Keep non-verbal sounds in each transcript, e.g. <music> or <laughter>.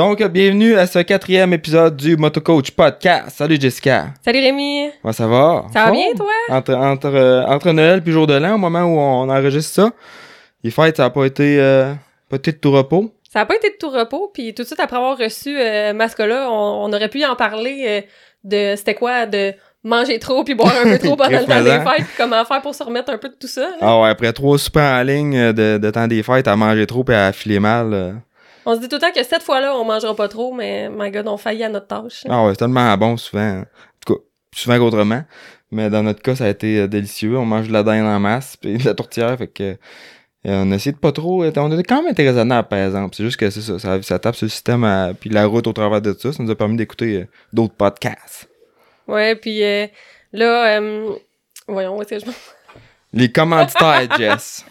Donc, bienvenue à ce quatrième épisode du Motocoach Podcast. Salut Jessica. Salut Rémi. Ouais, ça va? Ça va bien, toi? Entre, entre, euh, entre Noël puis Jour de l'An, au moment où on enregistre ça, les fêtes, ça a pas été, euh, pas été de tout repos. Ça a pas été de tout repos, puis tout de suite après avoir reçu euh, Mascola, on, on aurait pu en parler de c'était quoi de manger trop puis boire un peu trop <laughs> pendant le temps des fêtes, puis comment faire pour se remettre un peu de tout ça. là. Ah ouais, après trois soupers en ligne de, de temps des fêtes, à manger trop puis à filer mal. Euh. On se dit tout le temps que cette fois-là, on mangera pas trop, mais my god, on faillit à notre tâche. Ah ouais, c'est tellement bon souvent. En tout cas, souvent qu'autrement. Mais dans notre cas, ça a été euh, délicieux. On mange de la dinde en masse puis de la tourtière, fait que... euh, on a essayé de pas trop... euh, On a quand même été raisonnable, par exemple. C'est juste que c'est ça, ça, ça tape sur le système à- puis la route au travers de ça. Ça nous a permis d'écouter euh, d'autres podcasts. Ouais, puis euh, là, euh, voyons, où est-ce que je Les commanditaires, <laughs> Jess.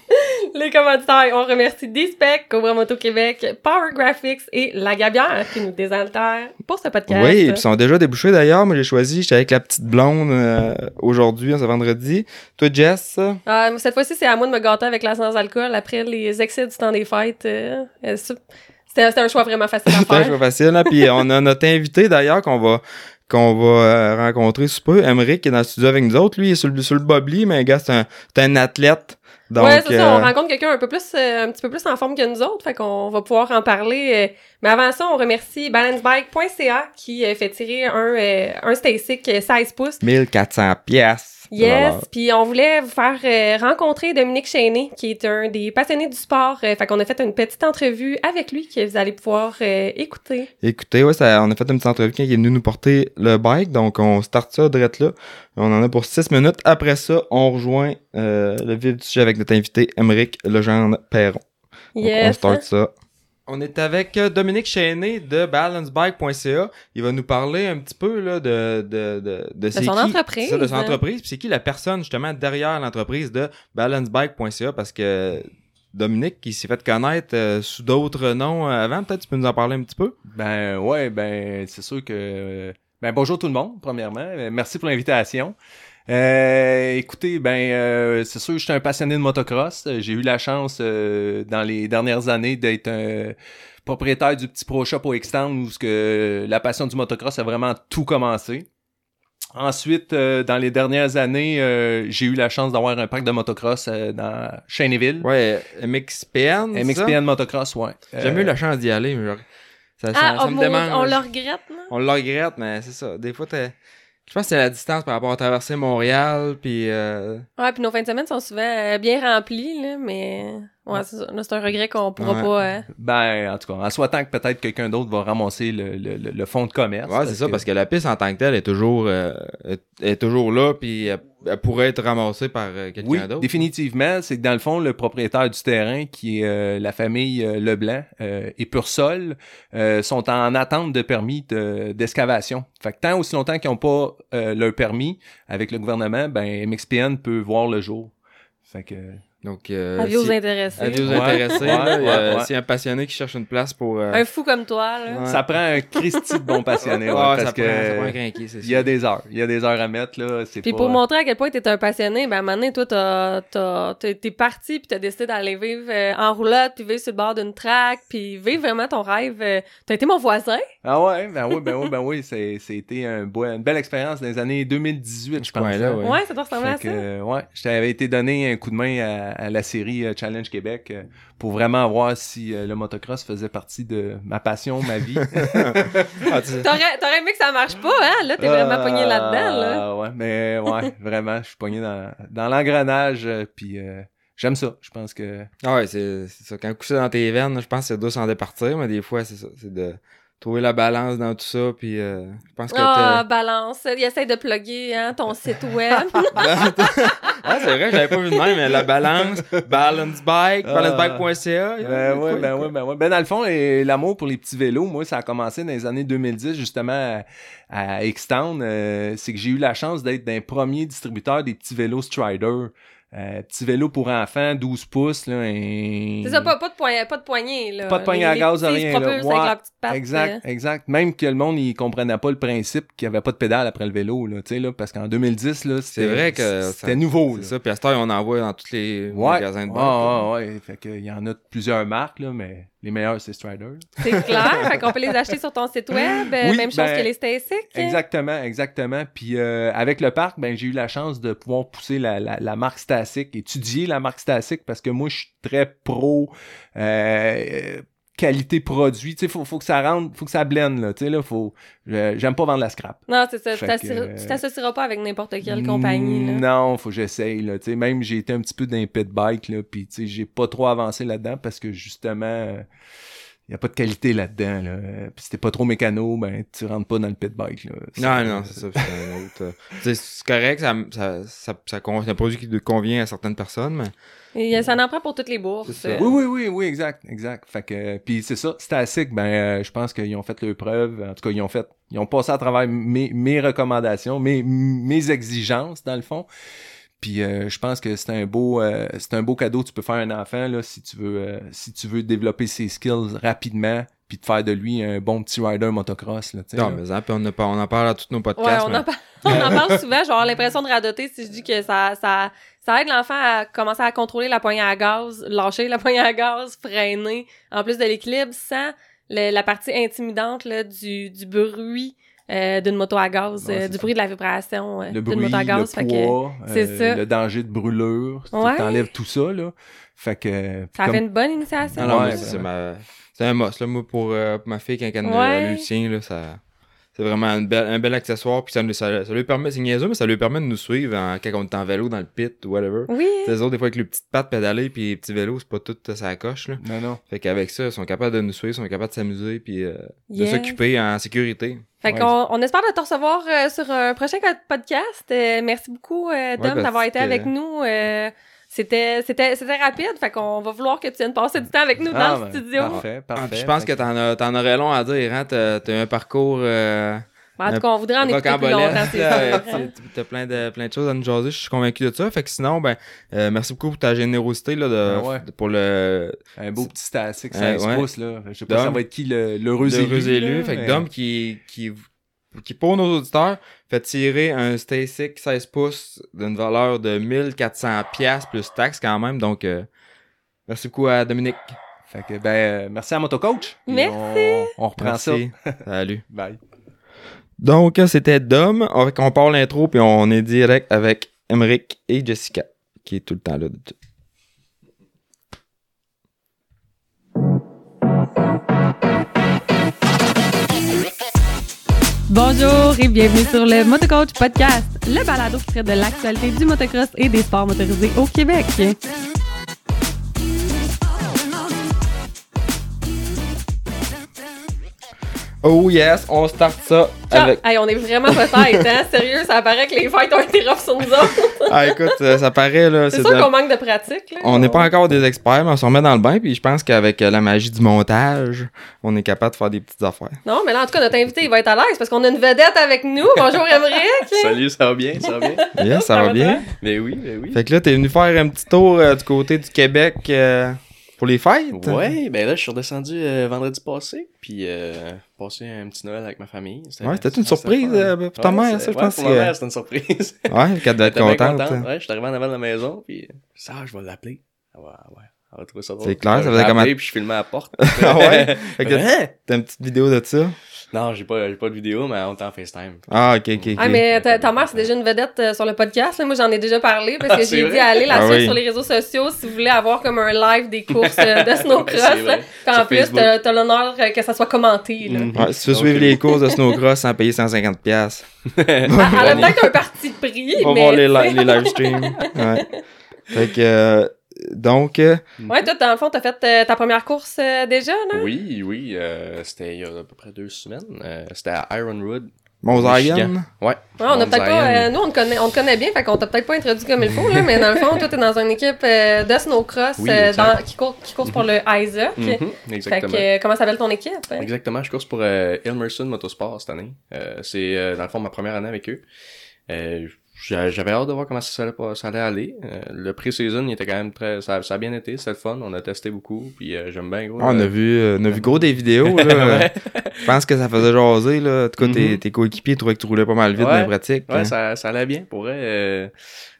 Les commanditaires, on remercie D-Spec, Cobra Moto Québec, Power Graphics et La Gabière qui nous désaltère pour ce podcast. Oui, puis ils sont déjà débouchés d'ailleurs. Moi, j'ai choisi, j'étais avec la petite blonde euh, aujourd'hui, ce vendredi. Toi, Jess? Ah, cette fois-ci, c'est à moi de me gâter avec la sans-alcool après les excès du temps des fêtes. euh, C'était c'était un choix vraiment facile à <laughs> C'est un faire. choix facile. Hein? Puis on a notre invité d'ailleurs qu'on va qu'on va euh, rencontrer sous peu, Emmerich, est dans le studio avec nous autres. Lui, il est sur le, sur le bobli, mais gars, c'est un, un athlète. Donc, ouais, c'est ça. On euh, rencontre quelqu'un un peu plus, euh, un petit peu plus en forme que nous autres, fait qu'on va pouvoir en parler. mais avant ça, on remercie balancebike.ca qui fait tirer un, un Stasic euh, 16 pouces. 1400 pièces. Yes, puis on voulait vous faire euh, rencontrer Dominique Chéné, qui est un des passionnés du sport. Euh, fait qu'on a fait une petite entrevue avec lui que vous allez pouvoir euh, écouter. Écoutez, ça, on a fait une petite entrevue quand il est venu nous porter le bike, donc on start ça direct là. On en a pour 6 minutes. Après ça, on rejoint euh, le vif du sujet avec notre invité, Emmerich Legendre Perron. Donc, on Yes. start ça. On est avec euh, Dominique Chéné de balancebike.ca. Il va nous parler un petit peu là, de, de, de, son qui- entreprise. c'est ça, de son entreprise. Puis c'est qui la personne justement derrière l'entreprise de balancebike.ca parce que Dominique, qui s'est fait connaître euh, sous d'autres noms euh, avant, peut-être tu peux nous en parler un petit peu? Ben ouais, ben c'est sûr que ben bonjour tout le monde premièrement, merci pour l'invitation. Euh, écoutez, ben euh, c'est sûr que je suis un passionné de motocross. J'ai eu la chance euh, dans les dernières années d'être un propriétaire du petit pro shop au Extend où ce que la passion du motocross a vraiment tout commencé. Ensuite, euh, dans les dernières années, euh, j'ai eu la chance d'avoir un parc de motocross euh, dans Cheneville. Ouais, MXPN. ça? MXPN Motocross, ouais. J'ai jamais eu la chance d'y aller, mais genre, ça, ça, Ah, ça me mon- démange. on le regrette, non? On le regrette, mais c'est ça. Des fois, t'es... Je pense que c'est la distance par rapport à traverser Montréal, puis... Euh... Ouais, puis nos fins de semaine sont souvent euh, bien remplies, là, mais ouais, c'est ça. Là, c'est un regret qu'on pourra Ouais. pas. euh, Ben, en tout cas, en souhaitant que peut-être quelqu'un d'autre va ramasser le, le, le, le fonds de commerce. Ouais, c'est ça, parce que la piste en tant que telle est toujours, euh, est, est toujours là, puis elle, elle pourrait être ramassée par euh, quelqu'un Oui, d'autre. définitivement, c'est que dans le fond, le propriétaire du terrain, qui est euh, la famille Leblanc euh, et Pursol, euh, sont en attente de permis de- d'excavation. fait que tant aussi longtemps qu'ils n'ont pas euh, leur permis avec le gouvernement, ben MXPN peut voir le jour. Fait que Donc, euh, avis aux si, intéressés. avis aux Ouais, intéressés, ouais, là, il y a- ouais, ouais. s'il y a un passionné qui cherche une place pour... euh, Un fou comme toi, là. Ouais. ça prend un Christy de bon passionné, ouais, ouais, parce ça que prend, ça prend un crinqué, c'est il y a des heures, il y a des heures à mettre là. C'est Puis pas... pour montrer à quel point t'es un passionné, ben à un moment donné, toi, t'as, t'as, t'es, t'es parti puis t'as décidé d'aller vivre euh, en roulotte, puis vivre sur le bord d'une track, puis vivre vraiment ton rêve. euh, t'as été mon voisin? Ah ouais, ben oui, ben oui, ben oui, c'est, c'était un beau- une belle expérience dans les années 2018, je pense. hein. Ouais. Ouais, ça doit ressembler à ça. que, euh, ouais, je t'avais été donné un coup de main à, à la série euh, Challenge Québec euh, pour vraiment voir si euh, le motocross faisait partie de ma passion, ma vie. <laughs> Ah, tu T'aurais, t'aurais aimé que ça marche pas, hein? Là, t'es vraiment pogné là-dedans, là. Ah, ouais, mais ouais, vraiment, je suis pogné dans, dans l'engrenage, puis euh, j'aime ça. Je pense que Ah ouais, c'est c'est ça. Quand couché dans tes veines, je pense que c'est dur s'en départir, mais des fois, c'est ça. C'est de trouver la balance dans tout ça, puis euh, je pense que Ah, balance. Il essaie de plugger hein, ton site web. <laughs> ah, c'est vrai, j'avais pas vu de même, mais la balance, balance bike, Ah. balancebike.ca. Ben ouais, ben ouais, ben ouais. Ben dans le fond, l'amour pour les petits vélos, moi, ça a commencé dans les années 2010, justement, à, à X-Town. Euh, c'est que j'ai eu la chance d'être d'un premier distributeur des petits vélos Strider. Euh, petits vélos pour enfants, 12 pouces, là. un- C'est ça, pas, pas, de poignée, pas de poignée, là. Pas de poignée à gaz, rien, là. Ouais, avec pattes, Exact, euh. exact. Même que le monde, il comprenait pas le principe qu'il y avait pas de pédale après le vélo, là, tu sais, là, parce qu'en 2010, là, C'est c'était vrai que ça- c'était nouveau, C'est là. ça, puis à cette heure, on en voit dans tous les Ouais, magasins de bike. ouais, ouais, ouais. Fait que, il y en a de plusieurs marques, là, mais les meilleurs, c'est Strider. C'est clair. fait qu'on peut les acheter sur ton site web. Oui, même chose ben, que les Stasic. Exactement, exactement. Puis euh, avec le parc, ben j'ai eu la chance de pouvoir pousser la, la, la marque Stasic, étudier la marque Stasic parce que moi je suis très pro euh, qualité produit. Tu sais, faut, faut que ça rentre, faut que ça blende là. Tu sais là, faut. euh, J'aime pas vendre la scrap. Non, c'est ça. Tu Fait euh, t'associeras pas avec n'importe quelle compagnie. Là. Non, faut que j'essaye là. Tu sais, même j'ai été un petit peu dans les pit bike là, puis tu sais, j'ai pas trop avancé là-dedans parce que justement. euh, y a pas de qualité là-dedans, là. Puis si t'es pas trop mécano, ben, tu rentres pas dans le pit bike, là. Non, non, c'est ça. C'est un autre. euh, c'est correct, ça, ça, ça, ça un produit qui te convient à certaines personnes, mais. Et euh, ça en prend pour toutes les bourses. Ça. Oui, oui, oui, oui, exact, exact. Fait que, puis c'est ça, Stasic, ben, euh, je pense qu'ils ont fait leur preuve. En tout cas, ils ont fait, ils ont passé à travers mes, mes recommandations, mes, mes exigences, dans le fond. Puis euh, je pense que c'est un beau, euh, c'est un beau cadeau que tu peux faire à un enfant là, si tu veux, euh, si tu veux développer ses skills rapidement, puis de faire de lui un bon petit rider motocross là. tu sais, Non, là. mais hein, puis on, a pas- on en parle à tous nos Ouais, podcasts. on mais- en, par- <laughs> on en parle souvent. Je vais avoir l'impression de radoter si je dis que ça, ça, ça aide l'enfant à commencer à contrôler la poignée à gaz, lâcher la poignée à gaz, freiner, en plus de l'équilibre, sans le- la partie intimidante là, du, du bruit euh, d'une moto à gaz, Ouais, euh, du ça. bruit de la vibration euh, le d'une moto à le gaz. Fait que poids, c'est ça. le danger de brûlure, tu Ouais. t'enlèves tout ça là. Fait que ça comme- fait une bonne initiation. Ah non, Ouais, mais c'est vraiment. ma... c'est un must, là, moi, pour, euh, pour ma fille, quand elle Ouais. a Lucien, là, ça... C'est vraiment une belle- un bel accessoire, puis ça, nous- ça, ça lui permet, c'est niaiseux, mais ça lui permet de nous suivre en- quand on est en vélo dans le pit ou whatever. Oui. Les autres, des fois, avec les petites pattes pédalées, puis les petits vélos, c'est pas tout euh, ça coche, là. Non, non. Fait qu'avec ça, ils sont capables de nous suivre, ils sont capables de s'amuser, puis euh, de s'occuper en sécurité. Fait Ouais. qu'on on espère de te recevoir euh, sur un prochain podcast. Euh, merci beaucoup, euh, Dom, ben, d'avoir été avec nous. Euh, c'était, c'était, c'était rapide, fait qu'on va vouloir que tu viennes passer du temps avec nous Ah, dans le ben, studio. Parfait, Ah, parfait. puis je pense que t'en, as- t'en aurais long à dire, hein, t'as, t'as un parcours... Euh, Ben, en tout cas, on voudrait en écouter plus longtemps, c'est euh, plein de, plein de choses à nous jaser, je suis convaincu de ça. Fait que sinon, ben, euh, merci beaucoup pour ta générosité, là, de, Ah ouais. de- pour le, Un beau petit static, Euh, 16 ouais. pouces, là. Je sais pas, ça Dom. va être qui le- l'heureux élu. l'heureux élu. Fait que Dom qui, qui, qui, pour nos auditeurs, fait tirer un Stasic 16 pouces d'une valeur de 1400 pièces plus taxes quand même. Donc, euh, merci beaucoup à Dominique. Fait que, ben, euh, merci à Motocoach. Merci. On, on reprend Merci. <laughs> Salut. ça. Bye. Donc, c'était Dom. On, part l'intro, puis on est direct avec Emeric et Jessica, qui est tout le temps là. de- Bonjour et bienvenue sur le Motocoach Podcast, le balado qui traite de l'actualité du motocross et des sports motorisés au Québec. Oh yes, on start ça avec... Hey, on est vraiment pas tête, hein? <laughs> Sérieux, ça paraît que les fêtes ont été rough sur nous autres. Ah, écoute, euh, ça paraît, là, C'est sûr de- qu'on manque de pratique, là. On n'est pas encore des experts, mais on se remet dans le bain, puis je pense qu'avec euh, la magie du montage, on est capable de faire des petites affaires. Non, mais là, en tout cas, notre invité, il va être à l'aise parce qu'on a une vedette avec nous. Bonjour, Emmerich. <laughs> Salut, ça va bien, ça va bien? Yes, ça, va bien. ben oui, ben oui. Fait que là, t'es venu faire un petit tour euh, du côté du Québec euh, pour les fêtes? Ouais, ben là, je suis redescendu euh, vendredi passé, puis euh, passé un petit Noël avec ma famille. Ouais, c'était une surprise, euh, pour ta mère, ça, je ouais, pense pour ma mère, c'était une surprise. <laughs> Ouais, qu'elle Elle être contente. contente. hein. Ouais, je suis arrivé en avant de la maison, puis ça, je vais l'appeler. Va, ouais, elle va trouver ça drôle. C'est clair, ça faisait l'ai comme appelé, un- puis je filmais à la porte. <laughs> Ah ouais? <laughs> Fait que t'as une petite vidéo de ça? Non, j'ai pas, j'ai pas de vidéo, mais on est en FaceTime. Ah, ok, ok, ok. Ah, mais ta, ta mère, c'est déjà une vedette euh, sur le podcast. là. Moi, j'en ai déjà parlé parce <laughs> que Ah, j'ai dit aller la Ah suivre oui. sur les réseaux sociaux si vous voulez avoir comme un live des courses euh, de <laughs> snowcross. Puis en plus, t'as t'as l'honneur euh, que ça soit commenté. Là. Mhm. Ouais, si tu veux suivre les courses de <laughs> snowcross sans payer 150$, piastres, Elle a peut-être un parti pris, on va mais... voir les, li- les live streams. Ouais. Fait que, euh, donc, euh, Ouais, toi, dans le fond, t'as fait euh, ta première course euh, déjà, là? Oui, oui, euh, c'était il y a à peu près deux semaines. Euh, c'était à Ironwood. mon Michigan. Zion? Ouais. Ouais, on a Mount peut-être pas... Zion. euh, nous, on te connaît, on te connaît bien, fait qu'on t'a peut-être pas introduit comme il faut, là, mais dans le fond, toi, t'es dans une équipe euh, de snowcross Oui, euh, exact. qui, court, qui course pour le Isaac. Mhm, Fait exactement. que, euh, comment s'appelle ton équipe? hein? Exactement, je course pour euh, Ilmerson Motorsport cette année. Euh, c'est euh, dans le fond ma première année avec eux. Euh, J'avais hâte de voir comment ça allait, pas- ça allait aller. Euh, le pré-season, il était quand même très, ça, ça a bien été, c'était le fun, on a testé beaucoup, puis euh, j'aime bien gros. Ah, on a euh, vu, euh, on a vu gros des vidéos, là. <laughs> Je pense que ça faisait jaser, là. En tout cas, tes, Mhm. tes coéquipiers trouvaient que tu roulais pas mal vite Ouais. dans les pratiques. Ouais, hein. ça, ça allait bien, pour vrai. euh,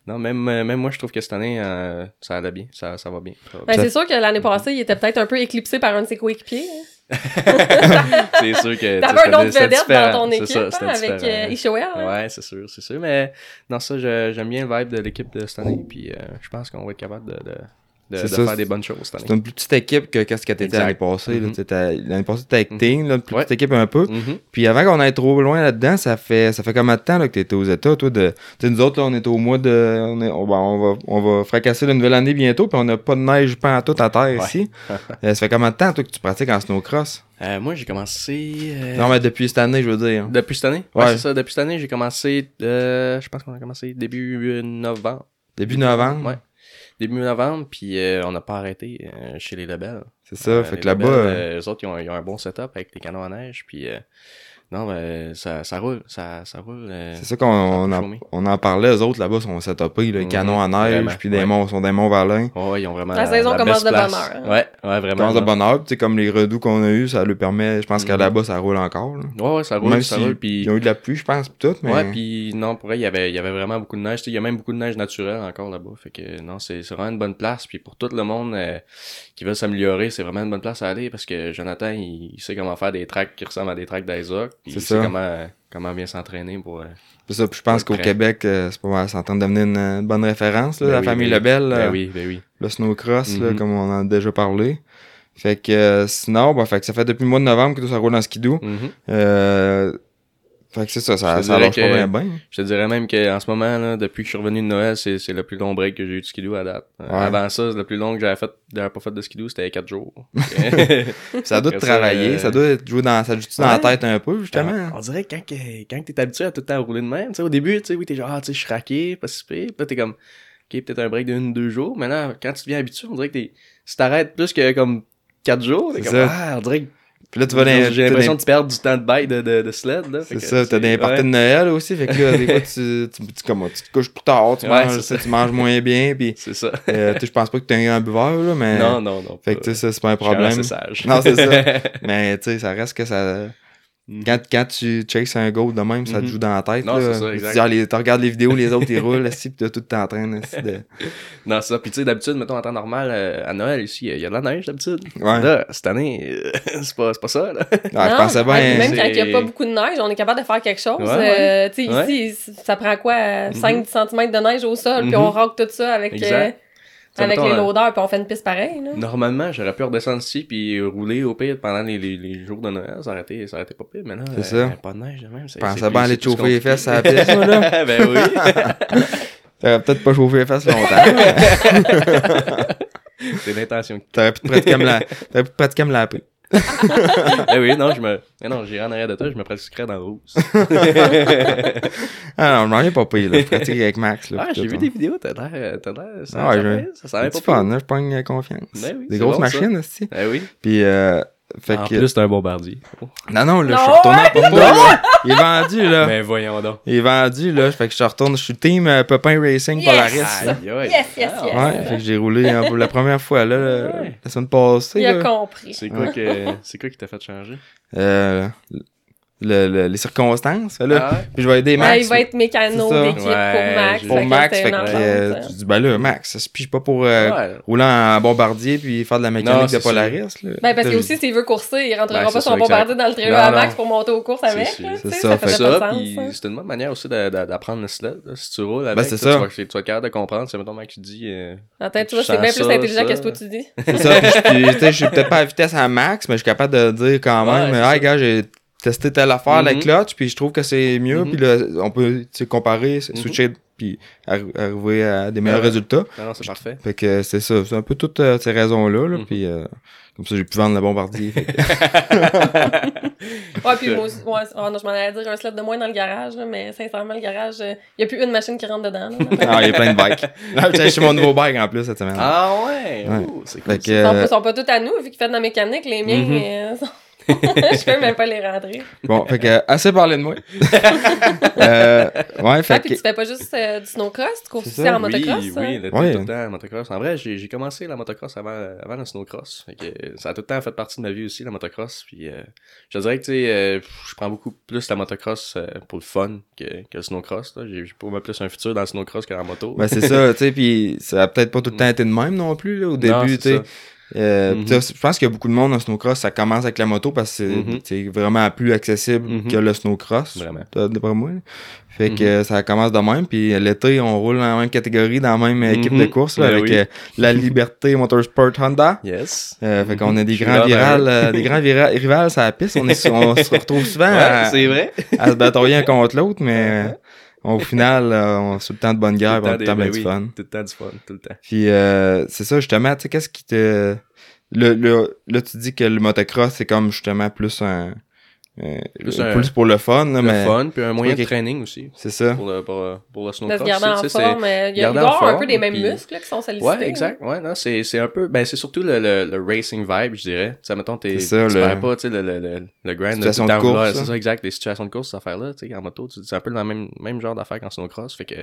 Non, même, même moi, je trouve que cette année, euh, ça allait bien. Ça, ça va bien. Ben, c'est sûr que l'année passée, il était peut-être un peu éclipsé par un de ses coéquipiers. hein. <laughs> c'est sûr que. T'avais un autre vedette dans ton équipe, ça, hein, avec euh, Ishoel. hein? Ouais, c'est sûr, c'est sûr. Mais non, ça, j'aime bien le vibe de l'équipe de cette année. Puis euh, je pense qu'on va être capable de, de, de, ça, faire des bonnes choses C'est une plus petite équipe que qu'est-ce que t'étais l'année passée. Mhm. T'as- L'année passée, t'étais avec. Ting, là, une plus Ouais. petite équipe un peu. Mhm. Puis avant qu'on aille trop loin là-dedans, ça fait ça fait combien de temps là, que t'étais aux États, toi? De... Nous autres, là, on est au mois de. On, est- on, va, on, va, on va fracasser la nouvelle année bientôt, puis on n'a pas de neige pas à tout à terre Ouais. ici. <laughs> Euh, ça fait combien de temps, toi, que tu pratiques en snowcross? Euh, moi, j'ai commencé. euh, Non, mais depuis cette année, je veux dire. Depuis cette année? Ouais, Ouais. c'est ça. Depuis cette année, j'ai commencé. je pense qu'on a commencé début novembre. Début novembre? Ouais. Début novembre, puis euh, on n'a pas arrêté euh, chez les labels. C'est ça. Euh, fait les que là-bas. labels, euh, euh, autres, ils ont, ils ont un bon setup avec les canons à neige, puis euh, non, mais ça, ça roule, ça, ça roule. euh, C'est ça qu'on on en, chômer. on en parlait, eux autres là-bas sont setupés, les Mhm, canons à neige, vraiment, puis des ouais. monts, sont des monts valins. Ouais, ils ont vraiment. La saison commence best de place. bonne heure, hein. Ouais, ouais, vraiment. Dans de heure, tu comme les redoux qu'on a eu, ça lui permet, je pense qu'à Mhm. là-bas, ça roule encore. là. Ouais, ouais, ça roule, Même ça si roule, puis. ils ont eu de la pluie, je pense, pis tout, mais. Ouais, puis non, pour vrai, il y avait, il y avait vraiment beaucoup de neige. Tu sais, Il y a même beaucoup de neige naturelle encore là-bas. Fait que non, c'est c'est vraiment une bonne place. Puis pour tout le monde euh, qui veut s'améliorer, c'est vraiment une bonne place à aller parce que Jonathan, il, il sait comment faire des tracks qui ressemblent à des tracks d'Isaac. Puis C'est il sait ça. comment, comment bien s'entraîner pour. euh, C'est ça, puis je pense qu'au. Québec, euh, c'est pas mal, c'est en train de devenir une, une bonne référence, là, ben la oui, famille ben oui. Lebel, Ben euh, oui, ben oui. le snowcross, là, Mhm. comme on en a déjà parlé. Fait que euh, sinon, bah, fait que ça fait depuis le mois de novembre que tout ça roule en skidoo. Mhm. Euh, fait que c'est ça, ça, te ça lâche pas bien bien. Je te dirais même qu'en ce moment, là, depuis que je suis revenu de Noël, c'est c'est le plus long break que j'ai eu de skidoo à date. Euh, Ouais. Avant ça, le plus long que j'avais fait, j'avais pas fait de skidoo, c'était 4 jours. <laughs> <laughs> Ça doit te Après ça, travailler, euh, ça doit être jouer dans, ça joue dans la Ouais. tête un peu, justement? Ah, On dirait que quand, que- quand t'es habitué à tout le temps rouler de même, tu sais, au début, tu sais, oui, t'es genre, ah, tu sais, je suis raqué, pas si pire. Puis là, t'es comme, ok, peut-être un break de une, deux jours. Mais là, quand tu deviens habitué, on dirait que t'es, si t'arrêtes plus que comme quatre jours, t'es comme, ça. ah, on dirait que Puis là, tu vas dans, j'ai l'impression des- de perdre du temps de bike de, de, de sled, là. C'est que ça, t'as des parties de Noël aussi, fait que là, des fois, <laughs> tu, tu, tu, comme, tu te couches plus tard, tu, Ouais, manges, ça. tu manges moins bien, puis <laughs> C'est ça. euh, tu je pense pas que t'es un grand buveur, là, mais... Non, non, non. Fait que, tu sais, ça, c'est pas un problème. sage. Non, c'est ça. <laughs> Mais, tu sais, ça reste que ça... Mhm. Quand, quand tu chases un goal de même, ça te Mhm. joue dans la tête, Non, là. c'est ça, exact. ah, les- tu regardes les vidéos, les autres, ils <laughs> roulent, assis, pis t'as tout en train, de... <laughs> Non, c'est ça. Puis tu sais, d'habitude, mettons, en temps normal, euh, à Noël, ici, il y a de la neige, d'habitude. Ouais. Là, cette année, euh, <laughs> c'est pas, c'est pas ça, là. Ah, je pensais bien... Même quand il n'y a pas beaucoup de neige, on est capable de faire quelque chose. Ouais, ouais. Euh, tu sais, Ouais. ici, ça prend quoi? euh, Mhm. 5 cm de neige au sol, puis Mhm. on rock tout ça avec, Exact. Ça, avec les loaders, puis on fait une piste pareille. Là. Normalement, j'aurais pu redescendre ici puis rouler au pire pendant les, les, les jours de Noël. Ça aurait été, ça aurait été pas pire, mais là, C'est euh, ça. pas de neige de même. pensais bien aller te chauffer les fesses à la piste, là. <laughs> ben oui. <laughs> T'aurais peut-être pas chauffé les fesses longtemps. <laughs> c'est l'intention. T'aurais pu te pratiquer à me la... T'aurais pu te pratiquer à me laver. Ben oui, non, je me, mais non, j'irai en arrière de toi, je me pratiquerais dans le rouge. <laughs> Ah non, je m'en pas pire, là. Je pratique avec Max, là. Ah, j'ai vu hein. des vidéos, t'as l'air, t'as l'air, ça, Ah, ça, je- fait- ça, ça oui, Des c'est grosses bon, ça. machines, aussi. Ben oui. Puis, euh... Fait en que... plus, t'es un bombardier. Non, non, là, je Non, suis retourné ouais! à Popo, là. Il est vendu, là. Ben voyons donc. Il est vendu, là. Fait que je retourne. Je suis team euh, Pepin Racing Yes! Polaris, aïe. Yes, yes, Ah, yes. Ouais, fait que j'ai roulé hein, pour la première fois, là, la- Ouais. la semaine passée. Il a là. compris. C'est quoi que, c'est quoi qui t'a fait changer? Euh, le- le- les circonstances, là. Ah ouais? Puis je vais aider Max. Ouais, il va être mécano d'équipe Ouais, pour Max. pour Max, fait que entente, euh, tu dis, ben là, Max, ça se pige pas pour euh, Ouais. rouler en bombardier puis faire de la mécanique Non, de Polaris. Là. Ben, parce que aussi, s'il veut courser, il rentrera Ben, pas son bombardier dans le trailer Non, à non. Max pour monter aux courses avec. C'est tu ça, ça fait c'est une bonne manière aussi d'apprendre le sled. là. Si tu roules avec, Ben, c'est tu, ça. Tu, vas, tu capable de comprendre. C'est mettons Max qui dit... euh, Attends, tu vois, c'est bien plus intelligent que ce que tu dis. C'est ça, je tu suis peut-être pas à vitesse à Max, mais je suis capable de dire quand même, hey gars, j'ai testé telle affaire, la Mhm. clutch, puis je trouve que c'est mieux, Mhm. puis là, on peut tu sais, comparer, Mhm. switcher, puis arri- arriver à des meilleurs Ouais. résultats. Non, non, c'est parfait. Fait que c'est ça, c'est un peu toutes euh, ces raisons-là, là, puis euh, comme ça, j'ai pu vendre le bombardier. que- <laughs> <laughs> Ouais, puis moi aussi, ouais, oh non, je m'en allais dire un sled de moins dans le garage, là, mais sincèrement, le garage, il n'y a plus une machine qui rentre dedans. là. <laughs> ah, il y a plein de bikes. Là, j'ai acheté mon nouveau bike en plus cette semaine. Ah ouais? C'est cool. Fait que, Ils sont, euh, pas- sont pas tous à nous, vu qu'ils font de la mécanique, les miens. Mais, euh, sont- <laughs> je peux même pas les rentrer. Bon, fait que, assez parlé de moi. <laughs> euh, ouais, fait Ah, puis que. tu fais pas juste euh, du snowcross, tu cours aussi ça, en motocross? Oui, hein? oui, le, Ouais. tout le temps, la motocross. En vrai, j'ai commencé la motocross avant, avant le snowcross. Fait que ça a tout le temps fait partie de ma vie aussi, la motocross. Puis euh, je dirais que, tu sais, euh, je prends beaucoup plus la motocross euh, pour le fun que, que le snowcross. là. J'ai pour moi plus un futur dans le snowcross que dans la moto. Ben, c'est ça, tu sais, puis ça a peut-être pas tout le <laughs> temps été de même non plus, là, au Non, début, tu sais. Euh, Mhm. Je pense qu'il y a beaucoup de monde en snowcross, ça commence avec la moto parce que c'est Mhm. vraiment plus accessible Mhm. que le snowcross. Vraiment. D'après moi. Fait que ça commence de même. Puis l'été, on roule dans la même catégorie, dans la même équipe de course, là, Ben avec oui. euh, la Liberté Motorsport Honda. Yes. Euh, fait qu'on a des grands ben, virales, euh, des grands rivales sur la piste. On, est, on se <laughs> retrouve souvent à, Ouais, c'est vrai. à se batailler un contre l'autre, mais au final, euh, on tout le temps de bonne guerre, tout le temps bien ben du oui, fun. Tout le temps du fun, tout le temps. Puis euh, c'est ça, justement, tu sais, qu'est-ce qui te... Le, le, là, tu dis que le motocross, c'est comme justement plus un... euh, Plus plus, un- pour le fun, là, Le mais fun, puis un moyen de training aussi. c'est ça. Pour le, pour, pour le snowcross. garder en forme. euh, Il y a, avoir un peu des mêmes puis- muscles là, qui sont sollicités. Ouais, exact. Ouais, non, c'est, c'est un peu, ben, c'est surtout le, le, le racing vibe, je dirais. Tu sais, mettons, t'es, C'est ça, tu le- perds pas, tu sais, le, le, le, le grind Situation de course. C'est ça, exact. Les situations de course, cette affaire-là, tu sais, en moto, c'est un peu le même, même genre d'affaire qu'en snowcross. Fait que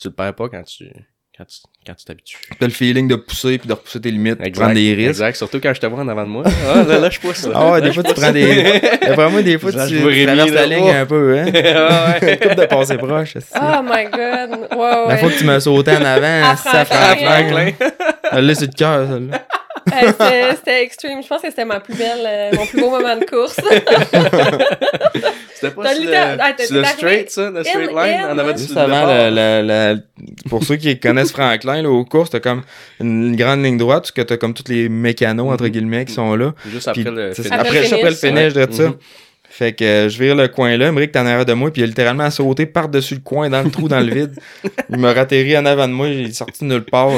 tu le perds pas quand tu, quand tu, quand tu t'habitues. T'as le feeling de pousser puis de repousser tes limites, de Exact. prendre des risques. Exact. Surtout quand je te vois en avant de moi. Ah, là, là, je pousse. là. Ah ouais, des fois tu prends des... D'après <laughs> moi, des fois tu, tu traverses la là, ligne oh. un peu, hein. Ah <laughs> ouais. Coupe de passer proche. Oh my god. Ouais, La ouais. fois que tu m'as sauté en avant, esti, à Franklin. Elle sur le cœur, celle-là. Hey, c'était- extreme. Je pense que c'était ma plus belle, euh, mon plus beau moment de course. <laughs> C'était pas sur le, ah, sur le arrivé straight, ça, le straight in, line, in, en avant hein? Juste avant, le, le- le- pour ceux qui connaissent Franklin, là, aux courses, t'as comme une grande ligne droite, que t'as comme tous les mécanos, entre Mhm. guillemets, qui sont là. Juste après Puis, le finish. Après après, le après le finish, finish de ouais. ça. Fait que euh, je vire le coin là, Emmerich était en arrière de moi, puis il a littéralement sauté par-dessus le coin, dans le trou, dans le vide. <laughs> Il m'a ratterri en avant de moi, il est sorti de nulle part.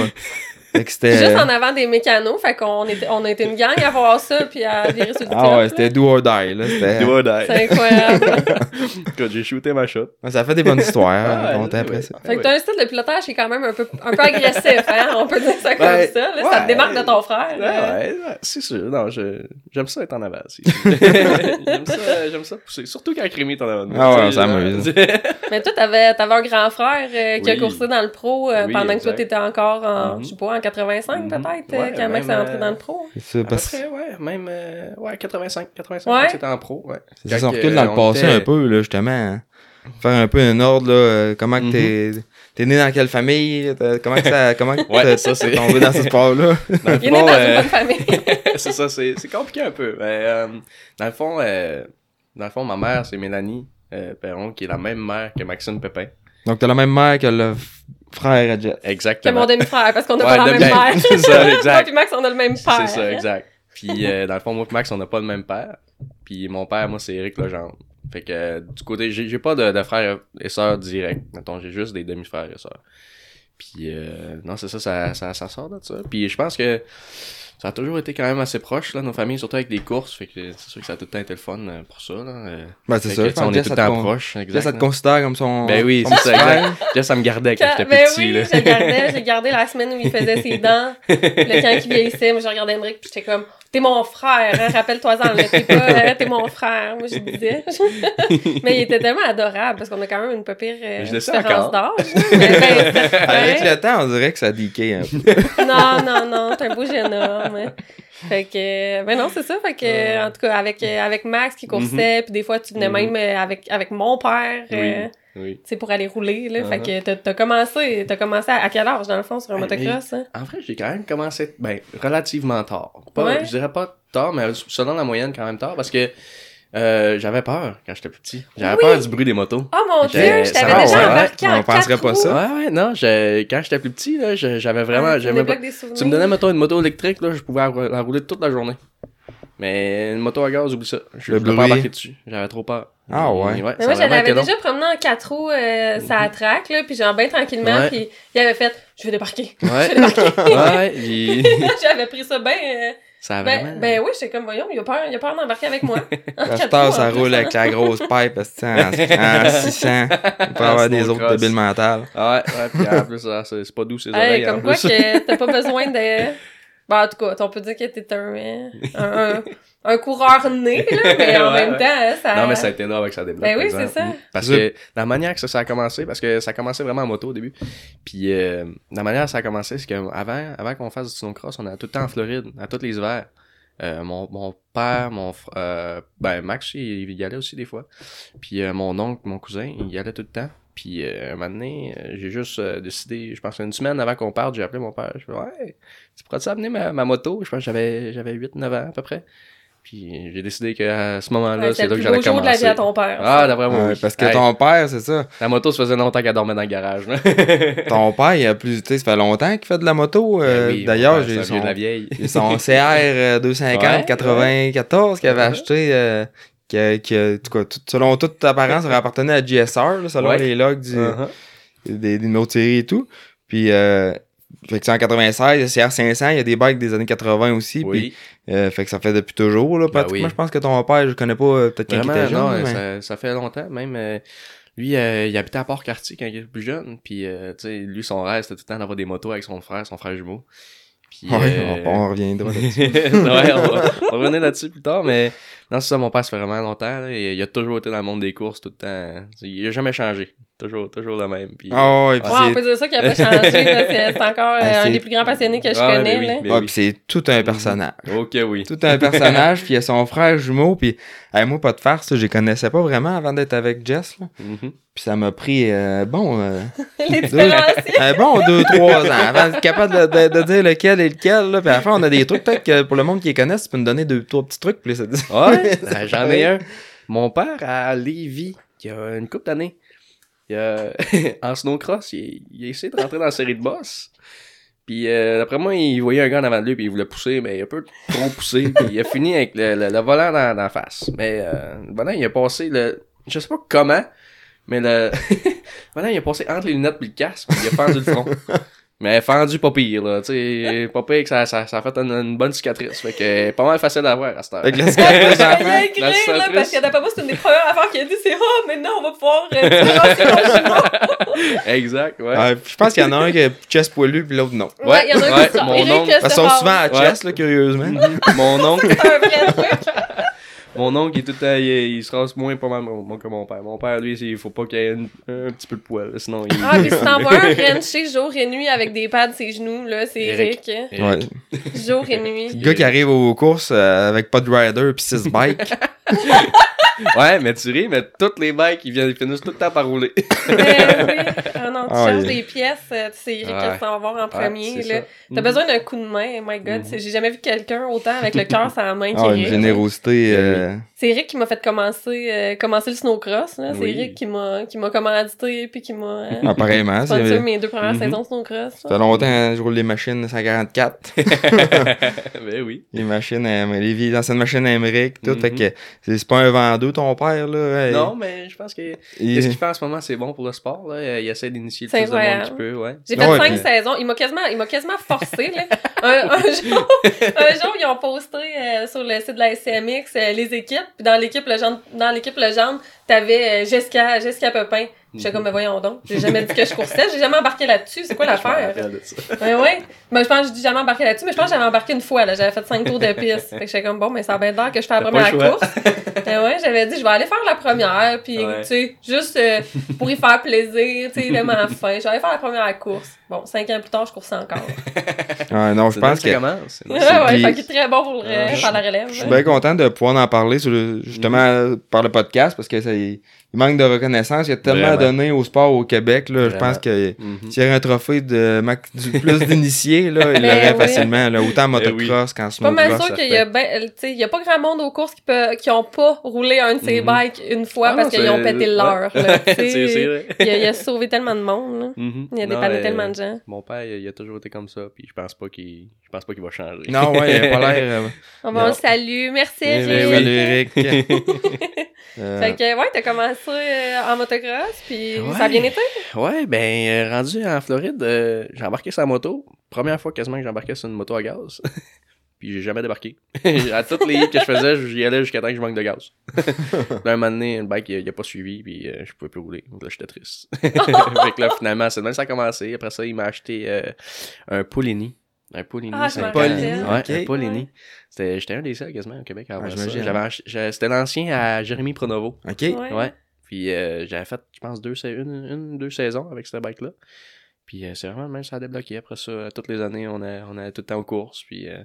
Juste en avant des mécanos. Fait qu'on était, on a été une gang à voir ça puis à virer sur le Ah ouais, c'était do or die, là. C'était... Do or die. C'est incroyable. <laughs> J'ai shooté ma shot. Ouais, Ça fait des bonnes histoires, Ah, raconter ouais, après ouais. ça. Fait que t'as un style de pilotage qui est quand même un peu, un peu agressif, hein? On peut dire ça comme Ben, ça. Là. Ça ouais. te démarque de ton frère. Ouais, ouais, ouais, c'est sûr. Non, je, j'aime ça être en avant aussi. <laughs> j'aime ça, j'aime ça pousser. Surtout quand Rémi est en avant de moi. Ah ouais, on genre- Mais toi, t'avais, t'avais un grand frère euh, qui a coursé dans le pro euh, Oui, pendant que toi, t'étais encore en, je sais pas, en 85 Mhm. peut-être, euh, Ouais, quand Max est entré dans le pro. C'est ça, À peu parce que près, ouais, même, euh, ouais, 85, 85, Ouais. quand c'était en pro, ouais. c'est ça, que, recule dans le passé était- un peu, là, justement. hein. Faire un peu un ordre, là, euh, comment que t'es... T'es né dans quelle famille? Comment que ça... <laughs> Comment que Ouais, ça, c'est- tombé dans ce <laughs> sport-là? Il est né dans une bonne famille. <laughs> c'est ça, c'est, c'est compliqué un peu. Mais, euh, dans le fond, euh, dans le fond, ma mère, c'est Mélanie euh, Perron, qui est la même mère que Maxime Pépin. Donc, t'as la même mère que le frère à Jet. que Exactement. mon demi-frère, parce qu'on n'a Ouais, pas la même mère. <laughs> c'est ça, <laughs> exact. Moi puis Max, on a le même père. C'est ça, exact. Puis euh, dans le fond, moi et Max, on n'a pas le même père. Puis mon père, moi, c'est Eric Legendre. Fait que euh, du côté, j'ai j'ai pas de, de frères et sœurs directs. Mettons, j'ai juste des demi-frères et sœurs. Puis euh, non, c'est ça, ça, ça, ça sort de ça. Puis je pense que ça a toujours été quand même assez proche, là, nos familles, surtout avec les courses. Fait que c'est sûr que ça a tout le temps été le fun euh, pour ça. Là. Euh, Ben, c'est ça. que, je on est tout ça le te temps. Jess, Exact. ça te considère comme son... Ben oui, son c'est ça, exact. Jess, ça me gardait quand Quand- j'étais ben petit. oui, là. j'ai gardé, j'ai gardé la semaine où il faisait ses dents. Le <laughs> quand il vieillissait, moi, je regardais Emmerich, puis j'étais comme, t'es mon frère, hein, rappelle-toi-en, t'es pas, euh, t'es mon frère, moi, je disais. <laughs> mais il était tellement adorable, parce qu'on a quand même une peu pire euh, différence d'âge. <laughs> Ben, Avec le temps, on dirait que ça DK un peu. <laughs> Non, non, non, t'es un beau jeune homme. Fait que, ben non, c'est ça. Fait que, en tout cas, avec, avec Max qui coursait, puis des fois, tu venais Mhm. même euh, avec, avec mon père, euh, Oui, oui. tu sais, pour aller rouler, là. Fait Uh-huh. que t'as, t'as commencé, t'as commencé à, à quel âge, dans le fond, sur un Ben, motocross, hein? En vrai, j'ai quand même commencé ben, relativement tard. Pas, Ouais. Je dirais pas tard, mais selon la moyenne, quand même tard, parce que euh, j'avais peur quand j'étais plus petit. J'avais Oui. peur du bruit des motos. Oh mon dieu, je ça t'avais va, déjà ouais, embarqué on en penserait quatre pas roues. ça. Ouais, ouais, non, je- quand j'étais plus petit, là, j'avais vraiment... Ah, tu me j'aimais pas- débloques des souvenirs. Tu me donnais, mettons, une moto électrique, là, je pouvais la rouler toute la journée. Mais une moto à gaz, oublie ça. Je Le ne voulais pas embarquer dessus. J'avais trop peur. Ah ouais. Et Mais moi, a je vraiment l'avais été long. déjà promené en quatre roues, euh, ça track, là, puis genre bien tranquillement, Ouais. puis il avait fait, je vais débarquer. <laughs> Ouais. Je vais débarquer. <laughs> ouais, <laughs> J'avais pris ça bien. euh, ça ben, vraiment... ben oui, j'étais comme, voyons, il a peur, il a peur d'embarquer avec moi. En La quatre star, roues, ça roule hein. avec la grosse pipe, parce que, en, en 600. Il peut avoir des autres débiles mentales. Ouais, ouais, puis en plus, ah, c'est pas doux ses oreilles, comme quoi plus. que t'as pas besoin de. Bah, en tout cas, on peut dire que t'es un, un, un- un coureur né, là, mais en <laughs> Ouais, même ouais. temps, hein, ça... Non, mais ça a été là avec sa débloque. Ben oui, c'est ça. Mm. Parce que la manière que ça, ça a commencé, parce que ça a commencé vraiment en moto au début. Puis euh, la manière que ça a commencé, c'est qu'avant avant qu'on fasse du snowcross, on allait tout le temps en Floride, à tous les hivers. Euh, mon, mon père, mon euh, ben Max, il, il y allait aussi des fois. Puis euh, mon oncle, mon cousin, il y allait tout le temps. Puis euh, un moment donné, euh, j'ai juste euh, décidé, je pense une semaine avant qu'on parte, j'ai appelé mon père. Je fais Ouais, tu pourrais-tu amener ma, ma moto? Je pense que j'avais j'avais 8-9 ans à peu près. Puis j'ai décidé qu'à ce moment-là, Ouais, c'est c'est là le que plus beau j'allais jour de la vie commencer. à ton père. Ah, ça. d'après moi, Ouais, oui. parce que Hey, ton père, c'est ça. La moto, ça faisait longtemps qu'elle dormait dans le garage. là. <laughs> Ton père, il a plus, tu sais, ça fait longtemps qu'il fait de la moto. euh, Ben oui, D'ailleurs, j'ai de son, la vieille. j'ai <laughs> son CR euh, 250 Ouais, 94 qu'il avait Ouais. acheté. euh, a- en tout selon toute apparence, ça appartenait à GSR, là, selon Ouais. les logs du, Uh-huh. des, des et tout. Puis, euh, fait que c'est en 96, le CR500, il y a des bikes des années 80 aussi. Puis, euh, fait que ça fait depuis toujours, là, Ben oui. Je pense que ton père, je connais pas, euh, peut-être quand il était jeune. non, mais- ça, ça fait longtemps. Même, euh, lui, euh, il habitait à Port-Cartier quand il était plus jeune. Puis, tu sais, lui, son rêve, c'était tout le temps d'avoir des motos avec son frère, son frère jumeau. Puis, Ouais, euh, on, on reviendra là-dessus. <laughs> ouais, on va, on revenir là-dessus plus tard, mais non, c'est ça, mon père, ça fait vraiment longtemps. là, et il a toujours été dans le monde des courses tout le temps. Il a jamais changé. Toujours, toujours le même. Puis, Ah ouais, puis Ouais, on c'est- peut dire ça qu'il a pas changé. C'est <laughs> encore euh, Ah, un des plus grands passionnés que je Ah, connais. ben oui, là. ben ouais, oui. puis c'est tout un personnage. Ok, oui. tout un personnage, puis il y a son frère jumeau, puis hey, moi, pas de farce, je les connaissais pas vraiment avant d'être avec Jess, là. Mhm. Puis ça m'a pris, euh, bon, euh, <laughs> Les deux, bon deux, trois ans avant d'être capable de, de- de dire lequel est lequel, là. Puis à la fin, on a des trucs, peut-être que pour le monde qui les connaisse, tu peux nous donner deux, trois petits trucs, puis ça dit... Ouais, <laughs> ben, j'en ai un. Mon père à Lévis, il y a une couple d'années, il a, <laughs> en snowcross, il, il a essayé de rentrer dans la série de boss. Puis euh, d'après moi, il voyait un gars en avant de lui, puis il voulait pousser, mais il a un peu trop poussé, <laughs> puis il a fini avec le, le- le volant dans, dans la face. Mais euh, le bonhomme, il a passé le... Je sais pas comment, mais le... <laughs> le bonhomme, il a passé entre les lunettes puis le casque, puis il a fendu le front. Mais fendu pas pire, là. Tu sais, pas pire que ça, ça, ça a fait une, une bonne cicatrice. Fait que pas mal facile à voir à cette heure. Avec la <laughs> Ouais, cicatrice il a d'enfant. écrit, La là, cicatrice. parce que d'après moi, c'est une des premières affaires qu'il a dit, c'est « Oh, maintenant, on va pouvoir euh. <laughs> Exact, ouais. Ouais, puis je pense qu'il y en a un qui a chest poilu, puis l'autre non. Ouais, il y en a un ouais, qui mon oncle. euh, qu'ils sont souvent à Ouais. chest, là, curieusement. <laughs> mon oncle, C'est un vrai truc. Mon oncle, il est tout le temps, il, il se rase moins pas mal mon- que mon père. Mon père, lui, il faut pas qu'il y ait une- un petit peu de poil, sinon il... Ah, puis si t'envoies un <laughs> Frenchie jour et nuit avec des pads ses genoux, là, c'est Eric. Eric. Ouais. Jour et nuit. Le gars qui arrive aux courses euh, avec pas de rider puis six bikes. <laughs> <laughs> Ouais, mais tu ris, mais toutes les bikes, ils, viennent, ils finissent tout le temps par rouler. Ben oui. Ah non, tu Ah, cherches oui. des pièces, euh, tu sais Ouais. qui s'en va voir en premier. ça. T'as Mhm. besoin d'un coup de main, my god. Mhm. c'est- J'ai jamais vu quelqu'un autant avec le cœur sur la main Ah, une générosité. euh, C'est Eric qui m'a fait commencer, euh, commencer le snowcross. là. C'est Oui. Eric qui m'a qui m'a commandité puis qui m'a euh, apparemment. sponsor c'est- mes deux premières Mhm. saisons de snowcross. Ça fait longtemps que je roule les machines 144. <laughs> ben oui. les machines, à- les vieilles anciennes machines Amérique, tout. Fait que c'est c'est pas un vendeur, ton père, là. hey. Non, mais je pense que Il- ce qu'il fait en ce moment, c'est bon pour le sport. Là. Il essaie d'initier le C'est plus de monde incroyable. qu'il peut, ouais. J'ai fait Ouais, cinq puis- saisons. Il m'a quasiment, il m'a quasiment forcé, là. Un, un <laughs> jour, un jour, ils ont posté euh, sur le site de la SCMX euh, les équipes. Puis dans l'équipe Legendre, dans l'équipe Legendre, t'avais euh, Jessica, Jessica Pepin. J'étais comme, mais voyons donc. J'ai jamais dit que je coursais. J'ai jamais embarqué là-dessus. C'est quoi Je l'affaire? ça. Ouais, ouais. Mais je pense que j'ai dit jamais embarqué là-dessus, mais je pense que j'avais embarqué une fois, là. J'avais fait cinq tours de <laughs> piste. Fait que j'étais comme, bon, mais ça va être l'heure que je fais la première course. Et ouais, j'avais dit, je vais aller faire la première, puis, Ouais. tu sais, juste euh, pour y faire plaisir, tu sais, il aime à la <laughs> fin. Je vais aller faire la première course. Bon, cinq ans plus tard, je coursais encore. <laughs> Ouais, non, je pense que. ça commence. Ouais, C'est- ouais, puis- fait qu'il est très bon pour le, la relève. Je suis bien content de pouvoir en parler, sur le- justement, par le podcast, parce que ça, il manque de reconnaissance. Il y a tellement Vraiment. donner au sport au Québec, là. Je pense que Mhm. s'il y avait un trophée de mac- du <laughs> plus d'initiés, là, il Ben l'aurait oui. facilement, là. Autant en oui. motocross qu'en Je suis pas mal snowcross. sûre qu'il y a ben, euh, tu sais, il y a pas grand monde aux courses qui peut, qui ont pas roulé un de ces Mhm. bikes une fois Ah parce qu'ils ont pété <laughs> vrai. il, a, il a sauvé tellement de monde, là. Mhm. Il a dépanné euh, tellement de gens. Mon père, il a toujours été comme ça, puis je pense pas qu'il, je pense pas qu'il va changer. Non, ouais, il a pas <laughs> l'air. euh, On va Non. le salue. Merci, Eric. ben, Salut, Eric. Euh, Fait que, ouais, t'as commencé euh, en motocross, puis Ouais. ça a bien été? Ouais, ben, euh, rendu en Floride, euh, j'ai embarqué sur la moto. Première fois quasiment que j'embarquais sur une moto à gaz. <laughs> puis j'ai jamais débarqué. <laughs> à toutes les hits que je faisais, j'y allais jusqu'à temps que je manque de gaz. <laughs> puis un moment donné, le bike, il, a pas suivi, puis euh, je pouvais plus rouler. Donc là, j'étais triste. fait que là, finalement, c'est de même que ça a commencé. Après ça, il m'a acheté euh, un Poulini. Un Paulini. Ah, un- Paulini, Ouais, un Paulini. Ouais. J'étais un des seuls quasiment au Québec à avoir Ah, ça. C'était l'ancien à Jérémy Pronovo. OK. Ouais. Ouais. Puis euh, j'avais fait, je pense, deux, une, une, deux saisons avec cette bike-là. Puis euh, c'est vraiment le même, ça a débloqué. Après ça, euh, toutes les années, on a, on a tout le temps aux courses. Puis euh,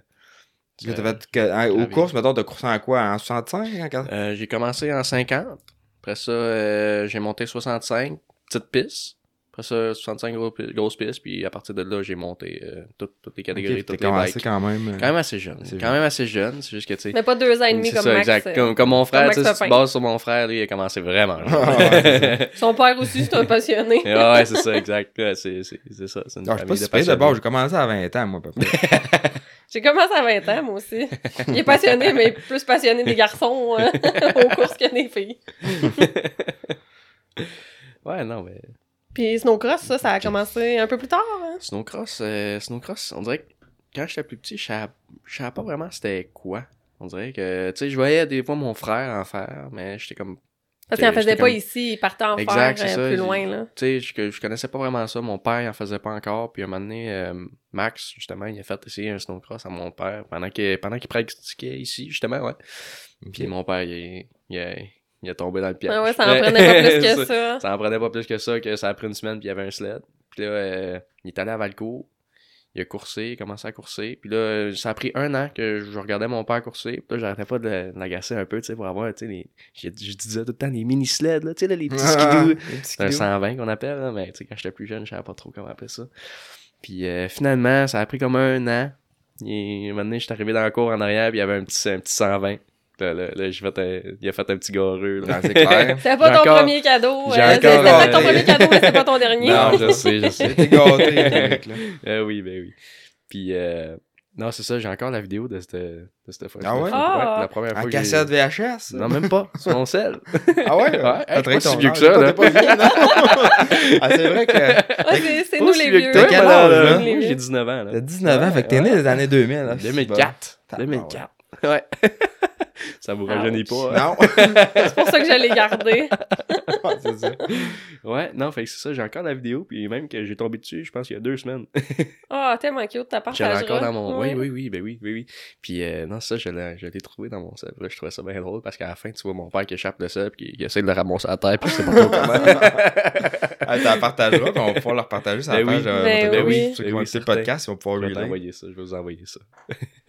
Que fait que- hein, aux courses, mettons, t'as coursé en quoi? En 65? En 40? euh, j'ai commencé en 50. Après ça, euh, j'ai monté 65, petite piste. Après ça, 65 gros grosses pistes. Puis à partir de là, j'ai monté euh, toutes, toutes les catégories, Ok, t'as toutes les commencé bikes. quand même. euh, Quand même assez jeune. Quand jeune. même assez jeune. C'est juste que, tu sais. Mais pas deux ans et demi comme ça, Max. exact. euh. Comme, comme mon frère, tu sais, si tu bases sur mon frère, lui, il a commencé vraiment <laughs> jeune. Ah, ouais, Son père aussi, c'est un passionné. Et <laughs> ouais, c'est ça, exact. Ouais, c'est, ça. C'est une Ah, je suis pas de si j'ai commencé à 20 ans, moi, papa. <laughs> J'ai commencé à 20 ans, moi aussi. Il est passionné, mais plus passionné des garçons euh, aux courses que des filles. Ouais, non, mais. Puis Snowcross, ça, ça a commencé un peu plus tard. Hein? Snowcross, euh, Snowcross, on dirait que quand j'étais plus petit, je savais, je savais pas vraiment c'était quoi. On dirait que, tu sais, je voyais des fois mon frère en faire, mais j'étais comme, Parce qu'il en faisait pas comme- ici, il partait en Exact, faire euh, plus loin. Là. tu sais, je, que je connaissais pas vraiment ça. Mon père, il en faisait pas encore. Puis un moment donné, euh, Max, justement, il a fait essayer un snowcross à mon père pendant qu'il pendant qu'il pratiquait ici, justement, ouais. Puis mon père, il, il, il a tombé dans le piège. Ah ouais, ça en prenait pas plus que <laughs> ça. Ça en prenait pas plus que ça, que ça a pris une semaine, puis il y avait un sled. Puis là, euh, il est allé à Valcourt. Il a coursé, il a commencé à courser. Puis là, ça a pris un an que je regardais mon père courser. Puis là, j'arrêtais pas de l'agacer un peu, tu sais, pour avoir, tu sais, les... Je, je disais tout le temps des mini-sleds, là, tu sais, là, les petits Ah, skidoo. les petits C'est un skidoo. 120 qu'on appelle, là, mais tu sais, quand j'étais plus jeune, je savais pas trop comment appeler ça. Puis euh, finalement, ça a pris comme un an. Et un moment donné, j'étais arrivé dans la cour en arrière, puis il y avait un petit, un petit 120. Là, là, là, j'ai fait un- il a fait un petit gareux. là. Ah, c'est clair. <laughs> C'était pas ton encore- premier cadeau. j'ai euh, C'était encore, peut-être ton euh, premier cadeau, mais c'était pas ton <laughs> dernier. Non, je sais, je sais. T'es gâté, Eric, là. <laughs> Euh, oui, ben oui. Puis, euh, non, c'est ça, j'ai encore la vidéo de cette, de cette fois Ah ouais? Ah! la première fois En que j'ai- cassette VHS? Non, même pas, sur mon sel. Ah ouais? Ouais, T'as hey, pas si ton vieux que ça, là. t'es pas vieux, non? Ah, c'est vrai que Ah, c'est c'est Pas nous les vieux vieux. T'as quel âge, là, J'ai vieux. 19 ans, là. t'as 19 ans, fait que t'es né des années 2000. là. 2004. Ah, 2004. Ouais. Ça vous rajeunit pas. hein? Non. <laughs> C'est pour ça que je l'ai gardé. C'est ça. Ouais, non, fait que c'est ça, j'ai encore la vidéo, puis même que j'ai tombé dessus, je pense qu'il y a deux semaines. <laughs> Ah, tellement cute, t'as partagé. J'avais encore dans mon. Oui, oui, oui, ben oui, oui, oui. Puis euh, non, ça, je l'ai, je l'ai trouvé dans mon sel. Là, je trouvais ça bien drôle parce qu'à la fin, tu vois mon père qui échappe le sel, puis qui essaie de le ramasser à terre, puis je sais pas trop <laughs> comment. Ah, t'en partageras, puis on va pouvoir le repartager sur la Ben oui. euh, Ben oui. Ceux qui Ben vont oui, écouter le podcast, ils vont pouvoir je vais relayer. t'envoyer ça, je vais vous envoyer ça.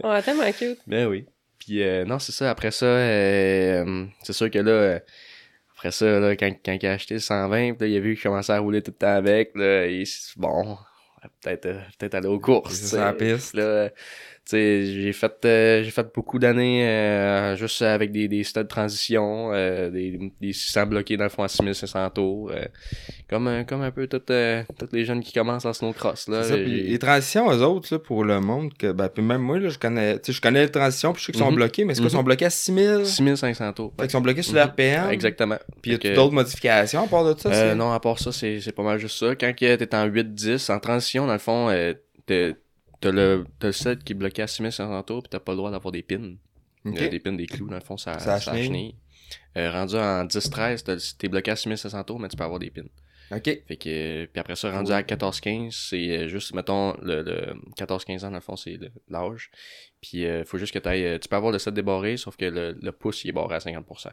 Ah, tellement cute. Ben oui. Puis euh, non, c'est ça. Après ça, euh, c'est sûr que là, euh, après ça, là, quand, quand il a acheté le 120, puis là, il a vu qu'il commençait à rouler tout le temps avec. Là, s- bon, peut-être euh, peut-être aller aux courses. C'est la piste. Là, j'ai fait euh, j'ai fait beaucoup d'années euh, juste avec des, des studs de transition, euh, des, des 600 bloqués dans le fond à 6500 tours. euh, comme, euh, comme un peu toutes euh, toutes les jeunes qui commencent en snowcross. Là, ça, les transitions, eux autres, là, pour le monde, que, ben, puis même moi, là, je connais, tu sais, je connais les transitions, puis je sais qu'ils sont Mhm. bloqués, mais c'est quoi, ils Mhm. sont bloqués à 6000? 6500 tours. Fait qu'ils sont bloqués sur Mhm. l'RPM. Exactement. Puis il y a toutes d'autres modifications à part de ça? Euh, non, à part ça, c'est c'est pas mal juste ça. Quand t'es en 8-10, en transition, dans le fond, euh, t'as le, t'as le set qui est bloqué à 6500 tours, pis t'as pas le droit d'avoir des pins. Ok. Euh, des pins, des clous, dans le fond, ça, Ça ça, chenille. Euh, rendu en 10-13, t'as- t'es bloqué à 6500 tours, mais tu peux avoir des pins. Ok. Fait que, euh, puis après ça, rendu à 14-15, c'est euh, juste, mettons, le, le 14-15 ans, dans le fond, c'est l'âge. Puis, euh, faut juste que t'ailles, euh, tu peux avoir le set débarré, sauf que le, le pouce, il est barré à 50%.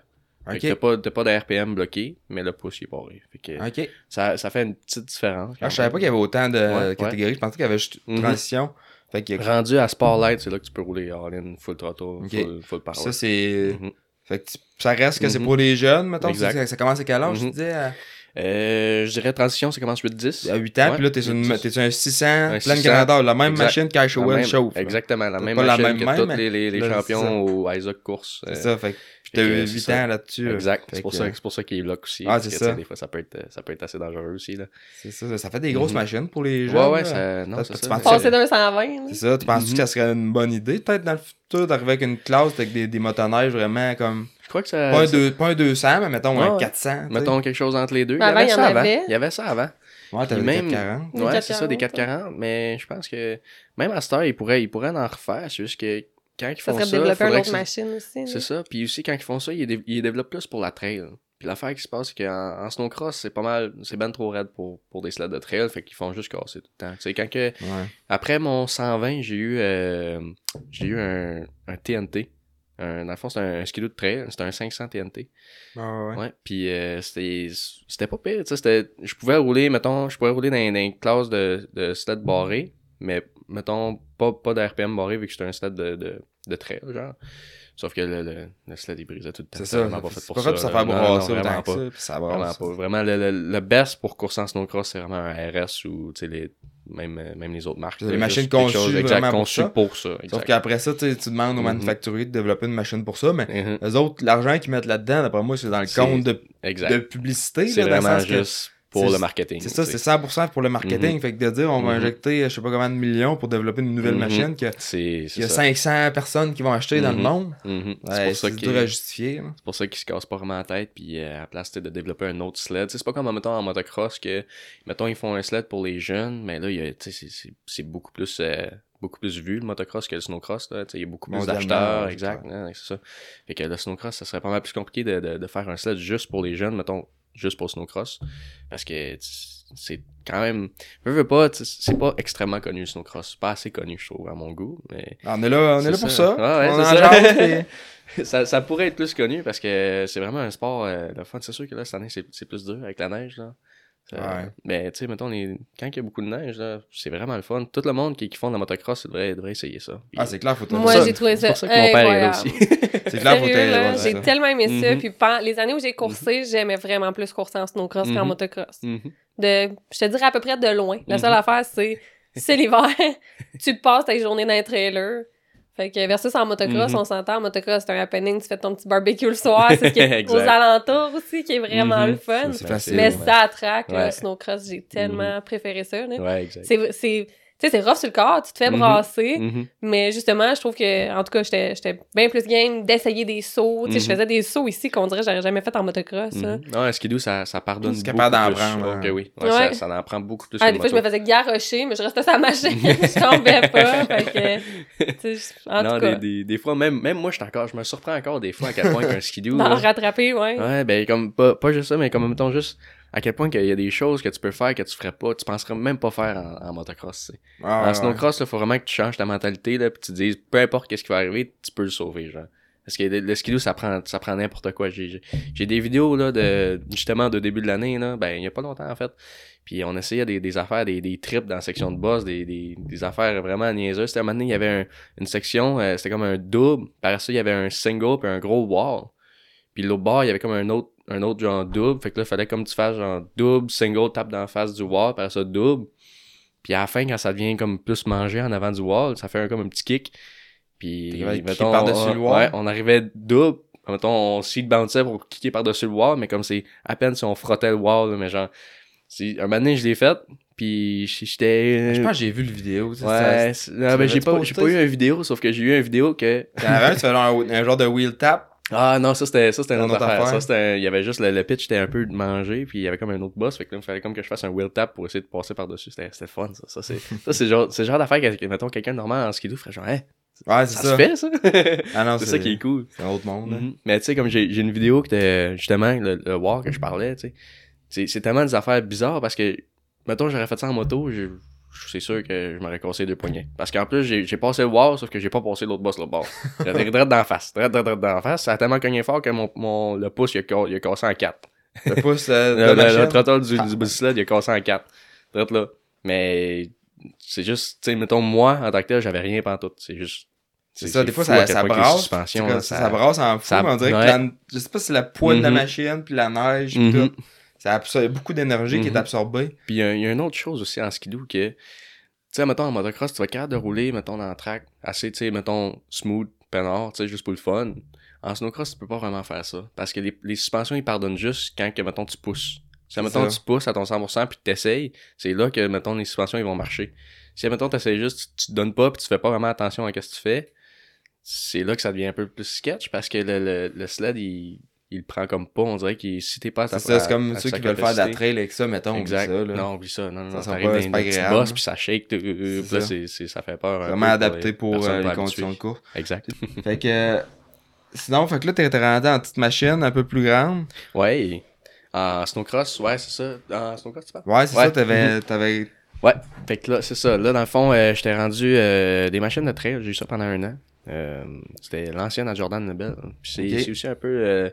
Que t'as pas, pas de RPM bloqué, mais le pouce, il est barré. Fait que, ça, ça fait une petite différence. Ah, je savais pas qu'il y avait autant de Ouais, catégories. Je pensais qu'il y avait juste Mhm. transition. Fait a... Rendu à Spotlight, c'est là que tu peux rouler all-in, full throttle, Ok. full, full power. Ça, c'est. Mhm. Fait que tu- ça reste que c'est Mhm. pour les jeunes, mettons. Exact. Ça, ça commence à quel âge, tu disais? À, Euh, je dirais transition, ça commence 8-10. à 8 ans, puis là, t'es sur, une- 8-10. t'es sur un 600, Un pleine 600, grandeur. La même exact. machine même- chauffe. Exactement, la même machine que tous les, champions au Isaac Course. C'est euh, ça, fait c'est 8 ça. ans là-dessus. Exact. C'est pour, c'est pour ça qu'il est bloc aussi. Ah, parce c'est tu ça. Des fois, ça peut être, ça peut être assez dangereux aussi. Là. C'est ça, ça fait des grosses Mhm. machines pour les jeunes. Ouais, ouais, ça. Non, c'est tu ça. penses Passer d'un 120. C'est ça, tu penses Mhm. que ça serait une bonne idée, peut-être, dans le futur, d'arriver avec une classe avec des, des motoneiges vraiment comme. Je crois que ça. Pas un, deux, pas un 200, mais mettons Ouais, un ouais. 400. tu sais. Mettons quelque chose entre les deux. Mais avant, il y ça en avant. avait. Il y avait ça avant. Ouais, t'avais Puis des même- 440. Des Ouais, c'est ça, des 440, 440. Mais je pense que même à cette heure, ils pourraient en refaire. C'est juste que quand ils Ça font ça. de développer une autre ça- machine aussi. C'est ça. Puis aussi, quand ils font ça, ils, dé- ils développent plus pour la trail. Puis l'affaire qui se passe, c'est qu'en en snowcross, c'est pas mal, c'est ben trop raide pour, pour des sleds de trail, fait qu'ils font juste casser tout le temps. Tu sais, quand que, Ouais. après mon 120, j'ai eu, euh, j'ai eu un, un TNT. Un, dans le fond, c'est un, skidoo de trail, c'était un 500 TNT. Ouais, ouais. Ouais, puis euh, c'était c'était pas pire, tu sais, c'était je pouvais rouler mettons, je pouvais rouler dans, dans une classe de de sled barré, mais mettons pas pas d'RPM barré vu que j'étais un sled de de de trail genre. Sauf que le, le, le sled il brisait tout le temps. C'est ça. vraiment pas fait pour pas ça. fait faire brasser vraiment pas. ça, ça Vraiment pas. Vraiment, le, le, le best pour course en snowcross, c'est vraiment un RS ou tu sais, les, même, même les autres marques. Là, machines conçues chose, exact, vraiment pour conçues ça. pour ça. Sauf qu'après ça, tu demandes aux Mhm. manufacturiers de développer une machine pour ça, mais Mhm, eux autres, l'argent qu'ils mettent là-dedans, d'après moi, c'est dans le compte de, de publicité. c'est vraiment juste pour le marketing. C'est ça, c'est 100% pour le marketing. Fait que de dire, on va Mhm. injecter, je sais pas combien de millions pour développer une nouvelle Mhm. machine, que- qu'il y a ça. 500 personnes qui vont acheter dans le Mhm. monde. C'est Ouais, pour ça c'est qu'il dur à justifier. C'est pour ça qu'ils se cassent pas vraiment la tête, puis euh, à la place de développer un autre sled. C'est pas comme, mettons, en motocross, que, mettons, ils font un sled pour les jeunes, mais là, il c'est- beaucoup plus euh, beaucoup plus vu, le motocross, que le snowcross. Là. Il y a beaucoup plus d'acheteurs, exact. hein, c'est ça. Fait que le snowcross, ça serait pas mal plus compliqué de, de, de faire un sled juste pour les jeunes, mettons, juste pour snowcross. Parce que c'est quand même... Je veux pas, c'est pas extrêmement connu, le snowcross. Pas assez connu, je trouve, à mon goût, mais... On est là, on est là pour ça. ça. Ouais, on <laughs> pourrait être plus connu parce que c'est vraiment un sport euh, le fun. C'est sûr que là, cette année, c'est c'est plus dur avec la neige. Là. Euh, Ouais. Mais tu sais, mettons, les... quand il y a beaucoup de neige, là, c'est vraiment le fun. Tout le monde qui, qui font de la motocross, devrait, devrait essayer ça. Puis, Ah, c'est clair, faut te Moi, j'ai trouvé c'est ça pour ça que mon père est là incroyable. aussi. <laughs> C'est clair, faut Sérieux, t'aider, là, ouais, j'ai c'est ça. tellement aimé ça. Mhm. Puis les années où j'ai coursé, j'aimais vraiment plus courser en snowcross qu'en Mhm. motocross. Mhm. De, je te dirais à peu près de loin. La seule Mhm. affaire, c'est c'est l'hiver, <laughs> tu passes tes journées dans un trailer. Fait que versus en motocross, Mhm. on s'entend, en motocross, c'est un happening, tu fais ton petit barbecue le soir, c'est ce qui <laughs> est Exact. aux alentours aussi qui est vraiment Mhm. le fun. C'est facile. Mais ouais. ça attraque, Ouais. le snowcross, j'ai tellement préféré ça. là. Ouais, exact. C'est, tu sais, c'est rough sur le corps, tu te fais Mhm. brasser, Mhm. mais justement, je trouve que, en tout cas, j'étais, j'étais bien plus game d'essayer des sauts. Tu sais, je Mhm. faisais des sauts ici qu'on dirait que j'aurais jamais fait en motocross. là. Mhm. Ouais, skidoo, ça, ça pardonne C'est beaucoup capable d'en plus. prendre, Ok, hein. oui. Ouais, Ouais. Ça, ça en prend beaucoup plus Ah, des fois, je me faisais garrocher, mais je restais sur la machine, <laughs> je tombais pas. fait que, en non, tout cas, des, des, des fois, même, même moi, je, encore, je me surprends encore des fois à quel point qu'un skidoo... <laughs> d'en là, rattraper, ouais. Ouais, ben comme pas, pas juste ça, mais comme mettons juste à quel point qu'il y a des choses que tu peux faire que tu ferais pas, tu penserais même pas faire en, en motocross. tu sais. Ah, en snowcross, il faut vraiment que tu changes ta mentalité là, puis tu te dises peu importe qu'est-ce qui va arriver, tu peux le sauver, genre. Parce que le, skidoo, ça prend, ça prend n'importe quoi. J'ai, j'ai- j'ai des vidéos là de justement de début de l'année là, ben il y a pas longtemps en fait. Puis on essayait des, des affaires, des, des trips dans la section de boss, des, des, des affaires vraiment niaiseuses. C'était un moment donné, il y avait un- une section, euh, c'était comme un double. Par ça, il y avait un single puis un gros wall. Puis l'autre bord, il y avait comme un autre, un autre genre double. Fait que là, il fallait comme tu fasses genre double, single, tape dans la face du wall, par ça double. Puis à la fin, quand ça devient comme plus mangé en avant du wall, ça fait un, comme un petit kick. Puis, mettons, par-dessus on- le wall? Ouais, on arrivait double. Mettons, on seat bounçait pour kicker par-dessus le wall, mais comme c'est à peine si on frottait le wall, là, mais genre, un moment donné, je l'ai fait, puis j'étais... Je pense que j'ai vu le vidéo. Ouais, ça- non, ben, j'ai pas, j'ai pas eu une vidéo, sauf que j'ai eu une vidéo que... Tu faisais un, un genre de wheel tap. Ah non, ça c'était ça c'était une Une autre autre affaire. affaire. Ça il y avait juste le, le pitch était un peu mangé puis il y avait comme un autre boss fait que là il fallait comme que je fasse un wheel tap pour essayer de passer par-dessus. C'était c'était fun ça. Ça c'est ça c'est genre c'est genre d'affaire que, mettons quelqu'un de normal en skidoo ferait genre hein, Ouais, c'est ça, ça. se fait ça? <laughs> Ah non, c'est ça qui est cool. C'est un autre monde. là. Mhm. Mais tu sais comme j'ai j'ai une vidéo que était justement le, le war que je parlais, tu sais. C'est c'est tellement des affaires bizarres parce que mettons j'aurais fait ça en moto, je c'est sûr que je m'aurais cassé deux poignets. Parce qu'en plus, j'ai j'ai passé le wall, sauf que j'ai pas passé l'autre boss le bord. <laughs> J'étais direct d'en face. Direct, direct, direct d'en face. Ça a tellement cogné fort que mon, mon, le pouce, il a, ca- il a cassé en quatre. Le pouce euh, <laughs> de Le, la le, trottoir du, Ah. du sled, il a cassé en quatre. Direct là. Mais c'est juste, tu sais, mettons, moi, en tant que tel, j'avais rien pantoute. C'est juste. C'est ça, des fois, ça, ça brasse. ça, ça brasse en fou, ça- mais on dirait ouais. que la- je sais pas si c'est la poids de la Mhm. machine, puis la neige, puis Mhm. tout. Ça absorbe, il y a beaucoup d'énergie qui est Mhm. absorbée. Puis il y, a- il y a une autre chose aussi en skidoo que, tu sais, mettons en motocross, tu vas être capable de rouler, mettons, dans le track, assez, tu sais, mettons, smooth, peinard, tu sais, juste pour le fun. En snowcross, tu peux pas vraiment faire ça. Parce que les, les suspensions, ils pardonnent juste quand, que, mettons, tu pousses. Si, mettons, ça. tu pousses à ton 100% puis tu t'essayes, c'est là que, mettons, les suspensions, ils vont marcher. Si, mettons, t'essayes juste, tu, tu te donnes pas puis tu fais pas vraiment attention à ce que tu fais, c'est là que ça devient un peu plus sketch parce que le, le, le sled, il, il prend comme pas. On dirait que si t'es pas à ta C'est ça, c'est comme à ceux qui veulent faire de la trail avec ça, mettons. oublie Exact. Ça, là. non, oublie ça. Non, non, Ça pas- c'est pas petite agréable, bosse, là. puis ça shake. là, ça. c'est, ça fait peur. Vraiment adapté pour euh, les conditions de course. Exact. <laughs> <laughs> Fait que sinon, fait que là, t'es rendu en petite machine un peu plus grande. Ouais. En snowcross, ouais, c'est ça. En snowcross, tu parles? Ouais, c'est Ouais. ça, t'avais, Mhm. t'avais... Ouais, fait que là, c'est ça. Là, dans le fond, euh, j'étais rendu euh, des machines de trail. J'ai eu ça pendant un an. Euh, c'était l'ancienne à Jordan Lebel. C'est aussi un peu euh,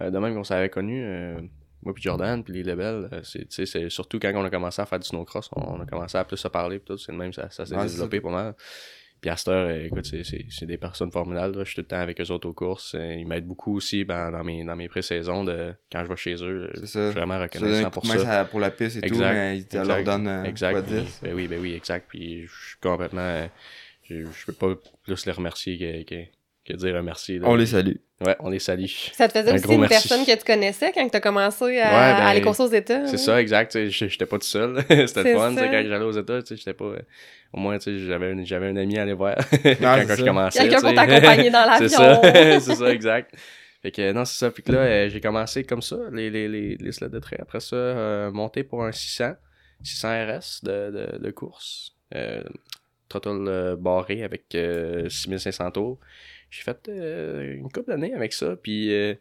euh, de même qu'on s'avait connu. euh, moi puis Jordan, puis les Lebel. euh, c'est, surtout quand on a commencé à faire du snowcross, on a commencé à plus se parler. Puis tout, c'est même, ça, ça s'est Ouais, développé pas mal. Puis à cette heure, euh, écoute, c'est, des personnes formidables. là. Je suis tout le temps avec eux autres aux courses. Ils m'aident beaucoup aussi ben, dans mes, dans mes pré-saisons de quand je vais chez eux. Je suis vraiment reconnaissant pour ça. ça- pour la piste et tout, mais ils leur donnent Exact. puis- 10. ben oui, ben oui, exact. Puis je suis complètement. Je, je peux pas plus les remercier que, que, que dire un merci. là. On les salue. Ouais, on les salue. Ça te faisait Un aussi une merci. personne que tu connaissais quand tu as commencé à, Ouais, ben, à aller courser aux États? C'est là? ça, exact. J'étais pas tout seul. <laughs> C'était C'est le fun. Quand j'allais aux États, tu sais, j'étais pas. euh, Au moins, tu sais, j'avais un, j'avais un ami à aller voir <laughs> quand, c'est quand je ça. commençais. Quelqu'un tu pour t'accompagner dans <laughs> C'est l'avion. ça, c'est ça, exact. Fait que non, c'est ça. Puis que là, euh, j'ai commencé comme ça, les, les, les, les sleds de trait. Après ça, euh, monter pour un 600, 600 RS de, de, de course. Euh, throttle euh, barré avec euh, 6500 tours. J'ai fait euh, une couple d'années avec ça. Puis euh,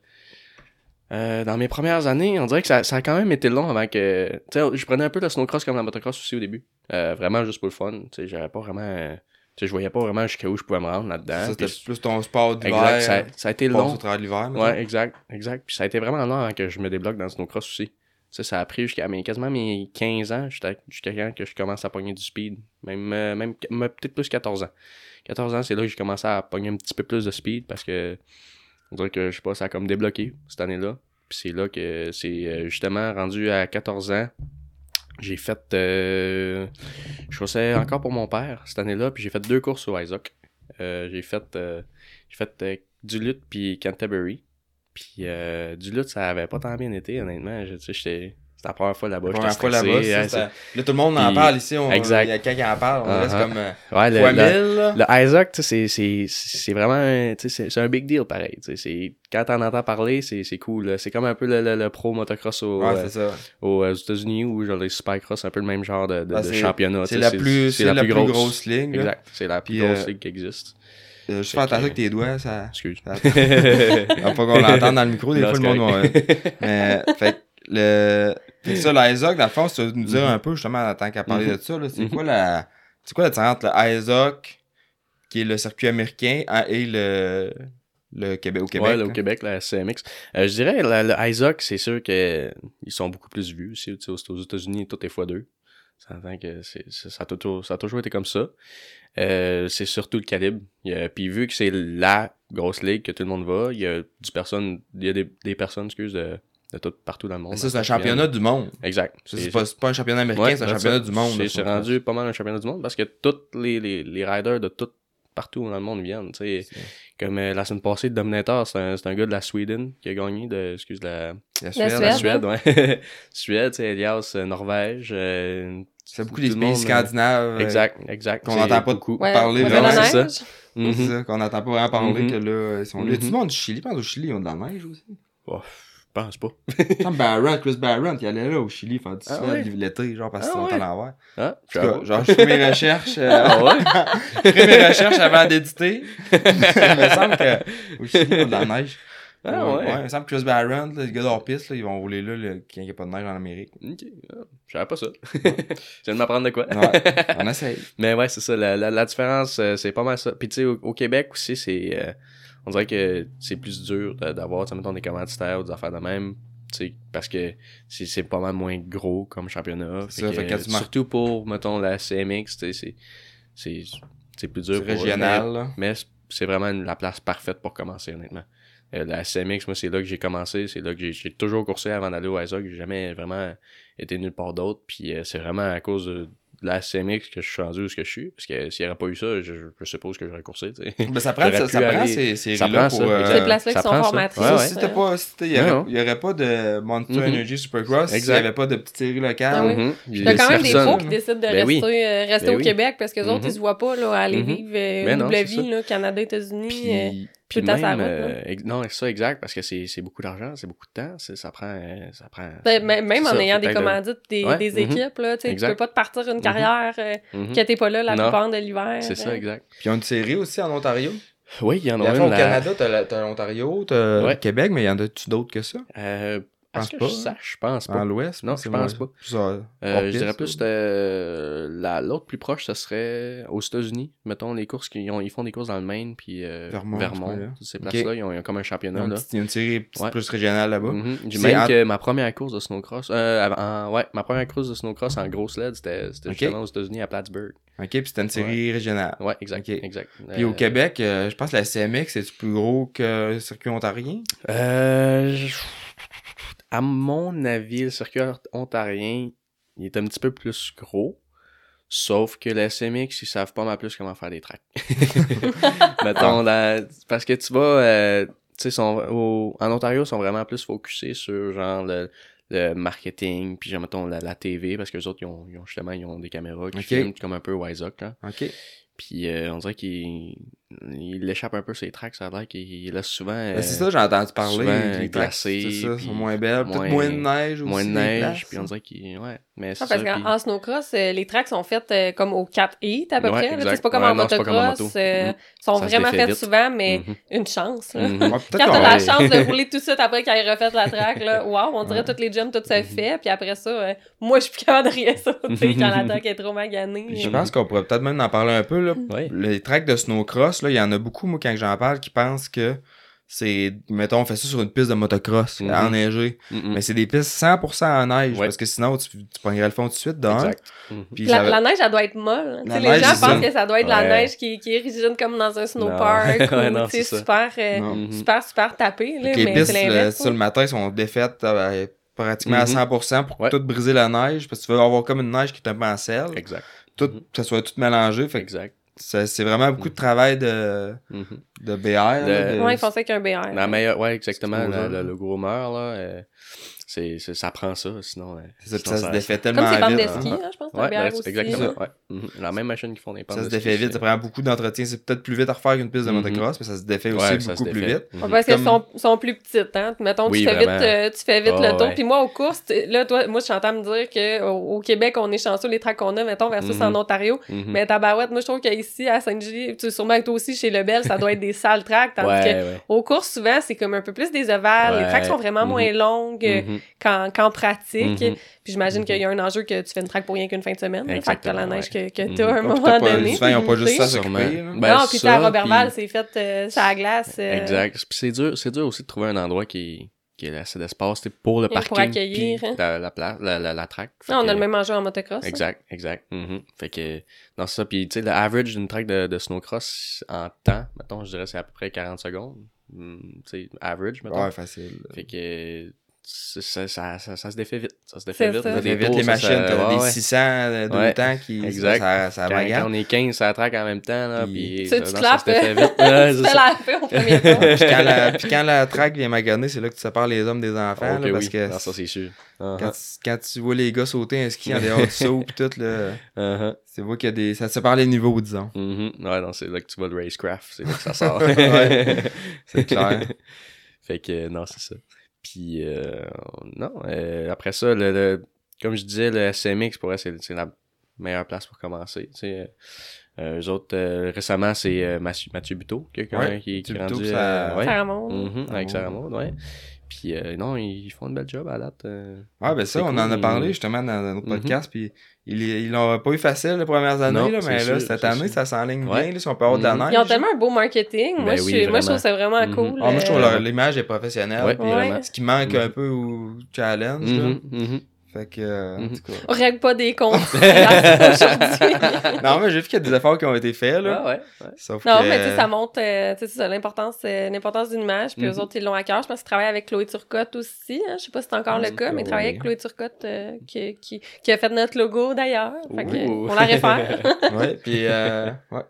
euh, dans mes premières années, on dirait que ça, ça a quand même été long avant que. Tu sais, je prenais un peu le snowcross comme la motocross aussi au début. Euh, vraiment juste pour le fun. Tu sais, j'avais pas vraiment. euh, tu sais, je voyais pas vraiment jusqu'à où je pouvais me rendre là-dedans. C'était plus ton sport d'hiver. Exact, ça, ça a été long. au l'hiver. Ouais, exact, exact. Puis ça a été vraiment long avant que je me débloque dans le snowcross aussi. Sais, ça a pris jusqu'à quasiment mes 15 ans, jusqu'à quand que je commence à pogner du speed. Même, euh, même, peut-être plus 14 ans. 14 ans, c'est là que j'ai commencé à pogner un petit peu plus de speed parce que, on dirait que, je sais pas, ça a comme débloqué cette année-là. Puis c'est là que c'est euh, justement rendu à 14 ans. J'ai fait, euh, je coursais encore pour mon père cette année-là, puis j'ai fait deux courses au Isaac. J'ai fait, j'ai fait euh, Duluth puis Canterbury. Puis euh, Duluth, ça avait pas tant bien été, honnêtement. Je, tu sais, j'étais- C'était la première fois là-bas. La première fois là-bas, là, tout le monde en Puis- parle ici. On... Exact. Il y a quelqu'un qui en parle. On reste Uh-huh. comme euh, ouais, le- fois le- mille. Le Isaac, tu sais, c'est- vraiment un- tu sais, c'est un big deal pareil. tu sais, c'est- Quand t'en entends parler, c'est c'est cool. C'est comme un peu le, le- le pro motocross au, Ouais, euh, aux, États-Unis ou genre les supercross, un peu le même genre de, de- Ah, de championnat. C'est la plus, c'est la plus grosse ligne. là. Exact. C'est la plus grosse euh, ligue qui existe. Euh, Juste Fait fais attention avec tes doigts, ça. Excuse. ça- Faut <laughs> pas qu'on l'entende dans le micro, des Non, fois le monde. Mais, fait le. Fait ça, l'ISOC, dans le fond, si tu veux nous dire Mhm. un peu, justement, en tant qu'à parler Mhm. de ça, là, c'est Mhm. quoi la. C'est quoi la différence entre le ISOC, qui est le circuit américain, hein, et le. Le Québec, au Québec. ouais, là, au? Québec, la CMX. Euh, je dirais, la- le Isaac, c'est sûr que ils sont beaucoup plus vus aussi. tu sais, Aux, États-Unis, tout est fois deux. Ça, que ça, a toujours, ça a toujours été comme ça. Euh, c'est surtout le calibre. A- puis vu que c'est la grosse ligue que tout le monde va, il y a du personne, il y a des, des personnes, excuse, de, de tout, partout dans le monde. Ça, c'est un championnat du monde. Exact. C'est pas, pas un championnat américain, Ouais, c'est un championnat du monde. C'est, rendu pas mal un championnat du monde parce que tous les, les, les riders de tout partout dans le monde viennent. tu sais. C'est- Comme euh, la semaine passée, le Dominator, c'est un, c'est un gars de la Sweden qui a gagné de, excuse, la, La Suède. Suède. la Suède, ouais. <laughs> Suède, tu sais, Elias, euh, Norvège. euh, C'est beaucoup tout des le pays monde, scandinaves. euh, euh, Exact, exact. qu'on n'entend pas beaucoup. Ouais, parler ouais, vraiment, c'est ça. Mhm. ça, qu'on n'entend pas vraiment parler Mhm. que là, ils sont là. Il y a du Mhm. monde du Chili, pense au Chili, ils ont de la neige aussi. Oh, je pense pas. <laughs> Comme Barron, Chris Barron, qui allait là au Chili faire du Ah ouais? l'été, genre parce Ah qu'ils sont ouais? à l'envers. Cas, genre, je fais mes recherches, euh, <laughs> Ah ouais? <laughs> je fais mes recherches avant d'éditer. il me semble que au Chili, ils ont de la neige. Ah ouais? il me semble que Chris Barron, là, les gars d'hors-piste, là, ils vont rouler là, le- quand il n'y a pas de neige en Amérique. Ok, je savais pas ça. <laughs> je viens de m'apprendre de quoi. Ouais, <laughs> on essaye. Mais ouais, c'est ça. La, la, la différence, euh, c'est pas mal ça. Puis tu sais, au, au Québec aussi, c'est. euh, on dirait que c'est plus dur d'avoir, tu sais, mettons, des commanditaires ou des affaires de même. Parce que c'est pas mal moins gros comme championnat. Ça, fait que surtout pour, mettons, la CMX, c'est- plus dur pour régional, là. mais, mais c'est vraiment la place parfaite pour commencer, honnêtement. Euh, la CMX, moi, c'est là que j'ai commencé. C'est là que j'ai- j'ai toujours coursé avant d'aller au ISOC. J'ai jamais vraiment été nulle part d'autre. Puis euh, c'est vraiment à cause de, de la CMX que je suis rendu où ce que je suis. Parce que s'il n'y aurait pas eu ça, je, je suppose que j'aurais coursé, tu sais. Ben, ça prend, ça, prend aller- ces ça prend pour... ça, euh. Ces places-là qui sont formatrices. Ouais, Ça, ouais. si t'as pas, si t'as- il y aurait, il pas de Monster Mhm. Energy Supercross, s'il y Exact. avait pas de petites séries locales. Ah oui. Mhm. Il y a quand même des pros qui décident de Ben rester, oui. euh, rester Ben au oui. Québec parce que les autres, Mhm. ils se voient pas là, aller Mhm. vivre euh, Ben non, double vie, là, Canada, États-Unis. euh, Puis, Puis Tout à sa même, route, euh, non, c'est ça, exact, parce que c'est c'est beaucoup d'argent, c'est beaucoup de temps, c'est- ça prend... euh, Ça prend ben, même en ça, ayant des de- commandites, des, Ouais, des mhm. équipes, là, tu peux pas te partir une Mhm. carrière que t'es pas là la Non. plupart de l'hiver. C'est ça, exact. puis ils ont une série aussi en Ontario? Oui, il y en a une. au la- Canada, t'as l'Ontario, t'as le Ouais. Québec, mais il y en a-tu d'autres que ça? Euh, à Pense ce que pas, je hein. sache, je pense Dans pas. l'Ouest? Non, je pense pas. plus, euh, Euh, je dirais plus euh, la l'autre plus proche, ce serait aux États-Unis. Mettons les courses qu'ils ont, ils font des courses dans le Maine puis euh, Vermont, Vermont, coin-là. ces places-là, ils ont, ils ont comme un Il y a championnat une là. petite- il y a une série petite Ouais. plus régionale là-bas. Mhm. Même en- que ma première course de snowcross, euh, en- ouais, ma première course de snowcross en gros sled, c'était justement aux États-Unis à Plattsburgh. OK, puis c'était une série régionale. Ouais, exact, exact. Puis au Québec, euh, je pense que la CMX est plus gros que le circuit ontarien? Euh, je- à mon avis, le circuit ontarien, il est un petit peu plus gros. Sauf que la SMX, ils savent pas mal plus comment faire des tracks. <laughs> Mettons, dans- parce que tu vas, euh, tu sais, sont- au- en Ontario, ils sont vraiment plus focusés sur genre le, le marketing, puis genre, mettons, la, la TV, parce que les autres, ils ont, ils ont justement, ils ont des caméras qui filment comme un peu. OK. Puis euh, on dirait qu'il il échappe un peu ses tracks, ça a l'air qu'il laisse souvent... Ben, euh, c'est ça, j'ai entendu parler. souvent que les c'est ça, sont moins belles. Peut-être moins- moins de neige aussi. moins de neige, puis on dirait qu'il... Ouais, mais Ah, parce qu'en puis- en snowcross, euh, les tracks sont faites euh, comme au 4 heat à peu Ouais, près. C'est pas comme Ouais, en non, c'est pas comme en motocross. moto. euh, Mhm. sont Ça vraiment faites souvent, mais Mhm. une chance. là. Peut-être Quand t'as la chance de rouler tout de suite après qu'ils aient refait la track, là, <laughs> wow, on dirait toutes les gyms, tout se Mhm. fait. Puis après ça, euh, moi, je suis plus capable de rien sais, <laughs> quand la track est trop maganée. Je pense qu'on pourrait peut-être même en parler un peu. Les tracks de snowcross, là, il y en a beaucoup, moi, quand j'en parle, qui pensent que c'est, mettons, on fait ça sur une piste de motocross, Mhm. enneigée. Mhm. Mais c'est des pistes 100% en neige, Ouais. parce que sinon, tu, tu pognerais le fond tout de suite, d'un. Exact. Mhm. Puis La, ça va- la neige, elle doit être molle. Neige, les gens pensent que ça doit être de la neige qui, qui est rigide comme dans un snowpark <laughs> Ouais, ou c'est super, euh. Mhm. super, super tapé. Là, les mais pistes, le, ça, le matin, sont défaites euh, pratiquement à Mhm. 100% pour Ouais. tout briser la neige, parce que tu veux avoir comme une neige qui est un peu en sel, Exact. tout, que ça soit tout mélangé. Fait que Exact. C'est vraiment beaucoup de travail de, Mhm. de BR. là, Le- de- Ouais, ils font ça avec un BR. La meilleure, ouais, exactement. Le, là. le gros meurt, là, euh, c'est, ça prend ça, sinon. euh, ça, sinon, ça se défait tellement Comme ces bandes de vite. ski, hein. hein, je pense. Ouais, aussi. exactement. Ouais. Mhm. La même machine qu'ils font des pentes Ça se ski, défait vite, ça prend beaucoup d'entretien. C'est peut-être plus vite à refaire qu'une piste de Mhm. motocross, mais ça se défait Ouais, aussi beaucoup plus vite. Mhm. Parce qu'elles Comme- sont, sont plus petites, hein. Mettons, Oui, tu, fais vite, euh, tu fais vite Ah, le tour. ouais. Puis moi, aux courses, là, toi, moi, je suis en train de me dire qu'au au Québec, on est chanceux, les tracks qu'on a, mettons, versus en Ontario. Mais tabarouette, moi, je trouve qu'ici, à sais, sûrement que toi aussi, chez Lebel, ça doit être des sales tracks. <laughs> Tandis Ouais, que ouais. aux courses, souvent, c'est comme un peu plus des ovales. Les tracks sont vraiment moins longues. Qu'en qu'en pratique. Mhm. Puis j'imagine Mhm. qu'il y a un enjeu que tu fais une track pour rien qu'une fin de semaine. là. Fait que t'as la Exactement, neige que, que t'as à un puis moment donné. souvent, ils ont pas juste ça. Sûrement. Ben, non, puis ça, à Robertval, puis- c'est fait euh, ça à glace. euh, Exact. Puis c'est dur, c'est dur aussi de trouver un endroit qui, qui a assez d'espace pour le Et pour parking. accueillir, puis hein. la, la, pla- la, la, la track. Non, on que- a le même enjeu en motocross. hein. Exact, exact. Fait que, c'est ça. Puis, tu sais, le average d'une track de, de snowcross en temps, mettons, je dirais, c'est à peu près 40 secondes. Hmm, tu sais, average, mettons. Ouais, facile. Fait que, ça, ça, ça, ça se défait vite. Ça se défait vite. ça. T'as Ça des fait vite les machines, t'as des ouais. 600 de deux Ouais. temps qui. Exact. Ça, ça Quand, on est 15 ça track en même temps, là, Puis- puis Tu, ça, tu clapes, ça se défait euh, vite. <laughs> Ouais, tu c'est fais ça. la paix au premier tour. <laughs> puis, quand la, puis quand la track vient maganner, c'est là que tu sépares les hommes des enfants. Ok, là, parce oui. que Non, ça, c'est sûr. quand, Uh-huh. tu- quand tu vois les gars sauter un ski en dehors du <laughs> saut pis tout, là, Uh-huh. c'est vrai qu'il y a des. Ça sépare les niveaux, disons. Mhm. Ouais, non, c'est là que tu vois le racecraft, c'est là que ça sort. Ouais, c'est clair. fait que, non, c'est ça. Puis, euh, non, euh, après ça, le, le- comme je disais, le SMX, pour eux, c'est c'est la meilleure place pour commencer. Tu sais, euh, eux autres, euh, récemment, c'est euh, Mathieu, Mathieu Buteau, quelqu'un Ouais, qui, qui est rendu... Buteau, ça- euh, ouais. Ça remonte. Mhm, avec Sarah ouais. Ouais. Puis, euh, non, ils font une belle job à date. euh. Ouais, ben ça, on cool, en a parlé justement dans notre Mhm. podcast, puis ils ils l'ont pas eu facile les premières années, Non, là, mais là, cette année, sûr. ça s'enligne Ouais. bien, là, si on peut avoir de la Mhm. neige. Ils ont tellement un beau marketing. Moi, Ben je, oui, suis- moi, je trouve ça vraiment Mhm. cool. Ah, moi, je trouve euh, l'image est professionnelle. Ouais, vraiment. Ce qui manque Mhm. un peu au challenge, là. Fait que, euh, en Mhm. tout cas. On règle pas des comptes <laughs> aujourd'hui. non, mais j'ai vu qu'il y a des efforts qui ont été faits, là. Ah ouais, ouais. Sauf Non, que... mais tu sais, ça montre euh, tu sais, c'est ça, l'importance, euh, l'importance d'une image. Puis eux Mhm. autres, ils l'ont à cœur. Je pense qu'ils travaillent avec Chloé Turcotte aussi. Hein. Je sais pas si c'est encore Ah, le cas, mais ils travaillent avec Chloé Turcotte euh, qui, qui, qui a fait notre logo d'ailleurs. Fait que, Ouh. on la réfère. <laughs> ouais, puis euh, ouais.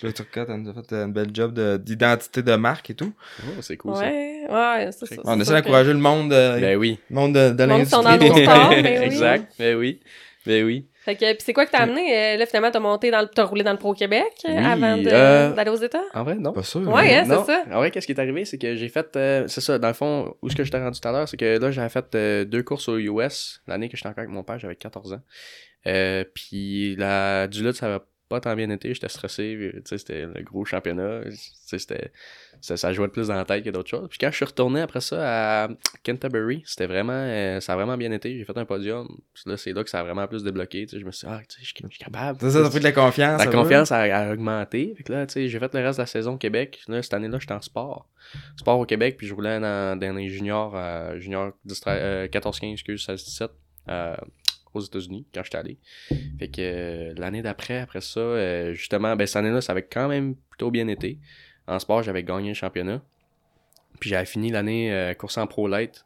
Chloé Turcotte, elle nous a fait une belle job de- d'identité de, marque et tout. Oh, c'est cool ça. ouais, ouais, c'est ça. On essaie d'encourager le monde, euh, Ben oui. le monde de, de Le monde qui sont l'industrie. dans nos sports, ben oui. exact. Ben oui. Ben oui. Fait que, puis c'est quoi que t'as amené? Euh, là, finalement, t'as monté dans le, t'as roulé dans le Pro Québec euh, Oui, avant euh, d'aller aux États? En vrai, non. Pas sûr. Ouais, hein, Non. c'est ça. En vrai, qu'est-ce qui est arrivé, c'est que j'ai fait, euh, c'est ça, dans le fond, où ce que j'étais rendu tout à l'heure, c'est que là, j'avais fait euh, deux courses aux US, l'année que j'étais encore avec mon père, j'avais 14 ans. Euh, puis la Duluth, ça avait pas tant bien été, j'étais stressé, tu sais, c'était le gros championnat, tu sais, c'était, ça, ça jouait plus dans la tête que d'autres choses. Puis quand je suis retourné après ça à Canterbury, c'était vraiment, euh, ça a vraiment bien été, j'ai fait un podium, Puis là, c'est là que ça a vraiment plus débloqué, tu sais, je me suis dit, ah, tu sais, je suis- capable. Ça, ça pris de la confiance. La confiance a, a augmenté. Fait que là, tu sais, j'ai fait le reste de la saison au Québec. Là, cette année-là, j'étais en sport. Sport au Québec, puis je roulais dans, dans les juniors, euh, juniors 10, euh, 14-15, excuse, 16-17, euh, aux États-Unis, quand j'étais allé. Fait que euh, l'année d'après, après ça, euh, justement, ben, cette année-là, ça avait quand même plutôt bien été. En sport, j'avais gagné le championnat. Puis j'avais fini l'année euh, course en pro light.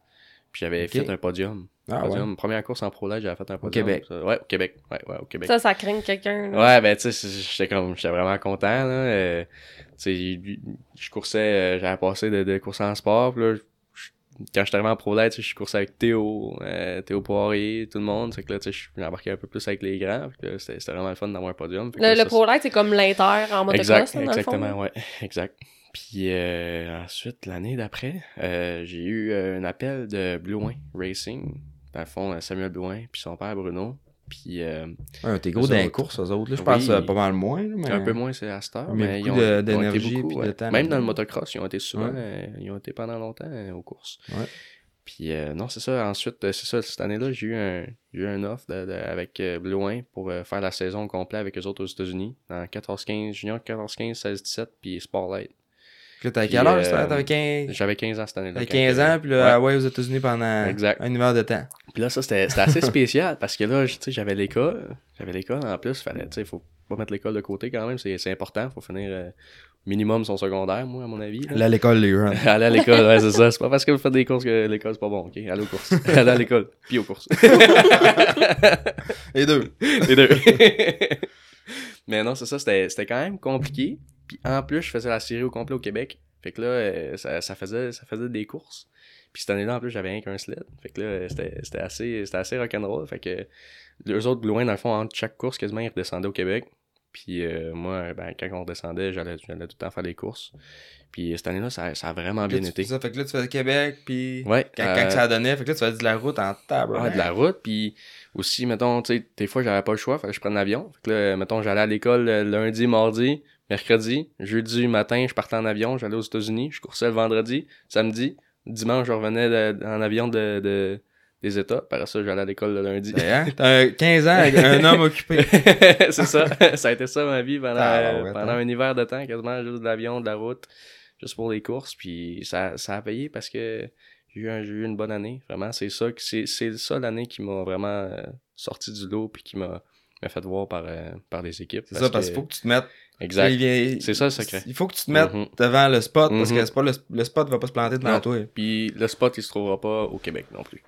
Puis j'avais fait un podium. Ah, ouais. Première course en pro light, j'avais fait un podium. Québec. Ça- ouais, au Québec. Ouais, ouais, au Québec. Ça, ça craint quelqu'un. Ouais, ben, tu sais, j'étais comme, j'étais vraiment content, là. Euh, tu sais, je coursais, euh, j'avais passé de, de course en sport, puis là, je- quand j'étais arrivé en pro je coursais avec Théo, euh, Théo Poirier, tout le monde. C'est que là, tu sais, je j'ai embarqué un peu plus avec les grands. C'était vraiment le fun d'avoir un podium. Le, là, le Pro c'est comme l'Inter en motocross, Exact, là, dans le fond. exactement, ouais, <laughs> exact. Puis euh, ensuite, l'année d'après, euh, j'ai eu euh, un appel de Blouin Racing. Dans le fond, euh, Samuel Blouin, puis son père Bruno. Puis euh, Ouais, t'es gros dans les courses, eux autres. Là, je Oui. pense euh, pas mal moins. mais... un peu moins, c'est à cette heure. Mais ils ont, d'énergie de temps Même dans le motocross, ils ont été souvent, Ouais. euh, ils ont été pendant longtemps euh, aux courses. Puis non, c'est ça. Ensuite, c'est ça, cette année-là, j'ai eu un, eu un offre de- de- avec Blouin pour faire la saison complète avec eux autres aux États-Unis. Dans 14-15, junior 14-15, 16-17, puis Là, t'avais Puis, quelle heure, euh, ça? T'avais 15... J'avais 15 ans cette année-là. T'avais quand 15 que- ans, puis là, ouais, aux États-Unis pendant Exact. un hiver de temps. Puis là, ça, c'était assez spécial parce que là, tu sais, j'avais l'école. J'avais l'école en plus. Fallait, tu sais, faut pas mettre l'école de côté quand même. C'est important. Faut finir euh, minimum son secondaire, moi, à mon avis. là. Là, à l'école, les jeunes. <laughs> Aller à l'école, ouais, c'est ça. C'est pas parce que vous faites des courses que l'école, c'est pas bon, ok? Allez aux courses. <laughs> Allez à l'école, puis aux courses. <laughs> Les deux. Les deux. Mais non, c'est ça, c'était quand même compliqué. Puis en plus, je faisais la série au complet au Québec. Fait que là, euh, ça, ça faisait, ça faisait des courses. Puis cette année-là, en plus, j'avais rien qu'un sled. Fait que là, euh, c'était assez, assez rock'n'roll. Fait que les autres, loin, dans le fond, entre chaque course, quasiment, ils redescendaient au Québec. Puis euh, moi, ben, quand on redescendait, j'allais tout le temps faire des courses. Puis cette année-là, ça, ça a vraiment bien été. ça, fait que là, tu fais le Québec, puis Ouais. quand, euh, quand ça donnait, fait que là, tu fais de la route en table. Ouais, de la route, puis aussi, mettons, tu sais, des fois, j'avais pas le choix, fallait que je prenne l'avion. Fait que là, mettons, j'allais à l'école euh, lundi, mardi, mercredi, jeudi matin, je partais en avion, j'allais aux États-Unis, je coursais le vendredi, samedi, dimanche, je revenais de- en avion de, de- des États, par ça, j'allais à l'école le lundi. Hein? <laughs> T'as 15 ans avec un homme <laughs> occupé. c'est ça, <laughs> ça a été ça ma vie pendant, Ah, ouais, pendant hein. un hiver de temps, quasiment juste de l'avion, de la route, juste pour les courses, puis ça, ça a payé parce que j'ai eu, un- j'ai eu une bonne année, vraiment, c'est ça, c'est, c'est ça l'année qui m'a vraiment euh, sorti du lot, puis qui m'a, m'a fait voir par, euh, par les équipes. C'est ça, parce qu'il faut que tu te mettes. Exact. il vient- C'est ça, le secret. Il faut que tu te mettes Mhm. devant le spot, parce que Mhm. c'est pas le, le spot va pas se planter devant Non. toi. Puis le spot, il se trouvera pas au Québec non plus.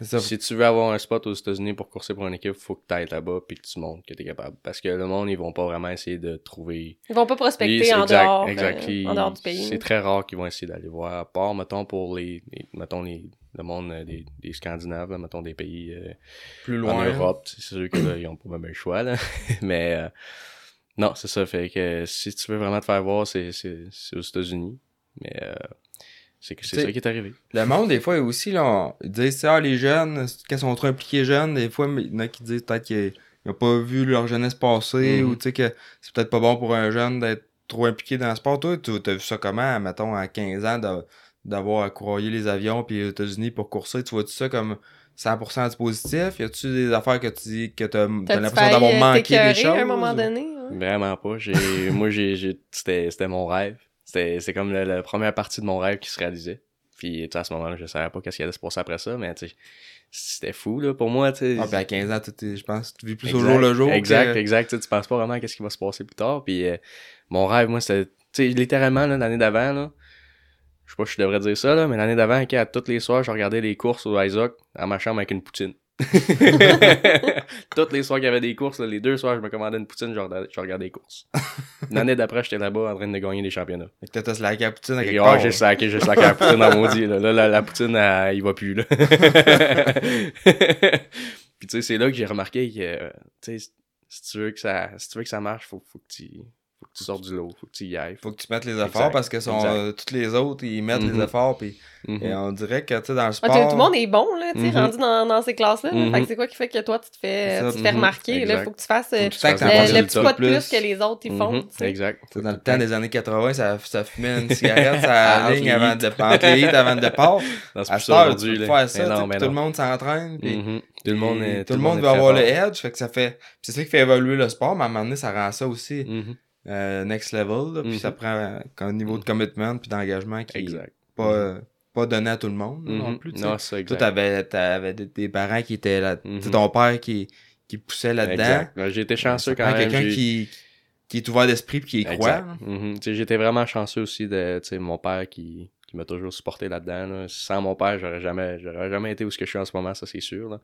C'est ça. Si tu veux avoir un spot aux États-Unis pour courser pour une équipe, faut que tu ailles là-bas puis que tu montres que tu es capable. Parce que le monde, ils vont pas vraiment essayer de trouver Ils vont pas prospecter en, exact, dehors, exact. euh, Ils- en dehors du pays. C'est très rare qu'ils vont essayer d'aller voir. À part, mettons, pour les, les- mettons, les, le monde euh, des, des Scandinaves, là, mettons, des pays euh, plus en loin. Europe. C'est sûr que là, ils ont pas même le choix, là. <laughs> Mais, euh, non, c'est ça. Fait que si tu veux vraiment te faire voir, c'est, c'est, c'est aux États-Unis. Mais, euh, c'est que c'est T'sais, ça qui est arrivé. Le monde, des fois, aussi, là, on- ils disent, ah, les jeunes, quand ils sont trop impliqués jeunes, des fois, il y en a qui disent peut-être qu'ils n'ont pas vu leur jeunesse passer, Mhm. ou tu sais que c'est peut-être pas bon pour un jeune d'être trop impliqué dans le sport. Toi, tu as vu ça comment, mettons, à 15 ans, de- d'avoir à courroyer les avions puis aux États-Unis pour courser? Tu vois-tu ça comme 100% du positif? Y a-tu des affaires que tu dis que t'as l'impression d'avoir euh, manqué des choses? à un moment donné? Hein? Vraiment pas. J'ai, <laughs> moi, j'ai, c'était, c'était mon rêve. C'était, c'est comme la, la première partie de mon rêve qui se réalisait. Puis, à ce moment-là, je savais pas qu'est-ce qui allait se passer après ça, mais tu c'était fou, là, pour moi, tu sais. Ah, puis à 15 ans, je pense tu vis plus au jour le jour. Exact, que- exact. Tu penses pas vraiment à qu'est-ce qui va se passer plus tard. Puis euh, mon rêve, moi, c'était, tu sais, littéralement, l'année d'avant, là, je sais pas si je devrais dire ça, là, mais l'année d'avant, à tous les soirs, je regardais les courses au Isaac à ma chambre avec une poutine. <laughs> Toutes les soirs qu'il y avait des courses, là, les deux soirs, je me commandais une poutine, je regardais, je regardais les courses. <laughs> L'année d'après, j'étais là-bas en train de gagner des championnats. Que t'as slacké la poutine à Et quelque ouais, part. j'ai slacké, j'ai slacké la poutine dans maudit. Là, là la, la poutine, elle, il va plus. Là. <laughs> Puis tu sais, c'est là que j'ai remarqué que, euh, tu sais, si tu veux que ça, si tu veux que ça marche, faut, faut que tu, faut que tu sortes du lot, faut que tu y ailles. Faut que tu mettes les efforts Exact, parce que sont, euh, tous les autres, ils mettent Mhm. les efforts. Puis, Mhm. et on dirait que, tu sais, dans le Ah, sport. tout le monde est bon, là, tu sais, Mhm. rendu dans, dans ces classes-là. là. Mhm. Fait que c'est quoi qui fait que toi, tu te fais, Ça, tu te fais mhm, remarquer, là? Faut que tu fasses euh, Faut que tu fasses fasses un un le, petit pas de plus. plus que les autres, ils font, Mhm, tu sais. Exact. Dans le temps des années 80, ça, ça fumait une <laughs> cigarette à Ah, ligne avant de, hits avant le départ. <laughs> À cette ça heure, tu faire ça, tout le monde s'entraîne. puis- Mhm. Tout le monde tout le monde veut avoir le edge, fait que ça fait. puis C'est ça qui fait évoluer le sport, mais à un moment donné, ça rend ça aussi Mhm. Euh, next level. là, Puis Mhm. ça prend euh, un niveau de commitment puis d'engagement qui est Exact. pas, euh, pas donné à tout le monde là, non Mhm. plus. Non, c'est ça, Toi, exact. t'avais, t'avais des, des parents qui étaient là. Mhm. ton père qui, qui poussait là-dedans. Ouais, J'ai été chanceux quand prend même. quelqu'un qui, qui est ouvert d'esprit puis qui y croit. Exact. Mhm. J'étais vraiment chanceux aussi de tu sais, mon père qui, qui m'a toujours supporté là-dedans. là. Sans mon père, j'aurais jamais, j'aurais jamais été où ce que je suis en ce moment, ça c'est sûr. là.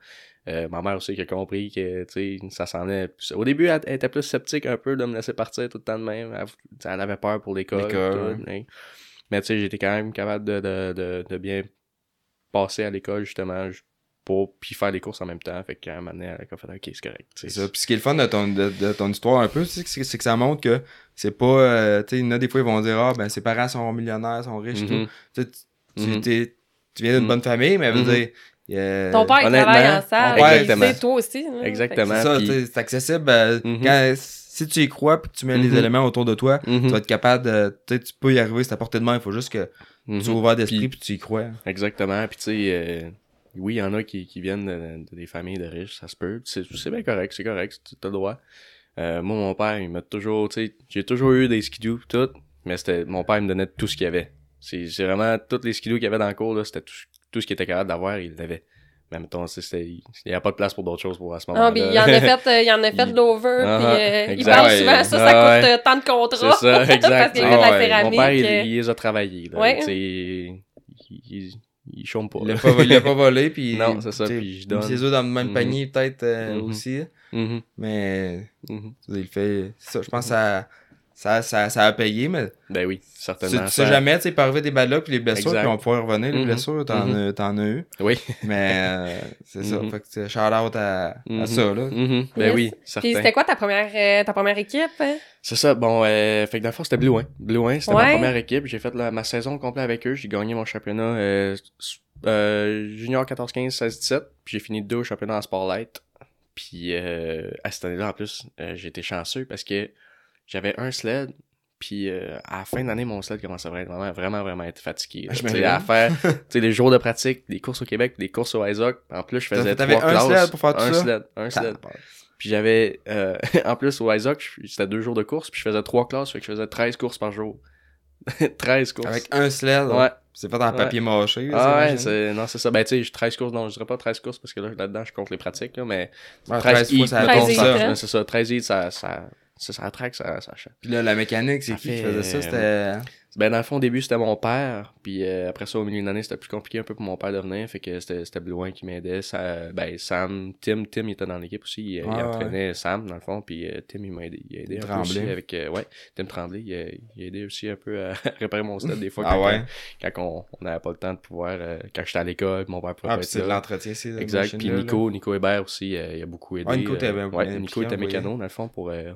Euh, ma mère aussi qui a compris que ça s'en est. Au début, elle, elle était plus sceptique un peu de me laisser partir tout le temps de même. Elle, avait peur pour l'école. Hein. Mais tu sais, j'étais quand même capable de, de, de, de bien passer à l'école justement pour puis faire des courses en même temps. Fait qu'à un moment donné, elle a fait OK, c'est correct. tu C'est ça. Puis ce qui est le fun de ton, de, de ton histoire un peu, c'est que, c'est que ça montre que c'est pas. euh, tu sais, il y en a des fois, ils vont dire Ah, ben ses parents sont millionnaires, sont riches, tout. Mhm. Tu sais, tu- viens d'une Mhm. bonne famille, mais elle veut dire. euh, Ton père, il travaille en salle. exactement. sait, toi aussi. là. Exactement. C'est ça, puis- tu sais, c'est accessible. euh, quand, si tu y crois puis que tu mets les éléments autour de toi, tu vas être capable de. Tu sais, tu peux y arriver, c'est à portée de main. Il faut juste que tu sois ouvert d'esprit Puis- puis tu y crois. Exactement. Puis tu sais, euh, oui, il y en a qui, qui viennent de, de des familles de riches, ça se peut. C'est bien correct, c'est correct, tu as le droit. Euh, moi, mon père, il m'a toujours, tu sais, j'ai toujours eu des skidoo tout, mais c'était, mon père il me donnait tout ce qu'il y avait. C'est vraiment, tous les skidoo qu'il y avait dans le cours, là, c'était tout, tout ce qu'il était capable d'avoir, il l'avait. Mais mettons, il n'y a pas de place pour d'autres choses pour à ce moment-là. Ah, puis il en a fait, euh, il en a fait <laughs> de l'over, Ah, puis euh, il parle Ouais. souvent, ça, ça Ah, coûte euh, tant de contrats. C'est ça, <laughs> exact. Parce qu'il Ah, ouais. Mon père, il, euh, il les a travaillés, là. Il, il, il chôme pas. Il l'a pas, l'a pas <laughs> volé, puis. Non, c'est ça, puis je il donne. ses œufs dans le même Mhm. panier, peut-être euh, Mhm. aussi. Mhm, Mais. mhm. il fait. Ça, je pense que ça, ça, ça, a payé, mais. Ben oui, certainement. tu sais jamais, tu sais, arriver des balles puis les blessures, Exact. puis on pourrait revenir, les Mhm. blessures, t'en, Mhm. as- t'en as eu. Oui. Mais euh, c'est ça. Mhm. Fait que c'est shout out à, à ça, là. Ben Yes. oui, Puis certain. c'était quoi ta première, euh, ta première équipe? hein? C'est ça, bon, euh, fait que dans le fond, c'était Blue Win. Blue Win, c'était Ouais. ma première équipe. J'ai fait la- ma saison complète avec eux. J'ai gagné mon championnat euh, s- euh, junior 14-15, 16-17. Puis j'ai fini deux au championnat en Spotlight. Puis euh, à cette année-là, en plus, euh, j'ai été chanceux parce que j'avais un sled. Puis euh, à la fin de l'année, mon sled commençait vraiment, vraiment, vraiment à être fatigué. Ah, Tu sais, à faire <laughs> tu sais, les jours de pratique, des courses au Québec, des courses au ISOC. En plus, je faisais trois un classes. sled pour faire tout un ça? sled, un sled. Puis j'avais, euh, <laughs> en plus, au ISOC, je- c'était deux jours de course, puis je faisais trois classes, fait que je faisais 13 courses par jour. <laughs> 13 courses. Avec un sled, Ouais. c'est fait en Ouais. papier mâché. là, Ah ouais, c'est, non, c'est ça. Ben, tu sais, 13 courses, non, je dirais pas 13 courses parce que là, là-dedans, je compte les pratiques, là, mais Ouais, 13 13 fois, ça hits, ça. ouais, c'est ça. 13 hits, ça, ça, ça, ça traque, ça, ça achète. Puis là, la mécanique, c'est qui qui faisait ça? euh, C'était. Ben, dans le fond, au début, c'était mon père. Puis euh, après ça, au milieu de l'année, c'était plus compliqué un peu pour mon père de venir. Fait que c'était, Blouin qui m'aidait. Ça, ben, Sam, Tim, Tim, il était dans l'équipe aussi. Il, il Ah, entraînait Sam, dans le fond. Puis euh, Tim, il m'a aidé. Il a aidé un peu Tremblay. aussi avec... euh, ouais, Tim Tremblay. Il a, il a aidé aussi un peu à <laughs> réparer mon stade des fois. Ah quand, ouais? Quand on on n'avait pas le temps de pouvoir... euh, quand j'étais à l'école, mon père pouvait Ah, c'est l'entretien, c'est. Exact. Puis Nico, Nico Hébert aussi, euh, il a beaucoup aidé. Ah, Nico, euh, ouais, Nico était mécano, dans le fond, pour, euh,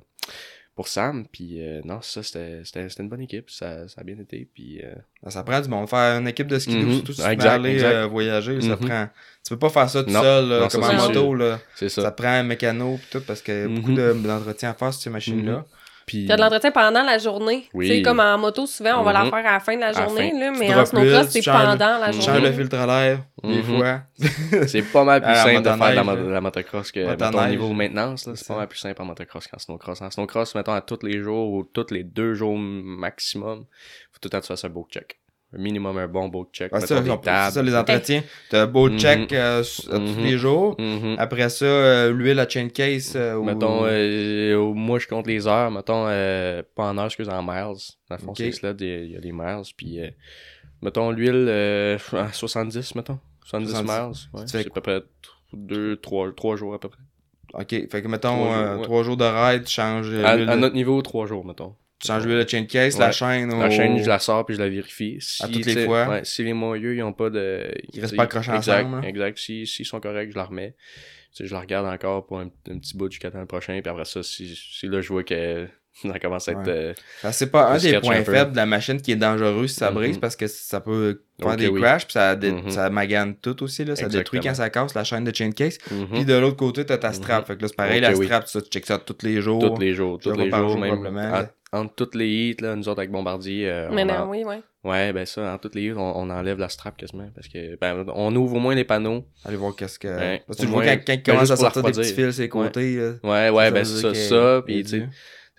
pour Sam. Puis euh, non, ça, c'était, une bonne équipe. Ça, ça a bien été. Puis euh, Ça prend du monde. Faire une équipe de ski, Mhm. surtout si tu veux aller euh, voyager, ça Mhm. prend. Tu peux pas faire ça tout Non. seul, là, Non, ça, comme en moto, là. ça. Prend un mécano tout, parce qu'il y a beaucoup Mhm. de- d'entretien à faire sur ces machines-là. Puis. T'as de l'entretien pendant la journée. Oui. Tu sais, comme en moto, souvent, on va la Mhm. faire à la fin de la journée, là, mais en snowcross, c'est pendant la journée. le filtre à l'air, des Mhm. fois. <laughs> C'est pas mal plus simple de faire de la, motoneige, mo- la motocross que mettons, au niveau maintenance. là, C'est pas mal plus simple en motocross qu'en snowcross. En snowcross, mettons, à tous les jours ou tous les deux jours maximum, faut tout le temps que tu fasses un boat check. Minimum un bon boat check. Ouais, ça, des tables. ça, les entretiens. T'as un beau Mhm. check euh, s- à Mhm. tous les jours. Mhm. Après ça, euh, l'huile à chain case. euh, ou- Mettons, euh, au- moi, je compte les heures. Mettons, euh, pas en heures, excuse, en miles. Dans le fond, Ok. c'est sled, il y a- les miles. Puis, euh, mettons, l'huile, euh, à 70, mettons. 70, 70. miles. Ouais, Tu c'est à peu près 2, 3, 3 jours à peu près. Ok, fait que mettons, Trois jours, euh, ouais. jours de ride, tu changes euh, À, à notre niveau, 3 jours, mettons. Tu changes l'huile de chain case, la chaîne. La au- chaîne, je la sors puis je la vérifie. Si, À toutes les fois. Ouais, si les moyeux, ils ont pas de. Ils restent pas accrochés exact, ensemble, hein? Exact. Si, s'ils sont corrects, je la remets. Tu sais, je la regarde encore pour un, un petit bout jusqu'à temps le prochain. Puis après ça, si, si là, je vois que <laughs> Ça commence à être... Ouais. euh, C'est pas un Le des points faibles de la machine qui est dangereux si ça brise Mhm. parce que ça peut faire des oui. crashs puis ça, dé- Mhm. ça magane tout aussi là, ça détruit quand ça casse la chaîne de chain case. mhm. Puis de l'autre côté t'as ta strap, fait que là c'est pareil la oui. strap ça tu checkes ça tous les jours. Tous les jours, tous les jours, jour, même. Entre toutes les hits, là, nous autres avec Bombardier, euh, Mais on non, en- oui, oui. ouais, ben ça, en toutes les hits, on, on enlève la strap quasiment, parce que, ben, on ouvre au moins les panneaux. Allez voir qu'est-ce que. Ouais, Parce que tu vois moins- quand, quand il ben, commence à sortir des petits fils sur les côtés. là. Ouais, ouais, Ça ben c'est ça, ça, puis tu sais,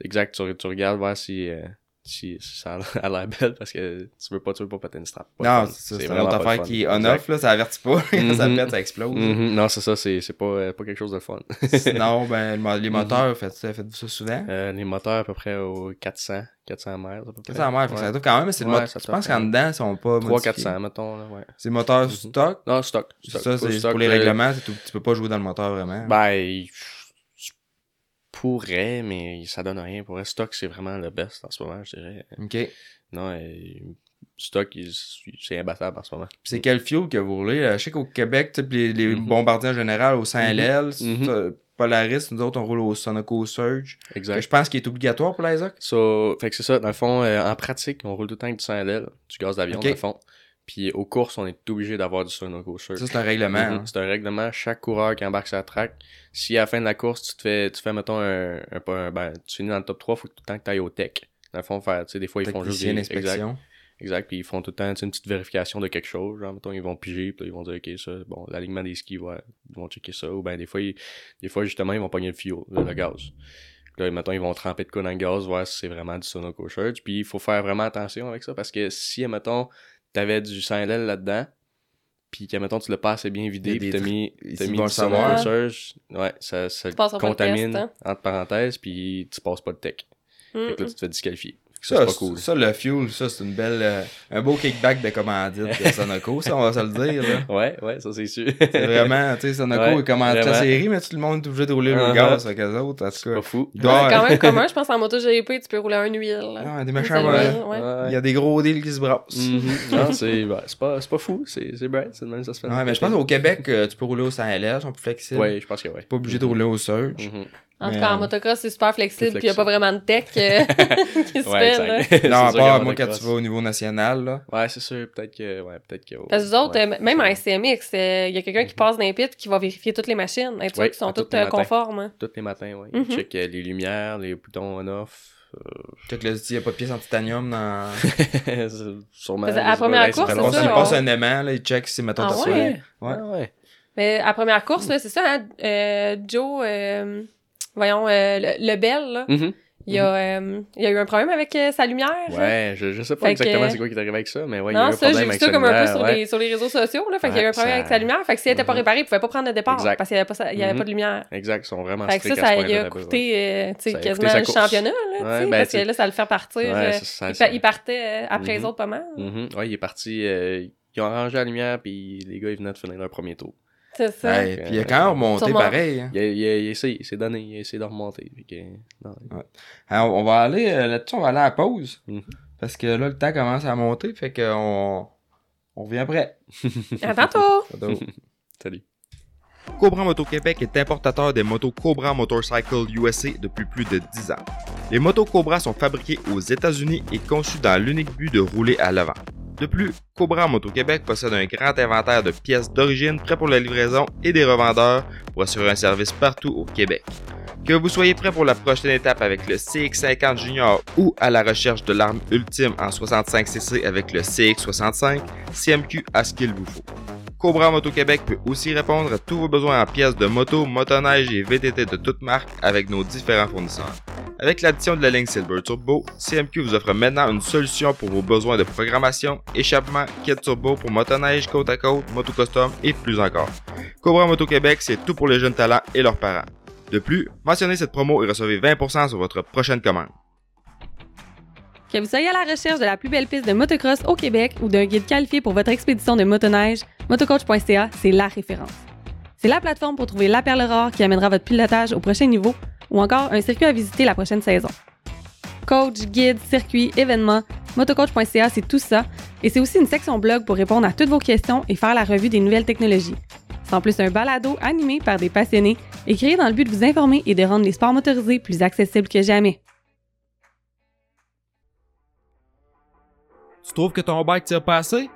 exact, tu, tu regardes voir si, euh, si, ça <laughs> a l'air belle, parce que tu veux pas, tu veux pas péter une strap. Pas Non, c'est une autre affaire qui est on-off, là, ça avertit pas. <laughs> Quand ça Mhm. pète, ça explose. Mhm. Non, c'est ça, c'est pas, euh, pas quelque chose de fun. <laughs> Sinon, ben, les Mhm. moteurs, faites ça, faites ça souvent. Euh, les moteurs à peu près aux 400, 400 miles à peu près. Qu'est-ce que ça doit quand même, c'est le moteur. Je pense qu'en dedans, ils sont pas. 3 modifiés. 400 mettons, là, ouais. C'est le moteur stock? Non, stock. stock Ça, c'est pour les règlements, c'est tout- tu peux pas jouer dans le moteur vraiment. Ben, pourrais, mais ça donne rien. Pour vrai, stock, c'est vraiment le best en ce moment, je dirais. ok. Non, euh, stock, c'est imbattable en ce moment. c'est quel fuel que vous roulez? là? Je sais qu'au Québec, les, les Mhm. bombardiers en général, au 100 LL, Mhm. ça, Polaris, nous autres, on roule au Sonoco Surge. Que Exact. je pense qu'il est obligatoire pour l'ISOC. So, fait que c'est ça, dans le fond, euh, en pratique, on roule tout le temps avec du 100 LL, du gaz d'avion, dans le fond. Puis aux courses, on est obligé d'avoir du Surge. Ça, c'est un règlement. Mhm. hein. C'est un règlement. Chaque coureur qui embarque la track, si à la fin de la course, tu te fais, tu fais mettons, un, un, ben, tu finis dans le top 3, faut tout le temps que tu ailles au tech. Dans le fond, faire, tu sais, des fois, ils font juste des, exact, exact, puis ils font tout le temps, une petite vérification de quelque chose. Genre, mettons, ils vont piger, puis ils vont dire, OK, ça, bon, l'alignement des skis, ouais, ils vont checker ça. Ou ben, des fois, ils- des fois, justement, ils vont pogner le fuel, le, le gaz. Là, mettons, ils vont tremper de quoi dans le gaz, voir si c'est vraiment du Surge. Puis il faut faire vraiment attention avec ça, parce que si, mettons, t'avais du 100LL là-dedans, puis que, mettons, tu l'as pas assez bien vidé, puis t'as mis, t'as mis du le savoir. Ouais, ça, ça pas le contamine, test, hein? entre parenthèses, puis tu passes pas de tech. Fait que là, tu te fais disqualifier. Ça, pas cool. ça, le fuel, ça, c'est une belle. euh, un beau kickback de commandite de Sonoco, ça, on va se le dire. Là. <laughs> Ouais, ouais, ça c'est sûr. C'est vraiment, tu sais, Sonoco Ouais, est commandite la série, mais tout le monde est obligé de rouler le Uh-huh. gaz avec eux autres. En tout C'est cas, pas fou. C'est quand même <laughs> commun, je pense, en moto GP, tu peux rouler un huile. là. Ah, des le ouais. Il y a des gros deals qui se brassent. Mhm. Non, c'est ben, c'est pas, c'est pas fou, c'est c'est bright, c'est de même ça se fait. Ouais, mais je pense qu'au Québec, euh, tu peux rouler au 100 LL, ils sont plus flexibles. Ouais, je pense que ouais. Pas obligé de rouler au Surge. Mhm. En tout cas, en euh, motocross, c'est super flexible, puis il n'y a pas vraiment de tech euh, <laughs> qui se Ouais, fait. là. <laughs> Non, à part moi quand tu vas au niveau national, là. Ouais, c'est sûr, peut-être que. Ouais, peut-être que. Parce que vous autres, ouais. euh, même en SCMX, euh, il y a quelqu'un qui passe dans les pits qui va vérifier toutes les machines, être sûr Oui, qu'ils sont toutes euh, conformes. hein. Tous les matins, ouais. Mhm. Check euh, les lumières, les boutons on-off. Check le il y a pas de pièces en titanium dans. <laughs> Sûrement. À la première course, c'est passe, ça, il passe un aimant, là, il check si, mettons, Ah t'as ça. ouais? Ouais. Ah ouais. Mais à la première course, là, c'est ça, hein, Joe, voyons, euh, le, le Bell, là, Mhm. il, y a, euh, il y a eu un problème avec euh, sa lumière. Ouais, je, je sais pas Fait exactement que- c'est quoi qui est arrivé avec ça, mais ouais, il y a eu Non, un ça, j'ai problème vu avec ça comme un peu sur, ouais. les, sur les réseaux sociaux, là. Fait qu'il y a eu un problème ça- avec sa lumière. Fait que s'il était pas Mhm. réparé, il pouvait pas prendre le départ. Exact. Parce qu'il y avait pas, sa- il y avait Mhm. pas de lumière. Exact, ils sont vraiment Fait que ça, ça lui a coûté, euh, quasiment le championnat, là, Ouais, ben, parce que là, ça le fait partir. Ça- il, partait après les autres pas mal. Ouais, il est parti. ils ont arrangé la lumière, puis les gars, ils venaient de finir leur premier tour. C'est ça. Ouais, puis il a quand même remonté Sûrement. pareil. hein. Il a, il a, il a essayé, il s'est donné, il a essayé de remonter. Fait que, non, Alors, on va aller euh, là-dessus, on va aller à la pause. Mhm. Parce que là, le temps commence à monter, fait qu'on on revient après. <laughs> À tantôt! Tantôt. <laughs> salut. Cobra Moto Québec est importateur des motos Cobra Motorcycle USA depuis plus de 10 ans. Les motos Cobra sont fabriquées aux États-Unis et conçues dans l'unique but de rouler à l'avant. De plus, Cobra Moto Québec possède un grand inventaire de pièces d'origine prêts pour la livraison et des revendeurs pour assurer un service partout au Québec. Que vous soyez prêt pour la prochaine étape avec le CX50 Junior ou à la recherche de l'arme ultime en 65cc avec le CX65, CMQ a ce qu'il vous faut. Cobra Moto Québec peut aussi répondre à tous vos besoins en pièces de moto, motoneige et VTT de toutes marques avec nos différents fournisseurs. Avec l'addition de la ligne Silver Turbo, CMQ vous offre maintenant une solution pour vos besoins de programmation, échappement, kit turbo pour motoneige, côte à côte, moto custom et plus encore. Cobra Moto Québec, c'est tout pour les jeunes talents et leurs parents. De plus, mentionnez cette promo et recevez 20% sur votre prochaine commande. Que vous soyez à la recherche de la plus belle piste de motocross au Québec ou d'un guide qualifié pour votre expédition de motoneige, motocoach.ca, c'est la référence. C'est la plateforme pour trouver la perle rare qui amènera votre pilotage au prochain niveau ou encore un circuit à visiter la prochaine saison. Coach, guide, circuit, événements, motocoach.ca, c'est tout ça et c'est aussi une section blog pour répondre à toutes vos questions et faire la revue des nouvelles technologies. C'est en plus un balado animé par des passionnés et créé dans le but de vous informer et de rendre les sports motorisés plus accessibles que jamais. Tu trouves que ton bike tire pas assez?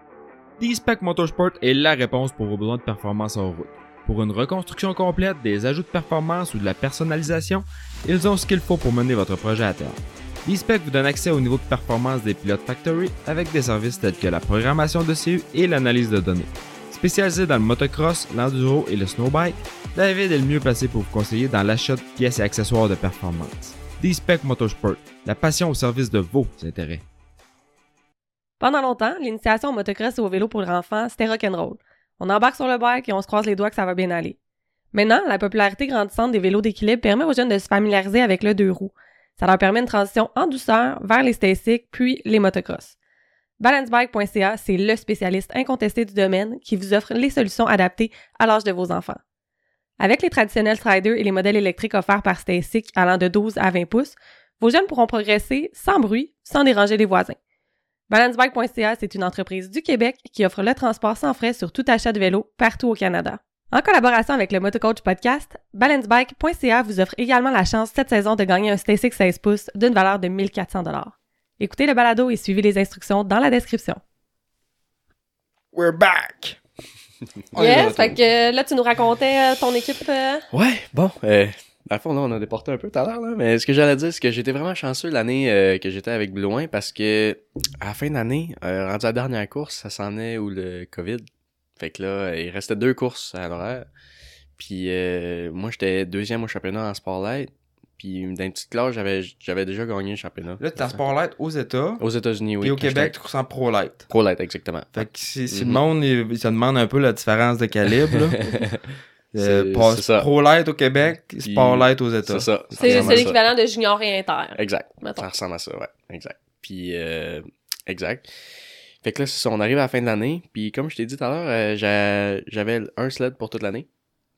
D-Spec Motorsport est la réponse pour vos besoins de performance en route. Pour une reconstruction complète, des ajouts de performance ou de la personnalisation, ils ont ce qu'il faut pour mener votre projet à terme. D-Spec vous donne accès au niveau de performance des pilotes Factory avec des services tels que la programmation de CU et l'analyse de données. Spécialisé dans le motocross, l'enduro et le snowbike, David est le mieux placé pour vous conseiller dans l'achat de pièces et accessoires de performance. D-Spec Motorsport, la passion au service de vos intérêts. Pendant longtemps, l'initiation au motocross et au vélo pour les enfants, c'était rock'n'roll. On embarque sur le bike et on se croise les doigts que ça va bien aller. Maintenant, la popularité grandissante des vélos d'équilibre permet aux jeunes de se familiariser avec le deux roues. Ça leur permet une transition en douceur vers les stasics puis les motocross. Balancebike.ca, c'est le spécialiste incontesté du domaine qui vous offre les solutions adaptées à l'âge de vos enfants. Avec les traditionnels Striders et les modèles électriques offerts par Stasic allant de 12 à 20 pouces, vos jeunes pourront progresser sans bruit, sans déranger les voisins. Balancebike.ca, c'est une entreprise du Québec qui offre le transport sans frais sur tout achat de vélo partout au Canada. En collaboration avec le Motocoach Podcast, Balancebike.ca vous offre également la chance cette saison de gagner un Stasic 16 pouces d'une valeur de 1400 Écoutez le balado et suivez les instructions dans la description. We're back! <laughs> On est de Yes, fait que là, tu nous racontais euh, ton équipe. euh, Ouais, bon, euh, dans le fond, là, on a déporté un peu tout à l'heure, là, mais ce que j'allais dire, c'est que j'étais vraiment chanceux l'année euh, que j'étais avec Blouin parce que à la fin d'année, euh, rendu à la dernière course, ça s'en est où le COVID. Fait que là, il restait deux courses à l'horaire. Puis euh, moi, j'étais deuxième au championnat en sport light. Puis dans une petite classe, j'avais j'avais déjà gagné le championnat. Là, t'es en sport light aux États. Aux États-Unis, oui. et au Québec, tu ressens pro light. Pro light, exactement. Fait que si, si Mhm. le monde, il, il se demande un peu la différence de calibre, là. <laughs> Euh, C'est- pas- c'est ça. Pro light au Québec, sport Puis- light aux États. C'est ça. ça C'est l'équivalent de junior et inter. Exact. mettons. Ça ressemble à ça, ouais. Exact. Puis, euh, exact. Fait que là, c'est ça, on arrive à la fin de l'année. Puis, comme je t'ai dit tout à l'heure, euh, j'a- j'avais un sled pour toute l'année.